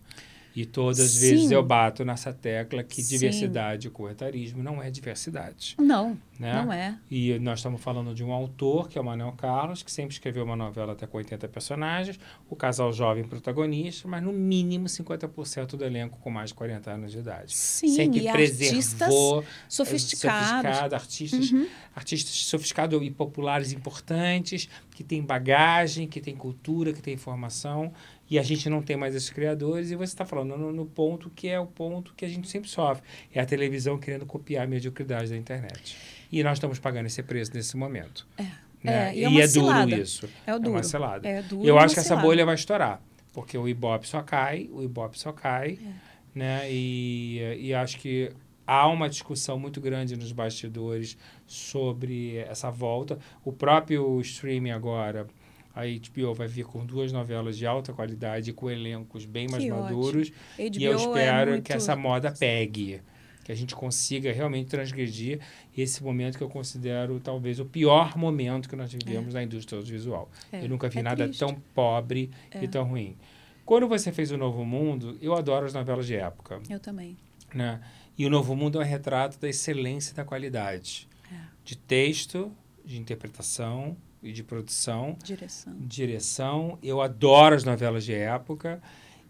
Speaker 1: E todas as
Speaker 2: Sim.
Speaker 1: vezes eu bato nessa tecla que
Speaker 2: Sim.
Speaker 1: diversidade com etarismo não é diversidade.
Speaker 2: Não,
Speaker 1: Né?
Speaker 2: não é.
Speaker 1: E nós estamos falando de um autor, que é o Manuel Carlos, que sempre escreveu uma novela até com 80 personagens, o casal jovem protagonista, mas no mínimo 50% do elenco com mais de 40 anos de idade.
Speaker 2: Sim,
Speaker 1: sempre
Speaker 2: e artistas
Speaker 1: preservou
Speaker 2: sofisticados.
Speaker 1: sofisticado, artistas,
Speaker 2: Uhum.
Speaker 1: artistas sofisticados e populares importantes, que têm bagagem, que têm cultura, que têm informação. E a gente não tem mais esses criadores. E você está falando no, no ponto que é o ponto que a gente sempre sofre. É a televisão querendo copiar a mediocridade da internet. E nós estamos pagando esse preço nesse momento.
Speaker 2: É.
Speaker 1: Né?
Speaker 2: É, e é uma
Speaker 1: duro
Speaker 2: cilada.
Speaker 1: isso.
Speaker 2: É o duro.
Speaker 1: uma cilada.
Speaker 2: É duro,
Speaker 1: Eu
Speaker 2: uma
Speaker 1: acho que essa bolha vai estourar. Porque o Ibope só cai, o Ibope só cai.
Speaker 2: É.
Speaker 1: Né? E, e acho que há uma discussão muito grande nos bastidores sobre essa volta. O próprio streaming agora, a HBO vai vir com duas novelas de alta qualidade, com elencos bem mais
Speaker 2: Que
Speaker 1: maduros. E eu
Speaker 2: é
Speaker 1: espero
Speaker 2: muito-
Speaker 1: que essa moda pegue. Que a gente consiga realmente transgredir esse momento que eu considero talvez o pior momento que nós vivemos na indústria audiovisual.
Speaker 2: É,
Speaker 1: eu nunca vi
Speaker 2: é
Speaker 1: nada
Speaker 2: triste.
Speaker 1: tão pobre
Speaker 2: É.
Speaker 1: e tão ruim. Quando você fez o Novo Mundo, eu adoro as novelas de época.
Speaker 2: Eu também.
Speaker 1: Né? E o Novo Mundo é um retrato da excelência e da qualidade.
Speaker 2: É.
Speaker 1: De texto, de interpretação e de produção
Speaker 2: Direção.
Speaker 1: direção. Eu adoro as novelas de época.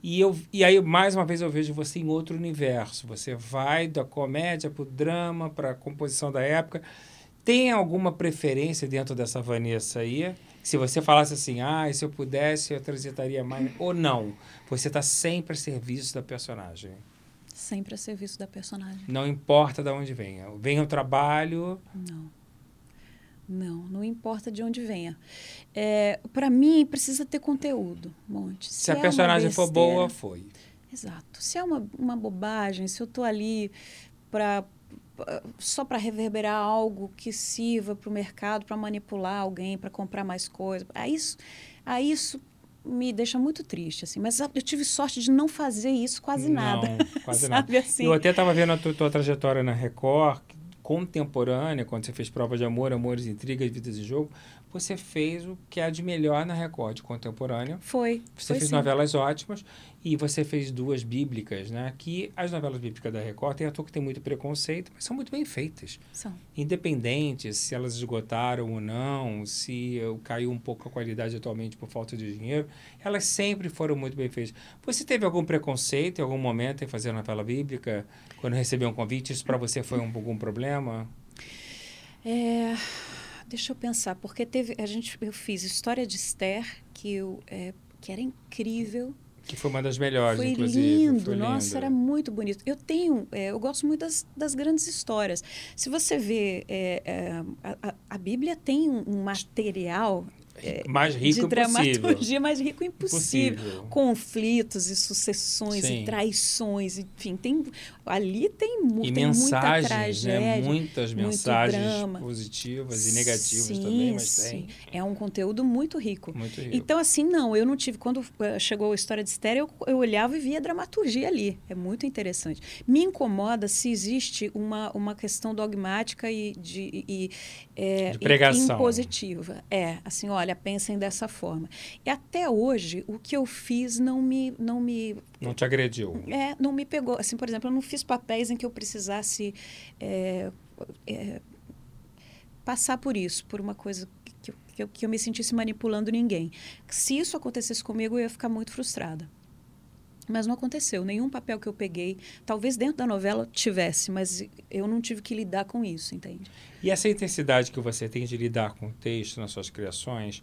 Speaker 1: E, eu, e aí, mais uma vez, eu vejo você em outro universo. Você vai da comédia para o drama, para a composição da época. Tem alguma preferência dentro dessa Vanessa aí? Se você falasse assim, ah, se eu pudesse, eu transitaria mais. Ou não? Você está sempre a serviço da personagem.
Speaker 2: Sempre a serviço da personagem.
Speaker 1: Não importa de onde venha. Venha o trabalho.
Speaker 2: Não. Não, não importa de onde venha. É, para mim, precisa ter conteúdo, Monte.
Speaker 1: Se, a
Speaker 2: é
Speaker 1: personagem for
Speaker 2: besteira-
Speaker 1: boa, foi.
Speaker 2: Exato. Se é uma, uma bobagem, se eu estou ali para só para reverberar algo que sirva para o mercado, para manipular alguém, para comprar mais coisas, a isso, a isso me deixa muito triste, assim. Mas eu tive sorte de não fazer isso quase nada.
Speaker 1: Não, quase nada.
Speaker 2: Assim?
Speaker 1: Eu até estava vendo a tua, tua trajetória na Record, contemporânea, quando você fez prova de amor, amores, intrigas, vidas em jogo. Você fez o que há de melhor na Record contemporânea.
Speaker 2: Foi.
Speaker 1: Você
Speaker 2: foi
Speaker 1: fez
Speaker 2: sim.
Speaker 1: novelas ótimas e você fez duas bíblicas, né? Que as novelas bíblicas da Record tem ator que tem muito preconceito, mas são muito bem feitas.
Speaker 2: São.
Speaker 1: Independente se elas esgotaram ou não, se caiu um pouco a qualidade atualmente por falta de dinheiro, elas sempre foram muito bem feitas. Você teve algum preconceito em algum momento em fazer a novela bíblica? Quando recebeu um convite, isso para você foi um, algum problema?
Speaker 2: É, deixa eu pensar, porque teve a gente eu fiz História de Esther que eu é, que era incrível,
Speaker 1: Que foi uma das melhores,
Speaker 2: foi
Speaker 1: inclusive.
Speaker 2: lindo,
Speaker 1: Foi
Speaker 2: nossa,
Speaker 1: linda.
Speaker 2: era muito bonito. Eu tenho, é, eu gosto muito das, das grandes histórias. Se você vê, é, é, a, a- Bíblia tem um, material é,
Speaker 1: mais rico
Speaker 2: de dramaturgia mais rico impossível.
Speaker 1: Impossível.
Speaker 2: Conflitos e sucessões
Speaker 1: Sim.
Speaker 2: e traições, enfim, tem ali tem, mu-
Speaker 1: E
Speaker 2: tem muita
Speaker 1: mensagens,
Speaker 2: tragédia.
Speaker 1: né? Muitas mensagens positivas e negativas
Speaker 2: sim,
Speaker 1: também, mas
Speaker 2: sim.
Speaker 1: tem.
Speaker 2: É um conteúdo muito rico.
Speaker 1: Muito rico.
Speaker 2: Então, assim, não, eu não tive. Quando eh, chegou a história de estéreo, eu, eu olhava e via dramaturgia ali. É muito interessante. Me incomoda se existe uma, uma questão dogmática e de, e, eh,
Speaker 1: De
Speaker 2: e-
Speaker 1: pregação.
Speaker 2: impositiva. É, assim, olha, pensem dessa forma. E até hoje, o que eu fiz não me. Não me
Speaker 1: Não te agrediu.
Speaker 2: é, não me pegou. Assim, por exemplo, eu não fiz papéis em que eu precisasse é, é, passar por isso, por uma coisa que eu, que, eu, que eu me sentisse manipulando ninguém. Se isso acontecesse comigo, eu ia ficar muito frustrada. Mas não aconteceu. Nenhum papel que eu peguei, talvez dentro da novela tivesse, mas eu não tive que lidar com isso, entende?
Speaker 1: E essa intensidade que você tem de lidar com o texto nas suas criações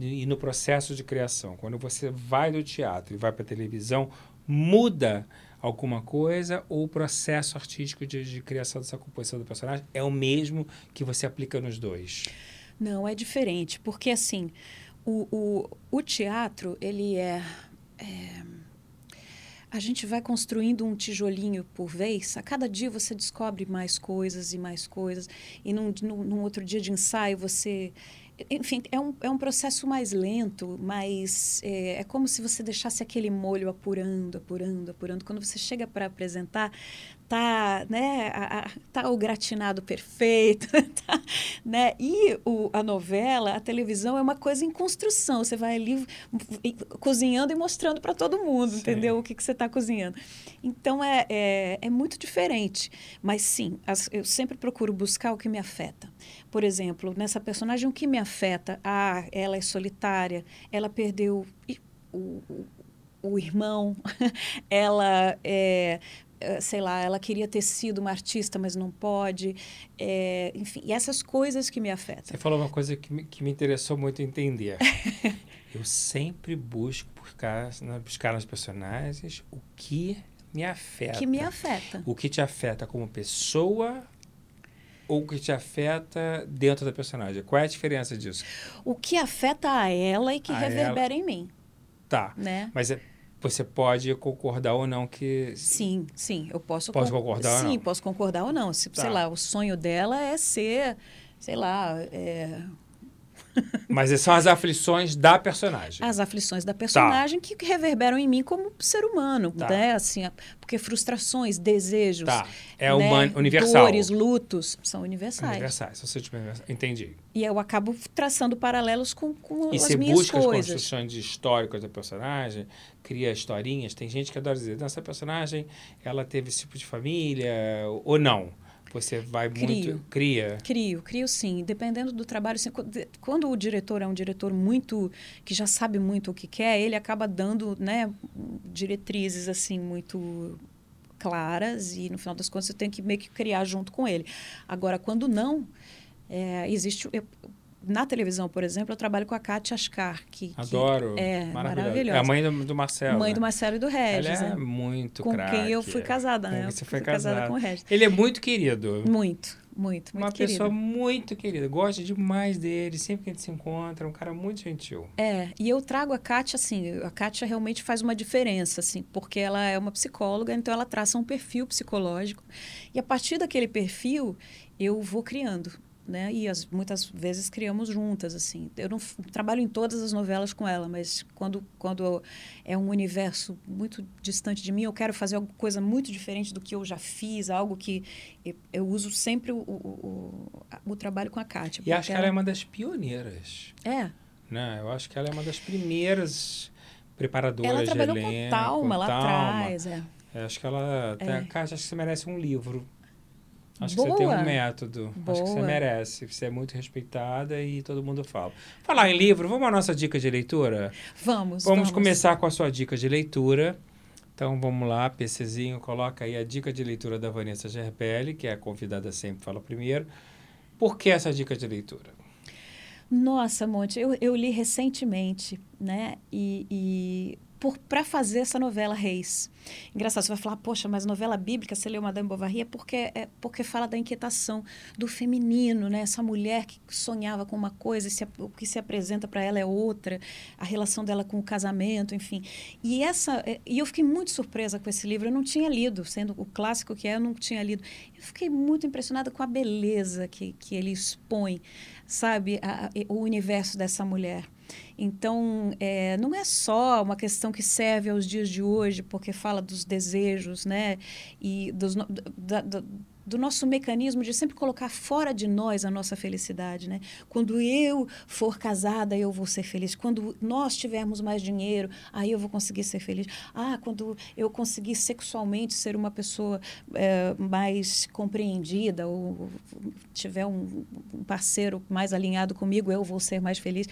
Speaker 1: e no processo de criação, quando você vai do teatro e vai para a televisão, muda alguma coisa ou o processo artístico de, de criação dessa composição do personagem é o mesmo que você aplica nos dois?
Speaker 2: Não, é diferente, porque assim, o, o, o teatro, ele é, é, A gente vai construindo um tijolinho por vez, a cada dia você descobre mais coisas e mais coisas, e num, num, num outro dia de ensaio você. Enfim, é um, é um processo mais lento, mas é, é como se você deixasse aquele molho apurando, apurando, apurando. Quando você chega para apresentar, tá, né, a, a, tá o gratinado perfeito, tá, né? E o, a novela, a televisão é uma coisa em construção. Você vai ali cozinhando e mostrando para todo mundo, sim. entendeu? O que, que você está cozinhando. Então é, é, é, muito diferente. Mas sim, as, eu sempre procuro buscar o que me afeta. Por exemplo, nessa personagem, o que me afeta? Ah, ela é solitária, ela perdeu o, o, o irmão, ela é, sei lá, ela queria ter sido uma artista, mas não pode. É, enfim, e essas coisas que me afetam.
Speaker 1: Você falou uma coisa que me, que me interessou muito entender. Eu sempre busco buscar, buscar nas personagens o que me afeta.
Speaker 2: Que me afeta.
Speaker 1: O que te afeta como pessoa ou o que te afeta dentro da personagem. Qual é a diferença disso?
Speaker 2: O que afeta a ela e que a reverbera ela... em mim.
Speaker 1: Tá.
Speaker 2: Né?
Speaker 1: Mas é, você pode concordar ou não que.
Speaker 2: Sim, sim, eu posso.
Speaker 1: Posso con concordar
Speaker 2: sim, posso concordar ou não. Se, tá. Sei lá, o sonho dela é ser, sei lá. É...
Speaker 1: Mas são as aflições da personagem.
Speaker 2: As aflições da personagem tá. que reverberam em mim como ser humano, tá. né? Assim, porque frustrações, desejos,
Speaker 1: tá. é
Speaker 2: né?
Speaker 1: humano, universal.
Speaker 2: dores, lutos são universais.
Speaker 1: Universais. Entendi.
Speaker 2: E eu acabo traçando paralelos com, com
Speaker 1: e
Speaker 2: as
Speaker 1: você
Speaker 2: minhas
Speaker 1: busca
Speaker 2: coisas.
Speaker 1: as construções históricas da personagem, cria historinhas. Tem gente que adora dizer, essa personagem, ela teve esse tipo de família ou não. Você vai
Speaker 2: crio.
Speaker 1: muito. Cria?
Speaker 2: Crio, crio sim. Dependendo do trabalho. Assim, quando o diretor é um diretor muito. que já sabe muito o que quer, ele acaba dando né, diretrizes assim muito claras e no final das contas você tem que meio que criar junto com ele. Agora, quando não, é, existe. Eu, na televisão, por exemplo, eu trabalho com a Kátia Ascar, que,
Speaker 1: Adoro.
Speaker 2: que é maravilhosa.
Speaker 1: É a mãe do, do Marcelo.
Speaker 2: Mãe
Speaker 1: né?
Speaker 2: do Marcelo e do Regis.
Speaker 1: Ela é
Speaker 2: né?
Speaker 1: muito
Speaker 2: Com
Speaker 1: craque,
Speaker 2: quem eu fui casada, né?
Speaker 1: Você foi casada.
Speaker 2: casada com o Regis.
Speaker 1: Ele é muito querido.
Speaker 2: Muito, muito, muito
Speaker 1: Uma
Speaker 2: querido.
Speaker 1: pessoa muito querida. Gosto demais dele. Sempre que a gente se encontra, um cara muito gentil.
Speaker 2: É, e eu trago a Kátia, assim, a Kátia realmente faz uma diferença, assim, porque ela é uma psicóloga, então ela traça um perfil psicológico. E a partir daquele perfil, eu vou criando né? E as, muitas vezes criamos juntas, assim. Eu não trabalho em todas as novelas com ela, mas quando, quando é um universo muito distante de mim, eu quero fazer alguma coisa muito diferente do que eu já fiz, algo que eu, eu uso sempre o, o, o, o, trabalho com a Kátia.
Speaker 1: E acho que ela é uma das pioneiras.
Speaker 2: É.
Speaker 1: Né? Eu acho que ela é uma das primeiras preparadoras
Speaker 2: ela trabalhou
Speaker 1: de elenco.
Speaker 2: com Talma lá atrás, é.
Speaker 1: Acho que ela... É. A Kátia, acho que você merece um livro Acho
Speaker 2: Boa.
Speaker 1: que você tem um método.
Speaker 2: Boa.
Speaker 1: Acho que você merece. Você é muito respeitada e todo mundo fala. Falar em livro, vamos à nossa dica de leitura?
Speaker 2: Vamos.
Speaker 1: Vamos,
Speaker 2: vamos.
Speaker 1: começar com a sua dica de leitura. Então vamos lá, PCzinho, coloca aí a dica de leitura da Vanessa Gerbelli, que é a convidada sempre fala primeiro. Por que essa dica de leitura?
Speaker 2: Nossa, Monte, eu, eu li recentemente, né? E, e para fazer essa novela Reis. Engraçado, você vai falar, poxa, mas novela bíblica, você leu Madame Bovary, é porque, é porque fala da inquietação do feminino, né? Essa mulher que sonhava com uma coisa se, o que se apresenta para ela é outra, a relação dela com o casamento, enfim. E, essa, é, e eu fiquei muito surpresa com esse livro, eu não tinha lido, sendo o clássico que é, eu não tinha lido. Eu fiquei muito impressionada com a beleza que, que ele expõe, sabe, a, a, o universo dessa mulher. Então, é, não é só uma questão que serve aos dias de hoje, porque fala dos desejos, né? E dos, da, da, do nosso mecanismo de sempre colocar fora de nós a nossa felicidade, né? Quando eu for casada, eu vou ser feliz. Quando nós tivermos mais dinheiro, aí eu vou conseguir ser feliz. Ah, quando eu conseguir sexualmente ser uma pessoa é, mais compreendida ou tiver um, um parceiro mais alinhado comigo, eu vou ser mais feliz.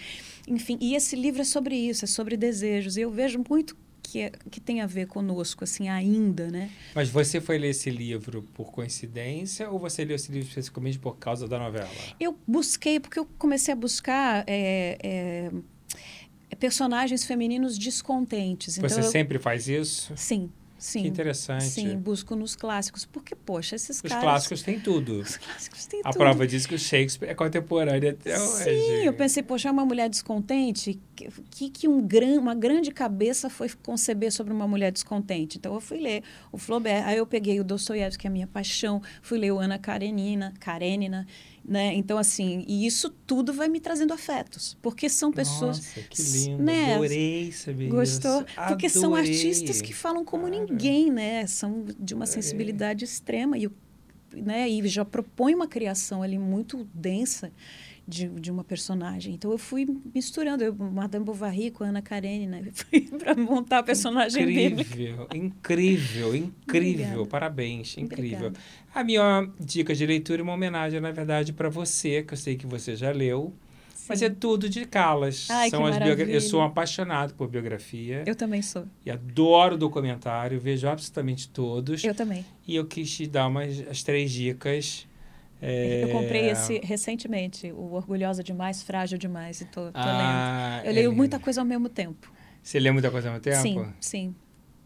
Speaker 2: Enfim, e esse livro é sobre isso, é sobre desejos. E eu vejo muito que, é, que tem a ver conosco, assim, ainda, né?
Speaker 1: Mas você foi ler esse livro por coincidência ou você leu esse livro especificamente por causa da novela?
Speaker 2: Eu busquei, porque eu comecei a buscar é, é, personagens femininos descontentes.
Speaker 1: Você
Speaker 2: então,
Speaker 1: sempre faz isso?
Speaker 2: Sim, Sim.
Speaker 1: Que interessante.
Speaker 2: Sim, busco nos clássicos. Porque, poxa, esses
Speaker 1: Os
Speaker 2: caras...
Speaker 1: Os clássicos têm tudo.
Speaker 2: Os clássicos têm
Speaker 1: a
Speaker 2: tudo.
Speaker 1: A prova diz que o Shakespeare é contemporâneo até
Speaker 2: hoje. Sim, eu pensei, poxa, é uma mulher descontente. Que, que um gran, uma grande cabeça foi conceber sobre uma mulher descontente? Então, eu fui ler o Flaubert. Aí eu peguei o Dostoiévski, que é a minha paixão. Fui ler o Ana Karenina, Karenina. Né? Então, assim, e isso tudo vai me trazendo afetos. Porque são pessoas.
Speaker 1: Nossa, que lindo.
Speaker 2: Né?
Speaker 1: Adorei saber
Speaker 2: Gostou?
Speaker 1: isso.
Speaker 2: Porque
Speaker 1: Adorei.
Speaker 2: são artistas que falam como
Speaker 1: Claro.
Speaker 2: ninguém, né? São de uma
Speaker 1: Adorei.
Speaker 2: sensibilidade extrema. E, né? e já propõe uma criação ali muito densa de, de uma personagem. Então eu fui misturando eu, Madame Bovary com Ana Karenina né? para montar a personagem
Speaker 1: incrível,
Speaker 2: bíblica.
Speaker 1: Incrível, incrível,
Speaker 2: Obrigada.
Speaker 1: Parabéns, incrível.
Speaker 2: Obrigada.
Speaker 1: A minha dica de leitura é uma homenagem, na verdade, para você, que eu sei que você já leu.
Speaker 2: Sim.
Speaker 1: Mas é tudo de Calas.
Speaker 2: Ai,
Speaker 1: São as biogra... Eu sou um apaixonado por biografia
Speaker 2: Eu também sou.
Speaker 1: e adoro documentário, vejo absolutamente todos.
Speaker 2: Eu também.
Speaker 1: E eu quis te dar umas, as três dicas. É...
Speaker 2: Eu comprei esse recentemente, o Orgulhosa Demais, Frágil Demais, e tô, tô
Speaker 1: Ah,
Speaker 2: lendo. Eu
Speaker 1: é
Speaker 2: leio muita coisa ao mesmo tempo.
Speaker 1: Você lê muita coisa ao mesmo tempo?
Speaker 2: Sim, sim,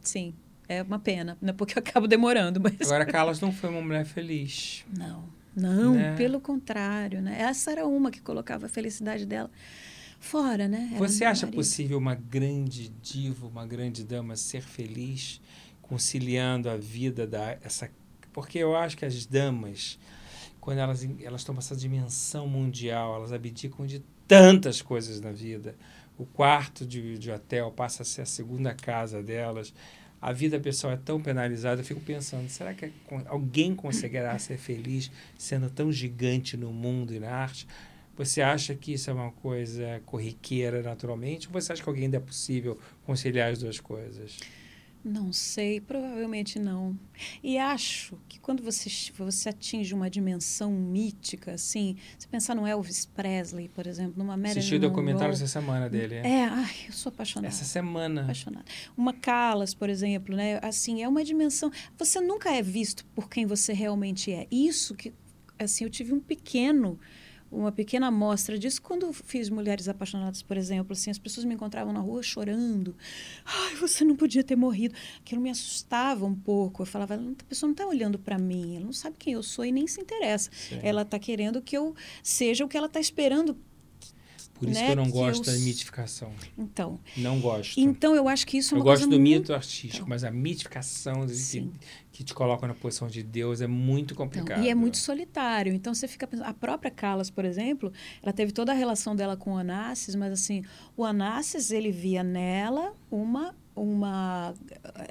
Speaker 2: sim. É uma pena, né? porque eu acabo demorando, mas...
Speaker 1: Agora, Carlos não foi uma mulher feliz.
Speaker 2: Não, não,
Speaker 1: Né?
Speaker 2: pelo contrário, né? Essa era uma que colocava a felicidade dela fora, né? Era
Speaker 1: Você acha
Speaker 2: marido.
Speaker 1: possível uma grande diva, uma grande dama ser feliz, conciliando a vida da essa? Porque eu acho que as damas, quando elas elas tomam essa dimensão mundial, elas abdicam de tantas coisas na vida. O quarto de, de hotel passa a ser a segunda casa delas. A vida pessoal é tão penalizada. Eu fico pensando, será que alguém conseguirá ser feliz sendo tão gigante no mundo e na arte? Você acha que isso é uma coisa corriqueira naturalmente? Ou você acha que alguém ainda é possível conciliar as duas coisas?
Speaker 2: Não sei, provavelmente não. E acho que quando você, você atinge uma dimensão mítica, assim, se pensar no Elvis Presley, por exemplo, numa Marilyn
Speaker 1: Assisti o documentário essa semana dele. É.
Speaker 2: É, ai, eu sou apaixonada.
Speaker 1: Essa semana.
Speaker 2: apaixonada. Uma Calas, por exemplo, né? Assim, é uma dimensão. Você nunca é visto por quem você realmente é. Isso que, assim, eu tive um pequeno, uma pequena amostra disso quando fiz Mulheres Apaixonadas, por exemplo. Assim, as pessoas me encontravam na rua chorando. Ai, você não podia ter morrido. Aquilo me assustava um pouco. Eu falava, a pessoa não está olhando para mim, ela não sabe quem eu sou e nem se interessa.
Speaker 1: Sim.
Speaker 2: Ela está querendo que eu seja o que ela está esperando.
Speaker 1: Por isso
Speaker 2: né,
Speaker 1: que eu não gosto
Speaker 2: eu-
Speaker 1: da mitificação.
Speaker 2: Então,
Speaker 1: Não gosto.
Speaker 2: então eu acho que isso é
Speaker 1: eu
Speaker 2: uma
Speaker 1: gosto
Speaker 2: coisa
Speaker 1: do
Speaker 2: muito
Speaker 1: mito artístico, mas a mitificação que, que te coloca na posição de Deus é muito
Speaker 2: Então,
Speaker 1: complicado.
Speaker 2: e é muito solitário. Então você fica pensando. A própria Calas, por exemplo, ela teve toda a relação dela com o Anassis, mas assim, o Anassis ele via nela uma uma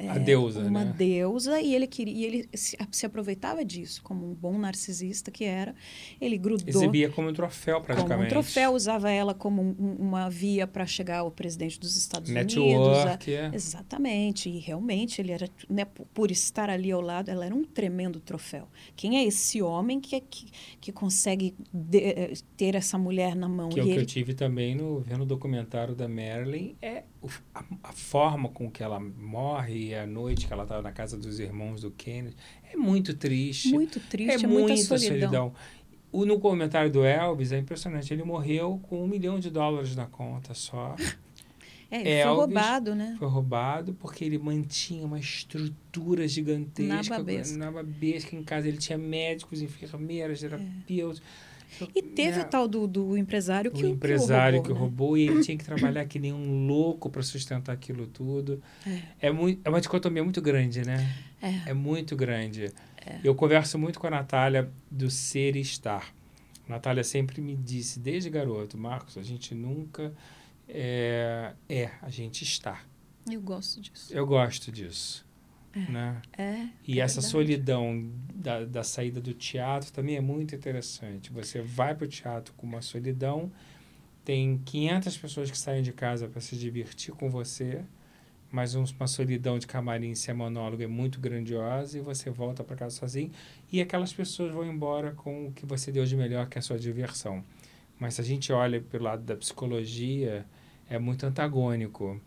Speaker 1: A deusa,
Speaker 2: uma
Speaker 1: né?
Speaker 2: deusa e ele queria e ele se, se aproveitava disso como um bom narcisista que era ele grudou
Speaker 1: Exibia como um troféu,
Speaker 2: como
Speaker 1: praticamente.
Speaker 2: um troféu usava ela como um- uma via para chegar ao presidente dos Estados Unidos a-
Speaker 1: Network. é.
Speaker 2: Exatamente, e realmente ele era, né, por- estar ali ao lado, ela era um tremendo troféu. Quem é esse homem que, é que, que consegue de- eh, ter essa mulher na mão?
Speaker 1: Que é o
Speaker 2: e
Speaker 1: que eu
Speaker 2: ele,
Speaker 1: tive também no, vendo o documentário da Marilyn, é a, a forma com que ela morre, a noite que ela estava na casa dos irmãos do Kennedy, é muito triste.
Speaker 2: muito triste,
Speaker 1: é
Speaker 2: é muita
Speaker 1: muita
Speaker 2: solidão.
Speaker 1: O, no comentário do Elvis é impressionante, ele morreu com um milhão de dólares na conta só.
Speaker 2: É, ele foi roubado, né?
Speaker 1: Foi roubado porque ele mantinha uma estrutura gigantesca.
Speaker 2: Nababesca.
Speaker 1: Nababesca. Em casa ele tinha médicos, enfermeiras, terapeutas.
Speaker 2: E teve
Speaker 1: né?
Speaker 2: o tal do, do empresário que
Speaker 1: o empresário
Speaker 2: que o roubou,
Speaker 1: que
Speaker 2: né?
Speaker 1: roubou e ele tinha que trabalhar que nem um louco para sustentar aquilo tudo. É. muito, é uma dicotomia muito grande, né?
Speaker 2: É.
Speaker 1: É muito grande. Eu converso muito com a Natália do ser e estar. A Natália sempre me disse, desde garoto, Marcos, a gente nunca é, é a gente está.
Speaker 2: Eu gosto disso.
Speaker 1: Eu gosto disso. Né?
Speaker 2: É.
Speaker 1: E
Speaker 2: é
Speaker 1: essa
Speaker 2: verdade.
Speaker 1: solidão da, da saída do teatro também é muito interessante. Você vai para o teatro com uma solidão, tem 500 pessoas que saem de casa para se divertir com você, mas um- uma solidão de camarim se é monólogo é muito grandiosa e você volta para casa sozinho e aquelas pessoas vão embora com o que você deu de melhor, que é a sua diversão. Mas se a gente olha pelo lado da psicologia, é muito antagônico.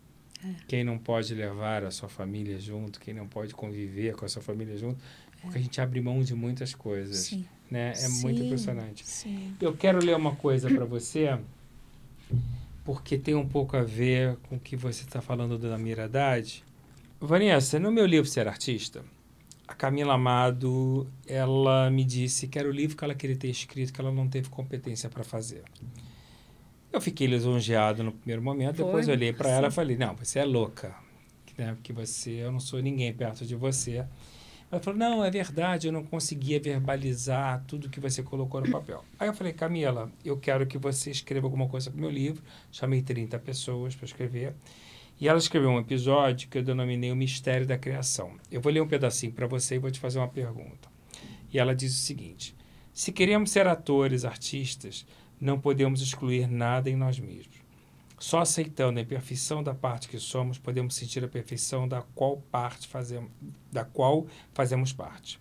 Speaker 1: Quem não pode levar a sua família junto, quem não pode conviver com a sua família junto, porque a gente abre mão de muitas coisas,
Speaker 2: Sim.
Speaker 1: né? É muito
Speaker 2: Sim,
Speaker 1: impressionante.
Speaker 2: Sim.
Speaker 1: Eu quero ler uma coisa para você, porque tem um pouco a ver com o que você está falando da Miradade. Vanessa, no meu livro Ser Artista, a Camila Amado, ela me disse que era o livro que ela queria ter escrito, que ela não teve competência para fazer. Eu fiquei lisonjeado no primeiro momento,
Speaker 2: Foi,
Speaker 1: depois eu olhei para ela e
Speaker 2: sim.
Speaker 1: falei, não, você é louca, né? porque você, eu não sou ninguém perto de você. Ela falou, não, é verdade, eu não conseguia verbalizar tudo que você colocou no papel. Aí eu falei, Camila, eu quero que você escreva alguma coisa para o meu livro. Chamei 30 pessoas para escrever. E ela escreveu um episódio que eu denominei O Mistério da Criação. Eu vou ler um pedacinho para você e vou te fazer uma pergunta. E ela diz o seguinte: Se queremos ser atores, artistas, não podemos excluir nada em nós mesmos. Só aceitando a imperfeição da parte que somos, podemos sentir a perfeição da qual parte fazemos, da qual fazemos parte.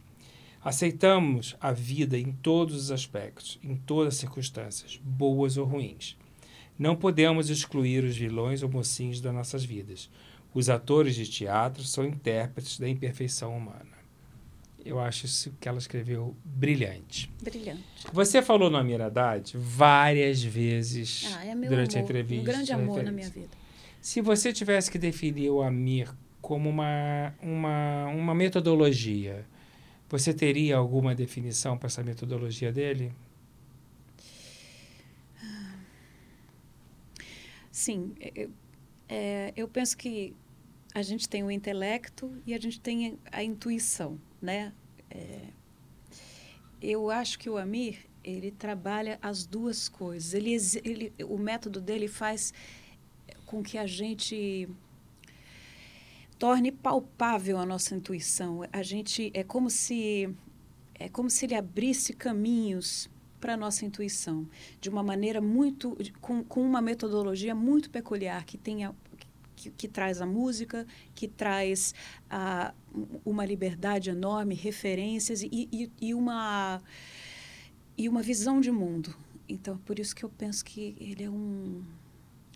Speaker 1: Aceitamos a vida em todos os aspectos, em todas as circunstâncias, boas ou ruins. Não podemos excluir os vilões ou mocinhos das nossas vidas. Os atores de teatro são intérpretes da imperfeição humana. Eu acho isso que ela escreveu brilhante.
Speaker 2: Brilhante.
Speaker 1: Você falou na Miradade várias vezes
Speaker 2: Ah, é meu
Speaker 1: durante a
Speaker 2: amor.
Speaker 1: entrevista.
Speaker 2: Um grande amor na
Speaker 1: referência.
Speaker 2: minha vida.
Speaker 1: Se você tivesse que definir o Amir como uma, uma, uma metodologia, você teria alguma definição para essa metodologia dele?
Speaker 2: Sim, eu, é, eu penso que a gente tem o intelecto e a gente tem a intuição, né? É, eu acho que o Amir ele trabalha as duas coisas. Ele, ele, o método dele faz com que a gente torne palpável a nossa intuição. A gente é como se é como se ele abrisse caminhos para a nossa intuição de uma maneira muito com, com uma metodologia muito peculiar que tenha que, que traz a música que traz a, uma liberdade enorme referências e, e, e uma e uma visão de mundo então por isso que eu penso que ele é um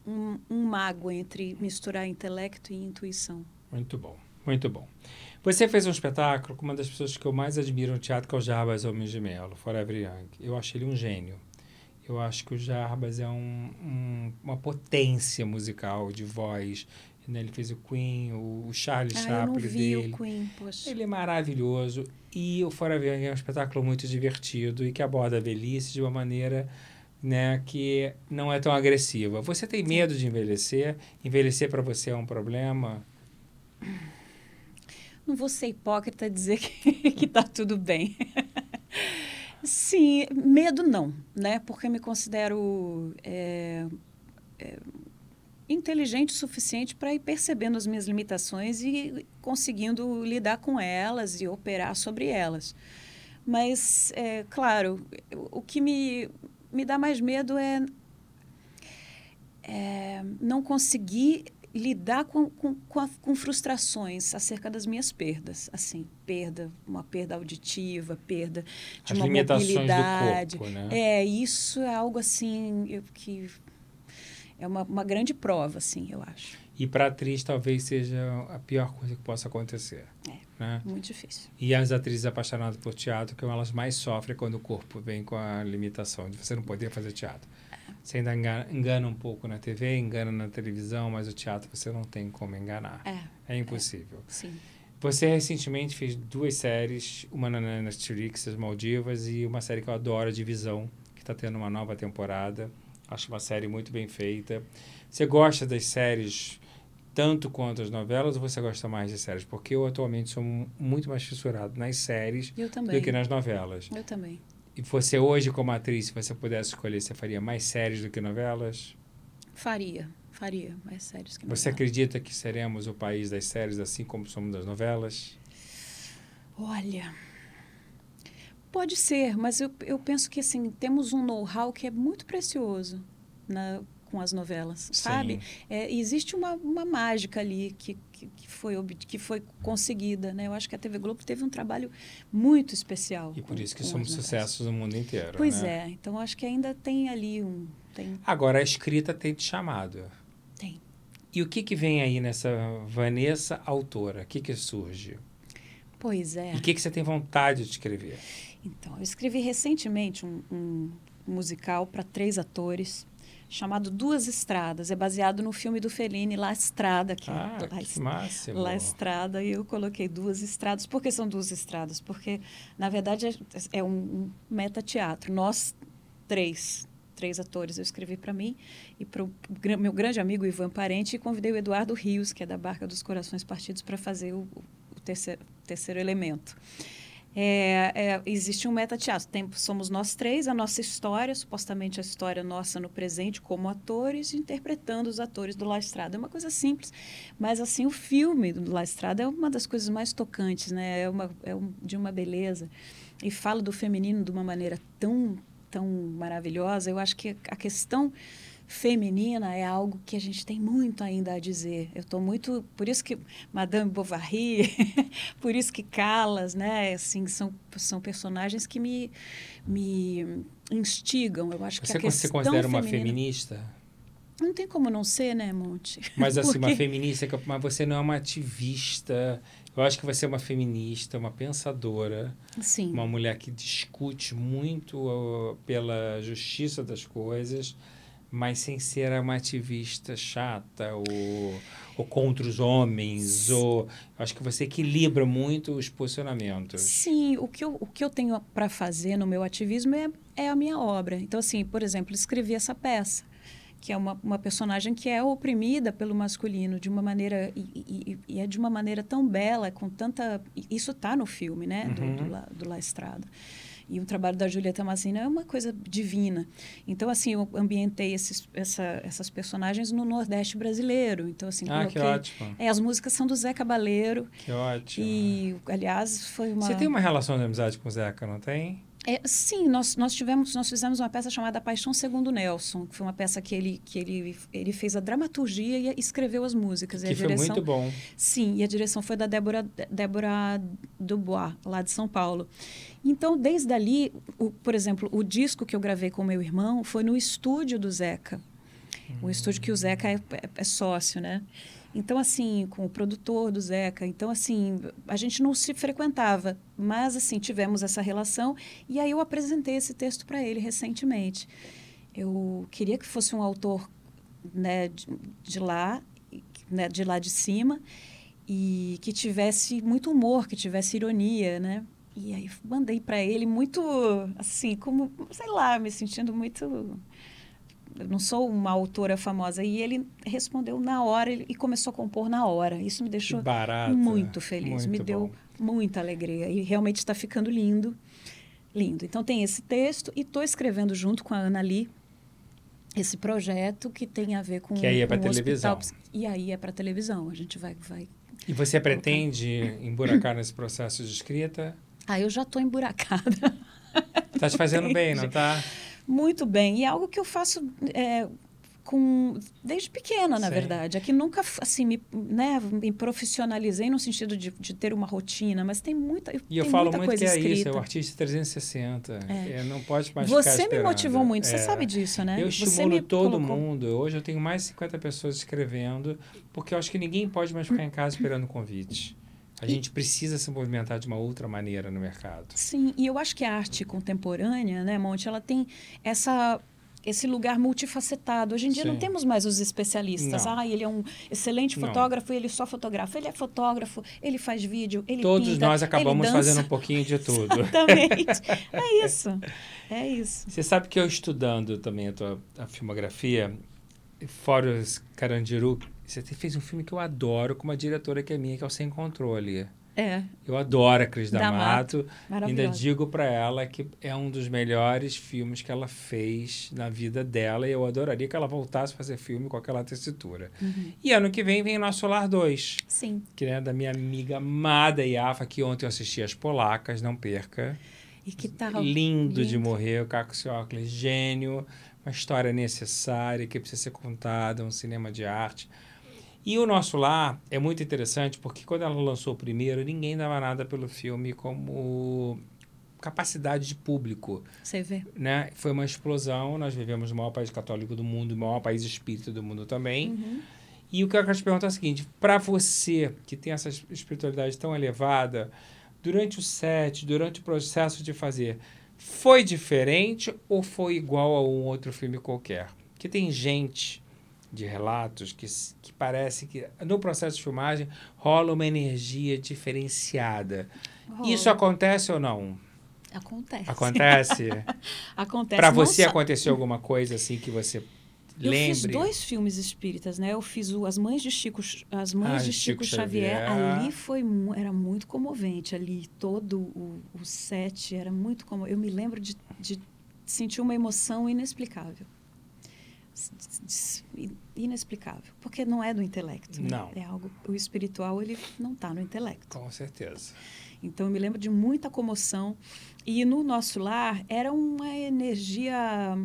Speaker 2: um, um mago entre misturar intelecto e intuição
Speaker 1: Muito bom, muito bom. Você fez um espetáculo com uma das pessoas que eu mais admiro no teatro, que é o Jarbas Homens de Melo, Forever Young. Eu achei ele um gênio. Eu acho que o Jarbas é um, um- uma potência musical de voz. Né? Ele fez o Queen, o Charlie
Speaker 2: ah, eu não
Speaker 1: Chaplin
Speaker 2: vi
Speaker 1: dele.
Speaker 2: o Queen poxa
Speaker 1: Ele é maravilhoso. E o Forever Young é um espetáculo muito divertido e que aborda a velhice de uma maneira né, que não é tão agressiva. Você tem medo de envelhecer? Envelhecer para você é um problema?
Speaker 2: Não vou ser hipócrita dizer que, que tá tudo bem. Sim, medo não, né? Porque eu me considero é, é, inteligente o suficiente para ir percebendo as minhas limitações e conseguindo lidar com elas e operar sobre elas. Mas, é, claro, o que me, me dá mais medo é, é não conseguir lidar com, com, com, a- com frustrações acerca das minhas perdas, assim, perda, uma perda auditiva, perda de
Speaker 1: As
Speaker 2: uma
Speaker 1: limitações do
Speaker 2: mobilidade.
Speaker 1: corpo, né?
Speaker 2: É, isso é algo assim eu- que é uma, uma grande prova, assim, eu acho.
Speaker 1: E para atriz talvez seja a pior coisa que possa acontecer.
Speaker 2: É.
Speaker 1: Né?
Speaker 2: Muito difícil.
Speaker 1: E as atrizes apaixonadas por teatro, que elas mais sofrem quando o corpo vem com a limitação de você não poder fazer teatro. Você ainda engana, engana, um pouco na TV, engana na televisão, mas o teatro você não tem como enganar.
Speaker 2: É.
Speaker 1: É impossível.
Speaker 2: É, sim.
Speaker 1: Você recentemente fez duas séries, uma na Netflix, as Maldivas, e uma série que eu adoro, Divisão, que está tendo uma nova temporada. Acho uma série muito bem feita. Você gosta das séries tanto quanto as novelas ou você gosta mais de séries? Porque eu atualmente sou muito mais fissurado nas séries do que nas novelas.
Speaker 2: Eu também.
Speaker 1: E você hoje, como atriz, se você pudesse escolher, você faria mais séries do que novelas?
Speaker 2: Faria, faria mais séries que novelas.
Speaker 1: Você acredita que seremos o país das séries assim como somos das novelas?
Speaker 2: Olha, pode ser, mas eu, eu penso que assim temos um know-how que é muito precioso na, com as novelas,
Speaker 1: Sim.
Speaker 2: sabe? É, existe uma, uma mágica ali que, que, que, foi, que foi conseguida, né? Eu acho que a TV Globo teve um trabalho muito especial.
Speaker 1: E por
Speaker 2: com,
Speaker 1: isso que somos sucessos no mundo inteiro.
Speaker 2: Pois
Speaker 1: né?
Speaker 2: é, então acho que ainda tem ali um... Tem,
Speaker 1: Agora, a escrita tem te chamado.
Speaker 2: tem.
Speaker 1: E o que, que vem aí nessa Vanessa autora? O que, que surge?
Speaker 2: Pois é.
Speaker 1: E o que, que você tem vontade de escrever?
Speaker 2: Então, eu escrevi recentemente um, um musical para três atores chamado Duas Estradas. É baseado no filme do Fellini, La Estrada. Que
Speaker 1: ah,
Speaker 2: é,
Speaker 1: que máximo.
Speaker 2: La Estrada. E eu coloquei duas estradas. Por que são duas estradas? Porque, na verdade, é, é um, um meta-teatro. Nós três, três atores, eu escrevi para mim e para o meu grande amigo Ivan Parente e convidei o Eduardo Rios, que é da Barca dos Corações Partidos, para fazer o, o terceiro, terceiro elemento. É, é, existe um meta-teatro. Somos nós três, a nossa história, supostamente a história nossa no presente, como atores, interpretando os atores do La Estrada. É uma coisa simples, mas assim, o filme do La Estrada é uma das coisas mais tocantes, né? é, uma, é um, de uma beleza. E fala do feminino de uma maneira tão, tão maravilhosa. Eu acho que a questão feminina é algo que a gente tem muito ainda a dizer. Eu estou muito, por isso que Madame Bovary, por isso que Calas, né, assim, são são personagens que me me instigam. Eu acho
Speaker 1: você,
Speaker 2: que a questão
Speaker 1: Você considera
Speaker 2: feminina,
Speaker 1: uma feminista?
Speaker 2: Não tem como não ser, né, Monte?
Speaker 1: Mas assim,
Speaker 2: Porque...
Speaker 1: uma feminista, mas você não é uma ativista. Eu acho que você é uma feminista, uma pensadora,
Speaker 2: Sim.
Speaker 1: uma mulher que discute muito uh, pela justiça das coisas mas sem ser uma ativista chata ou, ou contra os homens. Ou, acho que você equilibra muito os posicionamentos.
Speaker 2: Sim, o que eu, o que eu tenho para fazer no meu ativismo é, é a minha obra. Então, assim, por exemplo, escrevi essa peça, que é uma, uma personagem que é oprimida pelo masculino de uma maneira. E, e, e é de uma maneira tão bela, com tanta. Isso está no filme, né?
Speaker 1: Uhum.
Speaker 2: Do, do, La, do La Estrada. E o trabalho da Julieta Massina é uma coisa divina. Então, assim, eu ambientei esses, essa, essas personagens no Nordeste brasileiro. Então, assim,
Speaker 1: ah,
Speaker 2: coloquei...
Speaker 1: que ótimo.
Speaker 2: É, as músicas são do Zé Cabaleiro.
Speaker 1: Que ótimo.
Speaker 2: E, aliás, foi uma...
Speaker 1: Você tem uma relação de amizade com o Zeca, não tem?
Speaker 2: É, sim, nós, nós tivemos, nós fizemos uma peça chamada Paixão Segundo Nelson, que foi uma peça que ele, que ele, ele fez a dramaturgia e escreveu as músicas.
Speaker 1: Que
Speaker 2: e a
Speaker 1: foi
Speaker 2: direção,
Speaker 1: muito bom.
Speaker 2: Sim, e a direção foi da Débora, Débora Dubois, lá de São Paulo. Então, desde ali, o, por exemplo, o disco que eu gravei com meu irmão foi no estúdio do Zeca. O estúdio que o Zeca é, é, é sócio, né? Então, assim, com o produtor do Zeca. Então, assim, a gente não se frequentava, mas, assim, tivemos essa relação. E aí eu apresentei esse texto para ele recentemente. Eu queria que fosse um autor né, de, de lá, né, de lá de cima, e que tivesse muito humor, que tivesse ironia, né? E aí mandei para ele muito, assim, como, sei lá, me sentindo muito eu não sou uma autora famosa. E ele respondeu na hora e começou a compor na hora. Isso me deixou muito feliz,
Speaker 1: muito
Speaker 2: me deu
Speaker 1: bom.
Speaker 2: muita alegria. E realmente está ficando lindo. Lindo. Então tem esse texto e estou escrevendo junto com a Ana Lee esse projeto que tem a ver com
Speaker 1: que aí é para televisão
Speaker 2: hospital. e aí é para televisão a gente vai vai
Speaker 1: e você pretende emburacar nesse processo de escrita
Speaker 2: ah eu já estou emburacada
Speaker 1: tá te fazendo bem não tá
Speaker 2: muito bem. E é algo que eu faço é, com desde pequena, na
Speaker 1: Sim.
Speaker 2: verdade. É que nunca assim me, né, me profissionalizei no sentido de, de ter uma rotina, mas tem muita
Speaker 1: E eu falo muito que é
Speaker 2: escrita.
Speaker 1: isso, é o artista 360.
Speaker 2: É.
Speaker 1: É, não pode mais
Speaker 2: Você me
Speaker 1: esperando.
Speaker 2: motivou muito, você
Speaker 1: É.
Speaker 2: sabe disso, né?
Speaker 1: Eu estimulo todo
Speaker 2: colocou-
Speaker 1: mundo. Hoje eu tenho mais de 50 pessoas escrevendo, porque eu acho que ninguém pode mais ficar em casa esperando convite. A gente precisa se movimentar de uma outra maneira no mercado.
Speaker 2: Sim, e eu acho que a arte contemporânea, né, Monte, ela tem essa esse lugar multifacetado. Hoje em dia
Speaker 1: Sim.
Speaker 2: não temos mais os especialistas.
Speaker 1: Não.
Speaker 2: Ah, ele é um excelente
Speaker 1: Não.
Speaker 2: fotógrafo, ele só fotografa. Ele é fotógrafo, ele faz vídeo, ele
Speaker 1: Todos
Speaker 2: pinta,
Speaker 1: nós acabamos fazendo um pouquinho de tudo.
Speaker 2: Exatamente. É isso. É isso.
Speaker 1: Você sabe que eu estudando também a tua a filmografia, fora os Carandiru, você fez um filme que eu adoro com uma diretora que é minha, que é o Sem Controle.
Speaker 2: É,
Speaker 1: Eu adoro a Cris
Speaker 2: D'Amato.
Speaker 1: D'Amato. Ainda
Speaker 2: maravilhoso.
Speaker 1: digo pra ela que é um dos melhores filmes que ela fez na vida dela e eu adoraria que ela voltasse a fazer filme com aquela tessitura.
Speaker 2: Uhum.
Speaker 1: E ano que vem vem Nosso Lar 2,
Speaker 2: Sim.
Speaker 1: que é da minha amiga amada Iafa, que ontem eu assisti As Polacas, não perca.
Speaker 2: E que tal?
Speaker 1: Lindo, de
Speaker 2: Lindo.
Speaker 1: morrer, o Caco Ciocles, gênio, uma história necessária que precisa ser contada, um cinema de arte. E o Nosso Lar é muito interessante porque quando ela lançou o primeiro, ninguém dava nada pelo filme como capacidade de público,
Speaker 2: Você vê.
Speaker 1: né? Foi uma explosão, nós vivemos no maior país católico do mundo, o maior país espírita do mundo também.
Speaker 2: Uhum.
Speaker 1: E o que eu quero te perguntar é o seguinte: para você que tem essa espiritualidade tão elevada, durante o set, durante o processo de fazer, foi diferente ou foi igual a um outro filme qualquer? Que tem gente de relatos que, que parece que no processo de filmagem rola uma energia diferenciada. Isso
Speaker 2: Rola.
Speaker 1: acontece ou não?
Speaker 2: acontece.
Speaker 1: Acontece?
Speaker 2: Acontece.
Speaker 1: para você
Speaker 2: só-
Speaker 1: aconteceu alguma coisa assim que você
Speaker 2: Eu
Speaker 1: lembre?
Speaker 2: fiz dois filmes espíritas, né? Eu fiz o As Mães de Chico, As Mães
Speaker 1: Ah,
Speaker 2: de
Speaker 1: Chico
Speaker 2: Chico, Xavier.
Speaker 1: Xavier.
Speaker 2: Ali foi era muito comovente ali todo o, o set era muito como eu me lembro de, de sentir uma emoção inexplicável. Inexplicável, porque não é do intelecto. né?
Speaker 1: Não.
Speaker 2: É algo o espiritual ele não está no intelecto.
Speaker 1: Com certeza.
Speaker 2: Então, eu me lembro de muita comoção. E no nosso lar era uma energia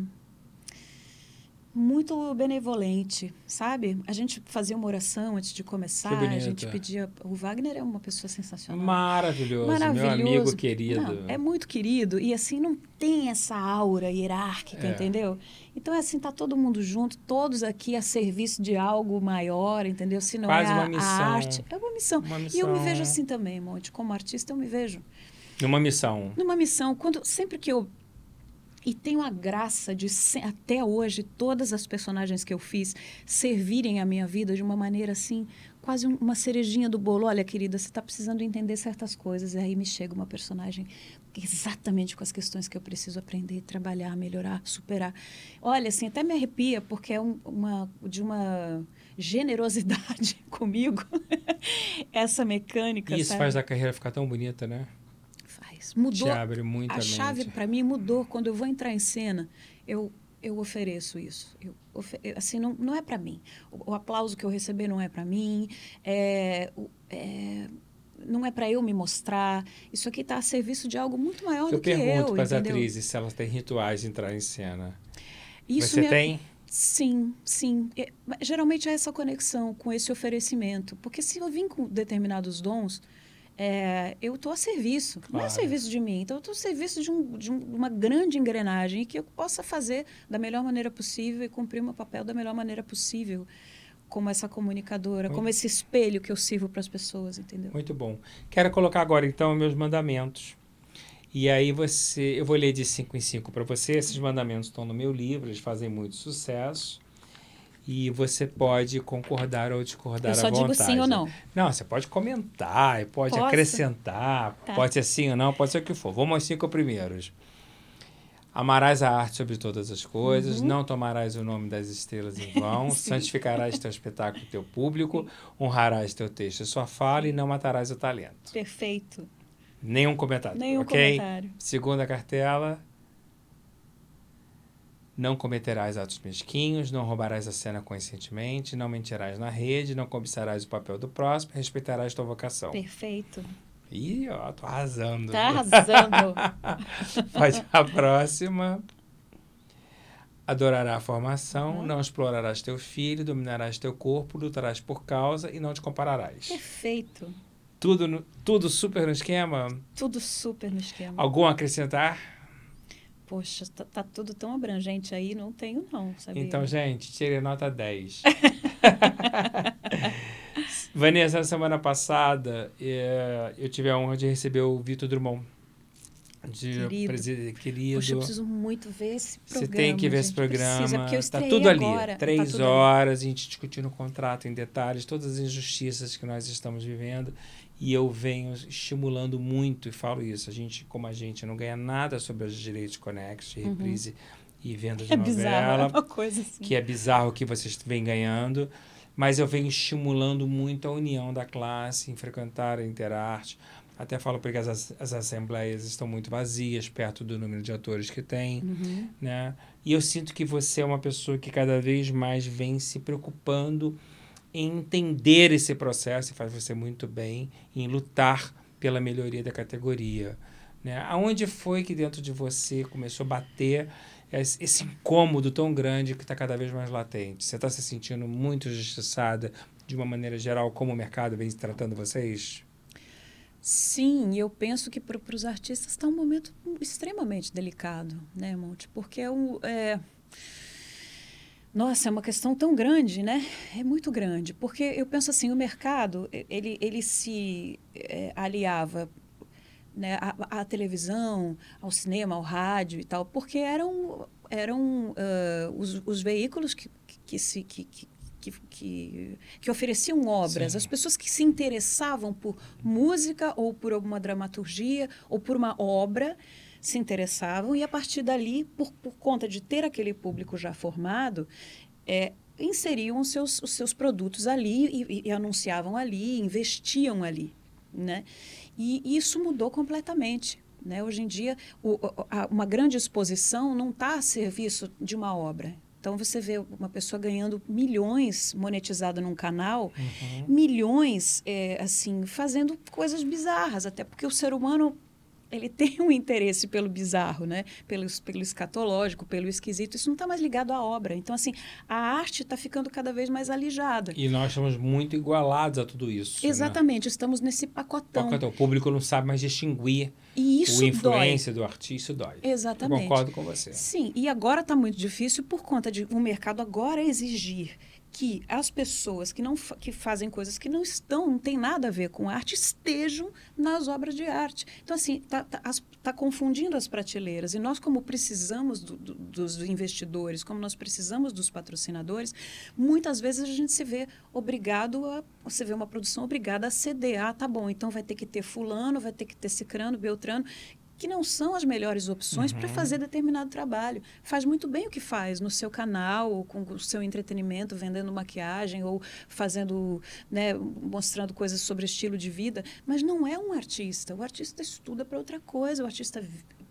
Speaker 2: muito benevolente, sabe? A gente fazia uma oração antes de começar, a gente
Speaker 1: bonito.
Speaker 2: pedia. O Wagner é uma pessoa sensacional.
Speaker 1: Maravilhoso, meu amigo querido.
Speaker 2: Não, é muito querido e assim não tem essa aura hierárquica,
Speaker 1: É.
Speaker 2: entendeu? Então é assim, tá todo mundo junto, todos aqui a serviço de algo maior, entendeu? Se não
Speaker 1: Quase
Speaker 2: é a,
Speaker 1: uma
Speaker 2: a
Speaker 1: missão.
Speaker 2: arte, é uma missão.
Speaker 1: Uma
Speaker 2: E eu me
Speaker 1: missão.
Speaker 2: vejo assim também, Monte, como artista eu me vejo
Speaker 1: Numa missão.
Speaker 2: numa missão, quando sempre que eu e tenho a graça de até hoje todas as personagens que eu fiz servirem a minha vida de uma maneira assim, quase um- uma cerejinha do bolo. Olha, querida, você está precisando entender certas coisas e aí me chega uma personagem exatamente com as questões que eu preciso aprender, trabalhar, melhorar, superar. Olha, assim, até me arrepia porque é um- uma de uma generosidade comigo essa mecânica.
Speaker 1: Isso
Speaker 2: sabe?
Speaker 1: faz a carreira ficar tão bonita, né?
Speaker 2: Mudou
Speaker 1: Te abre muita
Speaker 2: a
Speaker 1: mente.
Speaker 2: chave para mim mudou quando eu vou entrar em cena. Eu eu ofereço isso. Eu ofe- eu, assim não, não é para mim. O, o aplauso que eu receber não é para mim. É, é, não é para eu me mostrar. Isso aqui está a serviço de algo muito maior
Speaker 1: Eu
Speaker 2: do que eu.
Speaker 1: pergunto para as atrizes se elas têm rituais de entrar em cena.
Speaker 2: Isso
Speaker 1: Você
Speaker 2: me-
Speaker 1: tem?
Speaker 2: Sim, sim. É, geralmente é essa conexão com esse oferecimento. Porque se eu vim com determinados dons, é, eu estou a serviço. Não é a
Speaker 1: Claro.
Speaker 2: serviço de mim. Então, eu estou a serviço de, um- de um- uma grande engrenagem que eu possa fazer da melhor maneira possível e cumprir o meu papel da melhor maneira possível. Como essa comunicadora,
Speaker 1: Muito-
Speaker 2: como esse espelho que eu sirvo para as pessoas, entendeu?
Speaker 1: Muito bom. Quero colocar agora, então, meus mandamentos. E aí você... Eu vou ler de cinco em cinco para você. Esses mandamentos estão no meu livro, eles fazem muito sucesso. E você pode concordar ou discordar
Speaker 2: Eu só
Speaker 1: à
Speaker 2: digo
Speaker 1: vontade.
Speaker 2: sim ou não.
Speaker 1: Não, você pode comentar, pode
Speaker 2: Posso?
Speaker 1: acrescentar,
Speaker 2: Tá.
Speaker 1: pode ser sim ou não, pode ser o que for. Vamos aos cinco primeiros. Amarás a arte sobre todas as coisas,
Speaker 2: Uhum.
Speaker 1: não tomarás o nome das estrelas em vão, santificarás teu espetáculo e teu público, honrarás teu texto e sua fala e não matarás o talento.
Speaker 2: Perfeito.
Speaker 1: Nenhum comentário,
Speaker 2: Nenhum
Speaker 1: ok?
Speaker 2: comentário.
Speaker 1: Segunda cartela. Não cometerás atos mesquinhos, não roubarás a cena conscientemente, não mentirás na rede, não cobiçarás o papel do próximo, respeitarás tua vocação.
Speaker 2: Perfeito.
Speaker 1: Ih, ó, tô arrasando.
Speaker 2: Tá arrasando.
Speaker 1: Pode a próxima. Adorará a formação,
Speaker 2: Uhum.
Speaker 1: não explorarás teu filho, dominarás teu corpo, lutarás por causa e não te compararás.
Speaker 2: Perfeito.
Speaker 1: Tudo, no- tudo super no esquema?
Speaker 2: Tudo super no esquema.
Speaker 1: Algum acrescentar?
Speaker 2: Poxa, tá, tá tudo tão abrangente aí, não tenho não, sabia?
Speaker 1: Então, gente, tirei nota 10. Vanessa, na semana passada, eh, eu tive a honra de receber o Vitor Drummond De
Speaker 2: querido.
Speaker 1: querido.
Speaker 2: Poxa, eu preciso muito ver esse programa.
Speaker 1: Você tem que ver esse
Speaker 2: gente, precisa,
Speaker 1: programa.
Speaker 2: porque eu
Speaker 1: tá tudo ali.
Speaker 2: agora. Tá
Speaker 1: Três
Speaker 2: tudo ali.
Speaker 1: horas, a gente discutindo o contrato em detalhes, todas as injustiças que nós estamos vivendo. E eu venho estimulando muito, e falo isso, a gente, como a gente, não ganha nada sobre os direitos conexos, de reprise e venda de
Speaker 2: Uhum. É bizarro, é
Speaker 1: novela,
Speaker 2: uma coisa assim.
Speaker 1: que é bizarro que vocês vêm ganhando. Mas eu venho estimulando muito a união da classe em frequentar a Interarte. Até falo porque as, as assembleias estão muito vazias, perto do número de atores que tem
Speaker 2: Uhum.
Speaker 1: né? E eu sinto que você é uma pessoa que cada vez mais vem se preocupando em entender esse processo e faz você muito bem em lutar pela melhoria da categoria, né? Aonde foi que dentro de você começou a bater esse incômodo tão grande que está cada vez mais latente? Você está se sentindo muito injustiçada de uma maneira geral como o mercado vem tratando vocês?
Speaker 2: Sim, eu penso que para os artistas está um momento extremamente delicado, né, Monte? Porque é um. É... Nossa, é uma questão tão grande, né? É muito grande. Porque eu penso assim, o mercado, ele, ele se é, aliava né, à, à televisão, ao cinema, ao rádio e tal, porque eram, eram uh, os, os veículos que, que, que se... Que, que, que, que, que, ofereciam obras,
Speaker 1: Sim.
Speaker 2: as pessoas que se interessavam por música ou por alguma dramaturgia ou por uma obra se interessavam e a partir dali, por, por conta de ter aquele público já formado, é, inseriam os seus, os seus produtos ali e, e, anunciavam ali, investiam ali, né? E isso mudou completamente. Né? Hoje em dia, o, a, uma grande exposição não está a serviço de uma obra, então você vê uma pessoa ganhando milhões monetizado num canal, uhum. milhões é, assim fazendo coisas bizarras, até porque o ser humano ele tem um interesse pelo bizarro, né? Pelo, pelo escatológico, pelo esquisito. Isso não está mais ligado à obra. Então, assim, a arte está ficando cada vez mais alijada.
Speaker 1: E nós estamos muito igualados a tudo isso.
Speaker 2: Exatamente,
Speaker 1: né?
Speaker 2: estamos nesse pacotão.
Speaker 1: pacotão. O público não sabe mais distinguir
Speaker 2: e isso
Speaker 1: o influência
Speaker 2: dói.
Speaker 1: do artista, dói.
Speaker 2: Exatamente.
Speaker 1: Eu concordo com você.
Speaker 2: Sim, e agora está muito difícil por conta de o um mercado agora exigir que as pessoas que não que fazem coisas que não estão, não tem nada a ver com arte, estejam nas obras de arte. Então, assim, está tá, tá confundindo as prateleiras. E nós, como precisamos do, do, dos investidores, como nós precisamos dos patrocinadores, muitas vezes a gente se vê obrigado a. Você vê uma produção obrigada a ceder. Ah, tá bom, então vai ter que ter fulano, vai ter que ter cicrano, beltrano que não são as melhores opções uhum. para fazer determinado trabalho. Faz muito bem o que faz no seu canal, com o seu entretenimento, vendendo maquiagem ou fazendo, né, mostrando coisas sobre estilo de vida, mas não é um artista. O artista estuda para outra coisa, o artista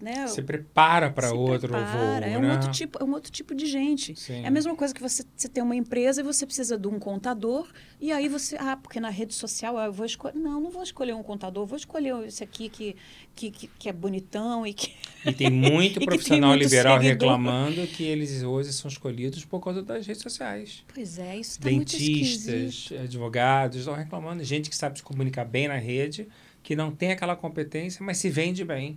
Speaker 2: né,
Speaker 1: se prepara para outro
Speaker 2: prepara.
Speaker 1: voo,
Speaker 2: é um
Speaker 1: né?
Speaker 2: outro tipo é um outro tipo de gente
Speaker 1: Sim.
Speaker 2: é a mesma coisa que você, você tem uma empresa e você precisa de um contador e aí você ah porque na rede social ah, eu vou escolher não não vou escolher um contador vou escolher esse aqui que que, que, que é bonitão e que
Speaker 1: e tem muito
Speaker 2: e
Speaker 1: profissional
Speaker 2: muito
Speaker 1: liberal
Speaker 2: seguidor.
Speaker 1: reclamando que eles hoje são escolhidos por conta das redes sociais
Speaker 2: pois é isso tá
Speaker 1: dentistas advogados estão reclamando gente que sabe se comunicar bem na rede que não tem aquela competência mas se vende bem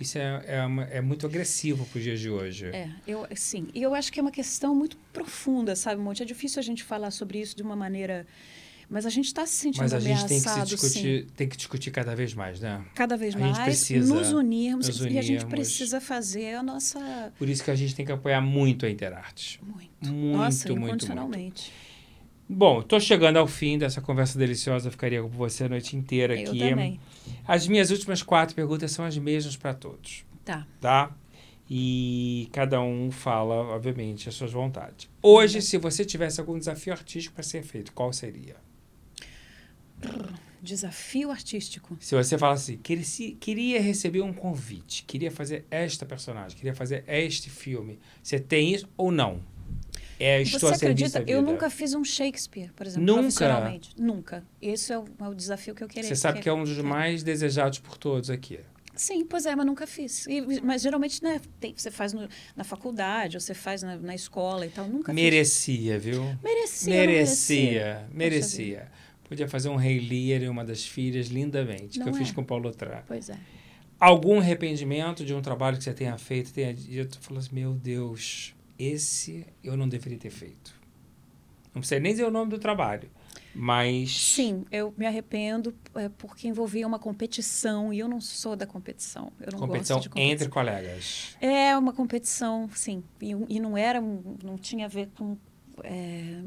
Speaker 1: isso é, é, uma, é muito agressivo para os dias de hoje.
Speaker 2: É, eu, sim. E eu acho que é uma questão muito profunda, sabe, Monte? É difícil a gente falar sobre isso de uma maneira... Mas a gente está se sentindo
Speaker 1: Mas a gente tem que, discutir, tem que discutir cada vez mais, né?
Speaker 2: Cada vez
Speaker 1: a
Speaker 2: mais,
Speaker 1: gente precisa
Speaker 2: nos unirmos,
Speaker 1: nos
Speaker 2: e a gente
Speaker 1: unirmos.
Speaker 2: precisa fazer a nossa...
Speaker 1: Por isso que a gente tem que apoiar muito a Interarte.
Speaker 2: Muito.
Speaker 1: Muito,
Speaker 2: nossa,
Speaker 1: muito,
Speaker 2: incondicionalmente.
Speaker 1: Bom, estou chegando ao fim dessa conversa deliciosa. Eu ficaria com você a noite inteira
Speaker 2: Eu
Speaker 1: aqui.
Speaker 2: também.
Speaker 1: As minhas últimas quatro perguntas são as mesmas para todos.
Speaker 2: Tá.
Speaker 1: Tá? E cada um fala, obviamente, as suas vontades. Hoje, se você tivesse algum desafio artístico para ser feito, qual seria?
Speaker 2: Desafio artístico.
Speaker 1: Se você fala assim, queria, queria receber um convite, queria fazer esta personagem, queria fazer este filme, você tem isso ou não? É, estou
Speaker 2: Você acredita? Eu nunca fiz um Shakespeare, por exemplo,
Speaker 1: Nunca?
Speaker 2: profissionalmente. Nunca. Esse é o, é o desafio que eu queria.
Speaker 1: Você sabe que é um dos mais desejados por todos aqui.
Speaker 2: Sim, pois é, mas nunca fiz. E, mas geralmente, né, tem, você faz no, na faculdade, ou você faz na, na escola e tal. Nunca
Speaker 1: Merecia, viu?
Speaker 2: fiz. Merecia.
Speaker 1: Merecia,
Speaker 2: merecia.
Speaker 1: merecia. Podia fazer um Rei Lear e uma das filhas lindamente,
Speaker 2: Não
Speaker 1: que eu
Speaker 2: é?
Speaker 1: fiz com o Paulo Trá.
Speaker 2: Pois é.
Speaker 1: Algum arrependimento de um trabalho que você tenha feito, tenha dito, falou assim, meu Deus, esse eu não deveria ter feito. Não precisa nem dizer o nome do trabalho, Mas.
Speaker 2: Sim, eu me arrependo é, porque envolvia uma competição e eu não sou da competição. Eu não
Speaker 1: competição,
Speaker 2: gosto de competição
Speaker 1: entre colegas.
Speaker 2: É uma competição, sim. E, e não era, não tinha a ver com, é,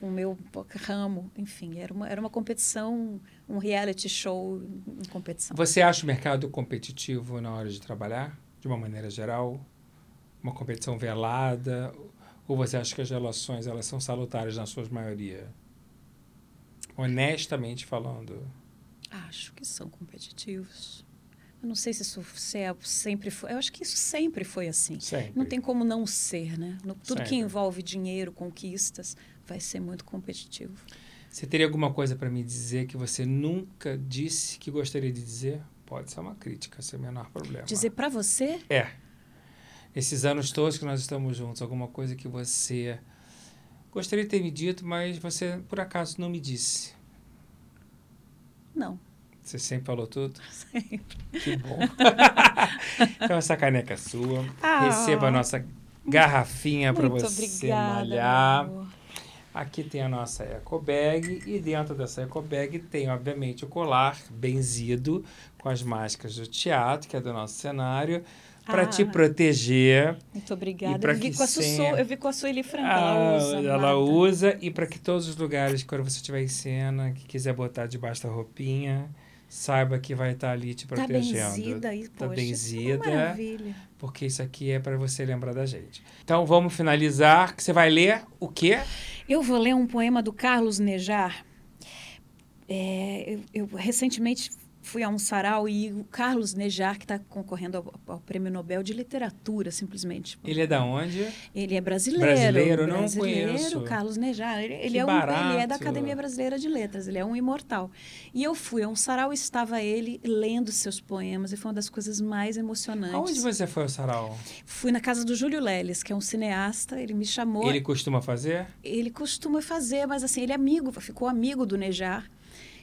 Speaker 2: com o meu ramo, enfim, era uma, era uma competição, um reality show em competição.
Speaker 1: Você acha o mercado competitivo na hora de trabalhar, de uma maneira geral? Uma competição velada? Ou você acha que as relações elas são salutares na sua maioria? honestamente falando?
Speaker 2: Acho que são competitivos. Eu não sei se isso é, sempre foi. Eu acho que isso sempre foi assim.
Speaker 1: Sempre.
Speaker 2: Não tem como não ser, né? No, tudo sempre. que envolve dinheiro, conquistas, vai ser muito competitivo.
Speaker 1: Você teria alguma coisa para me dizer que você nunca disse que gostaria de dizer? Pode ser uma crítica, sem o menor problema.
Speaker 2: Dizer para você?
Speaker 1: É. Esses anos todos que nós estamos juntos, alguma coisa que você Gostaria de ter me dito, mas você por acaso não me disse.
Speaker 2: Não.
Speaker 1: Você sempre falou tudo?
Speaker 2: Sempre.
Speaker 1: Que bom. então, essa caneca é sua.
Speaker 2: Ah,
Speaker 1: Receba a nossa garrafinha para você
Speaker 2: obrigada,
Speaker 1: malhar. Aqui tem a nossa eco bag e dentro dessa eco bag tem, obviamente, o colar benzido com as máscaras do teatro, que é do nosso cenário para ah, te proteger.
Speaker 2: Muito obrigada. Eu vi, com a Sussu, eu vi com a Sueli Franca, ah, ela usa.
Speaker 1: Ela usa e para que todos os lugares, quando você estiver em cena, que quiser botar debaixo da roupinha, saiba que vai estar tá ali te protegendo. Tá
Speaker 2: benzida aí,
Speaker 1: tá
Speaker 2: poxa,
Speaker 1: benzida.
Speaker 2: Maravilha.
Speaker 1: Porque isso aqui é para você lembrar da gente. Então vamos finalizar. Que você vai ler o quê?
Speaker 2: Eu vou ler um poema do Carlos Nejar. É, eu, eu recentemente fui a um sarau e o Carlos Nejar, que está concorrendo ao, ao, Prêmio Nobel de Literatura, simplesmente.
Speaker 1: Ele é da onde?
Speaker 2: Ele é brasileiro.
Speaker 1: Brasileiro, não
Speaker 2: brasileiro,
Speaker 1: conheço.
Speaker 2: Carlos Nejar. Ele, ele é, um, ele é da Academia Brasileira de Letras, ele é um imortal. E eu fui a um sarau e estava ele lendo seus poemas e foi uma das coisas mais emocionantes.
Speaker 1: Aonde você foi ao sarau?
Speaker 2: Fui na casa do Júlio Leles, que é um cineasta, ele me chamou.
Speaker 1: Ele costuma fazer?
Speaker 2: Ele costuma fazer, mas assim, ele é amigo, ficou amigo do Nejar.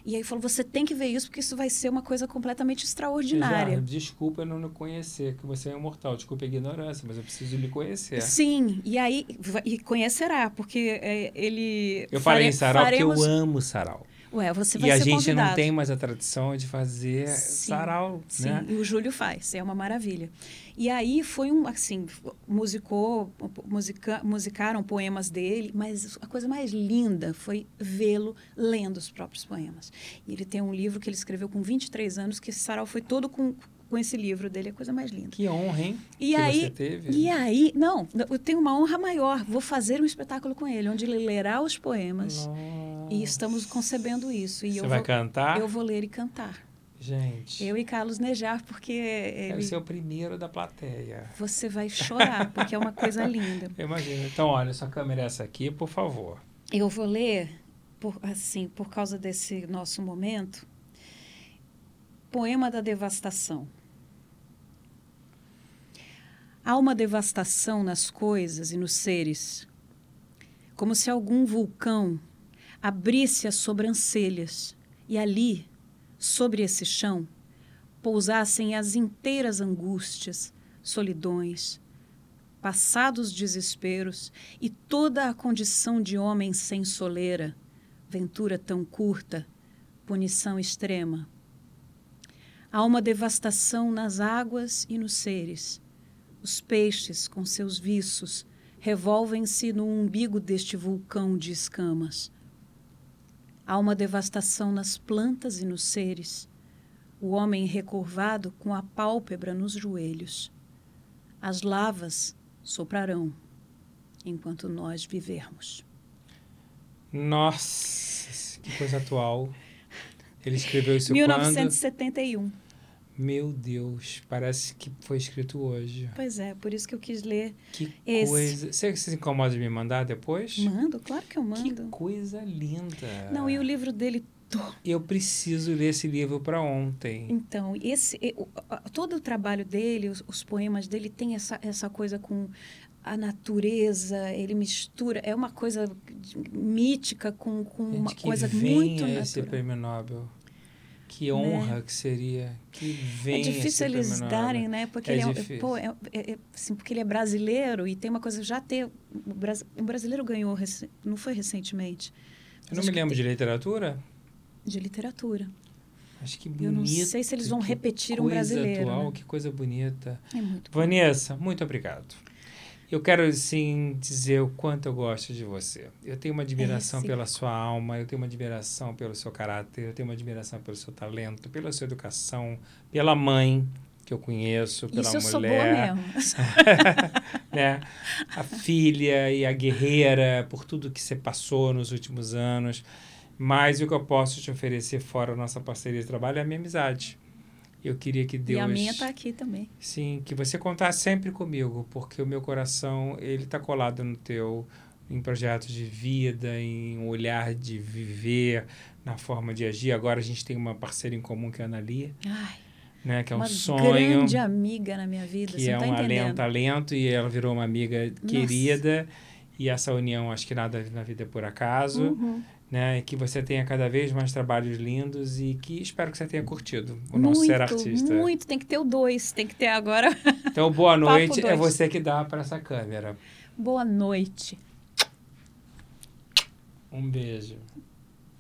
Speaker 2: E aí falou: você tem que ver isso, porque isso vai ser uma coisa completamente extraordinária. Já,
Speaker 1: desculpa eu não lhe conhecer, que você é imortal. Desculpa a ignorância, mas eu preciso lhe conhecer.
Speaker 2: Sim, e aí e conhecerá, porque é, ele.
Speaker 1: Eu falei em sarau faremos... porque eu amo sarau.
Speaker 2: Ué, você vai
Speaker 1: e
Speaker 2: ser
Speaker 1: a gente
Speaker 2: convidado.
Speaker 1: não tem mais a tradição de fazer sim, sarau,
Speaker 2: sim.
Speaker 1: né?
Speaker 2: E o Júlio faz, é uma maravilha. E aí foi um, assim, musicou, musica, musicaram poemas dele, mas a coisa mais linda foi vê-lo lendo os próprios poemas. E ele tem um livro que ele escreveu com 23 anos, que esse sarau foi todo com, com esse livro dele, é a coisa mais linda.
Speaker 1: Que honra, hein?
Speaker 2: E
Speaker 1: que
Speaker 2: aí,
Speaker 1: você teve.
Speaker 2: E aí, não, eu tenho uma honra maior. Vou fazer um espetáculo com ele, onde ele lerá os poemas.
Speaker 1: Nossa.
Speaker 2: E estamos concebendo isso. E
Speaker 1: você
Speaker 2: eu
Speaker 1: vai
Speaker 2: vou,
Speaker 1: cantar?
Speaker 2: Eu vou ler e cantar.
Speaker 1: Gente.
Speaker 2: Eu e Carlos Nejar, porque.
Speaker 1: Ele... ser o primeiro da plateia.
Speaker 2: Você vai chorar, porque é uma coisa linda.
Speaker 1: Imagina. Então, olha, sua câmera é essa aqui, por favor.
Speaker 2: Eu vou ler, por, assim, por causa desse nosso momento, Poema da Devastação. Há uma devastação nas coisas e nos seres, como se algum vulcão abrisse as sobrancelhas e ali, sobre esse chão, pousassem as inteiras angústias, solidões, passados desesperos e toda a condição de homem sem soleira, ventura tão curta, punição extrema. Há uma devastação nas águas e nos seres os peixes, com seus viços, revolvem-se no umbigo deste vulcão de escamas. Há uma devastação nas plantas e nos seres, o homem recurvado com a pálpebra nos joelhos. As lavas soprarão enquanto nós vivermos.
Speaker 1: Nossa, que coisa atual. Ele escreveu isso
Speaker 2: 1971.
Speaker 1: quando? Meu Deus, parece que foi escrito hoje.
Speaker 2: Pois é, por isso que eu quis ler.
Speaker 1: Que
Speaker 2: esse.
Speaker 1: coisa. Você se incomoda de me mandar depois?
Speaker 2: Mando, claro que eu mando.
Speaker 1: Que coisa linda.
Speaker 2: Não, e o livro dele.
Speaker 1: Eu preciso ler esse livro para ontem.
Speaker 2: Então, esse, todo o trabalho dele, os, os poemas dele, tem essa, essa coisa com a natureza, ele mistura, é uma coisa mítica com, com
Speaker 1: Gente,
Speaker 2: uma
Speaker 1: que
Speaker 2: coisa muito natural.
Speaker 1: esse prêmio Nobel. Que honra
Speaker 2: Né?
Speaker 1: que seria. Que venha
Speaker 2: É difícil eles darem, né? Porque
Speaker 1: É
Speaker 2: ele é, pô, é, é- é- assim, porque ele é brasileiro e tem uma coisa já ter o, Bras- o brasileiro ganhou não foi recentemente,
Speaker 1: Eu não me lembro de literatura?
Speaker 2: De literatura.
Speaker 1: Acho que bonito.
Speaker 2: Eu não sei se eles vão repetir um brasileiro.
Speaker 1: Atual,
Speaker 2: né?
Speaker 1: Que coisa bonita.
Speaker 2: É muito
Speaker 1: Vanessa, muito obrigado. Eu quero, sim, dizer o quanto eu gosto de você. Eu tenho uma admiração
Speaker 2: É,
Speaker 1: pela sua alma, eu tenho uma admiração pelo seu caráter, eu tenho uma admiração pelo seu talento, pela sua educação, pela mãe que eu conheço, pela
Speaker 2: Isso eu sou
Speaker 1: mulher,
Speaker 2: boa mesmo.
Speaker 1: né? A filha e a guerreira por tudo que você passou nos últimos anos. Mas o que eu posso te oferecer fora a nossa parceria de trabalho é a minha amizade. Eu queria que Deus
Speaker 2: E a minha tá aqui também.
Speaker 1: Sim, que você contasse sempre comigo, porque o meu coração, ele tá colado no teu, em projetos de vida, em um olhar de viver, na forma de agir. Agora a gente tem uma parceira em comum que é a Ana Lia,
Speaker 2: Ai,
Speaker 1: né? Que é um
Speaker 2: uma
Speaker 1: sonho,
Speaker 2: grande amiga na minha vida,
Speaker 1: que
Speaker 2: você
Speaker 1: é
Speaker 2: tá
Speaker 1: um alento, talento, e ela virou uma amiga querida. E essa união, acho que nada na vida é por acaso,
Speaker 2: Uhum.
Speaker 1: Né? E que você tenha cada vez mais trabalhos lindos e que espero que você tenha curtido o nosso
Speaker 2: muito,
Speaker 1: ser artista.
Speaker 2: muito. Tem que ter o dois, tem que ter agora.
Speaker 1: Então, boa noite. É você que dá para essa câmera.
Speaker 2: Boa noite.
Speaker 1: Um beijo.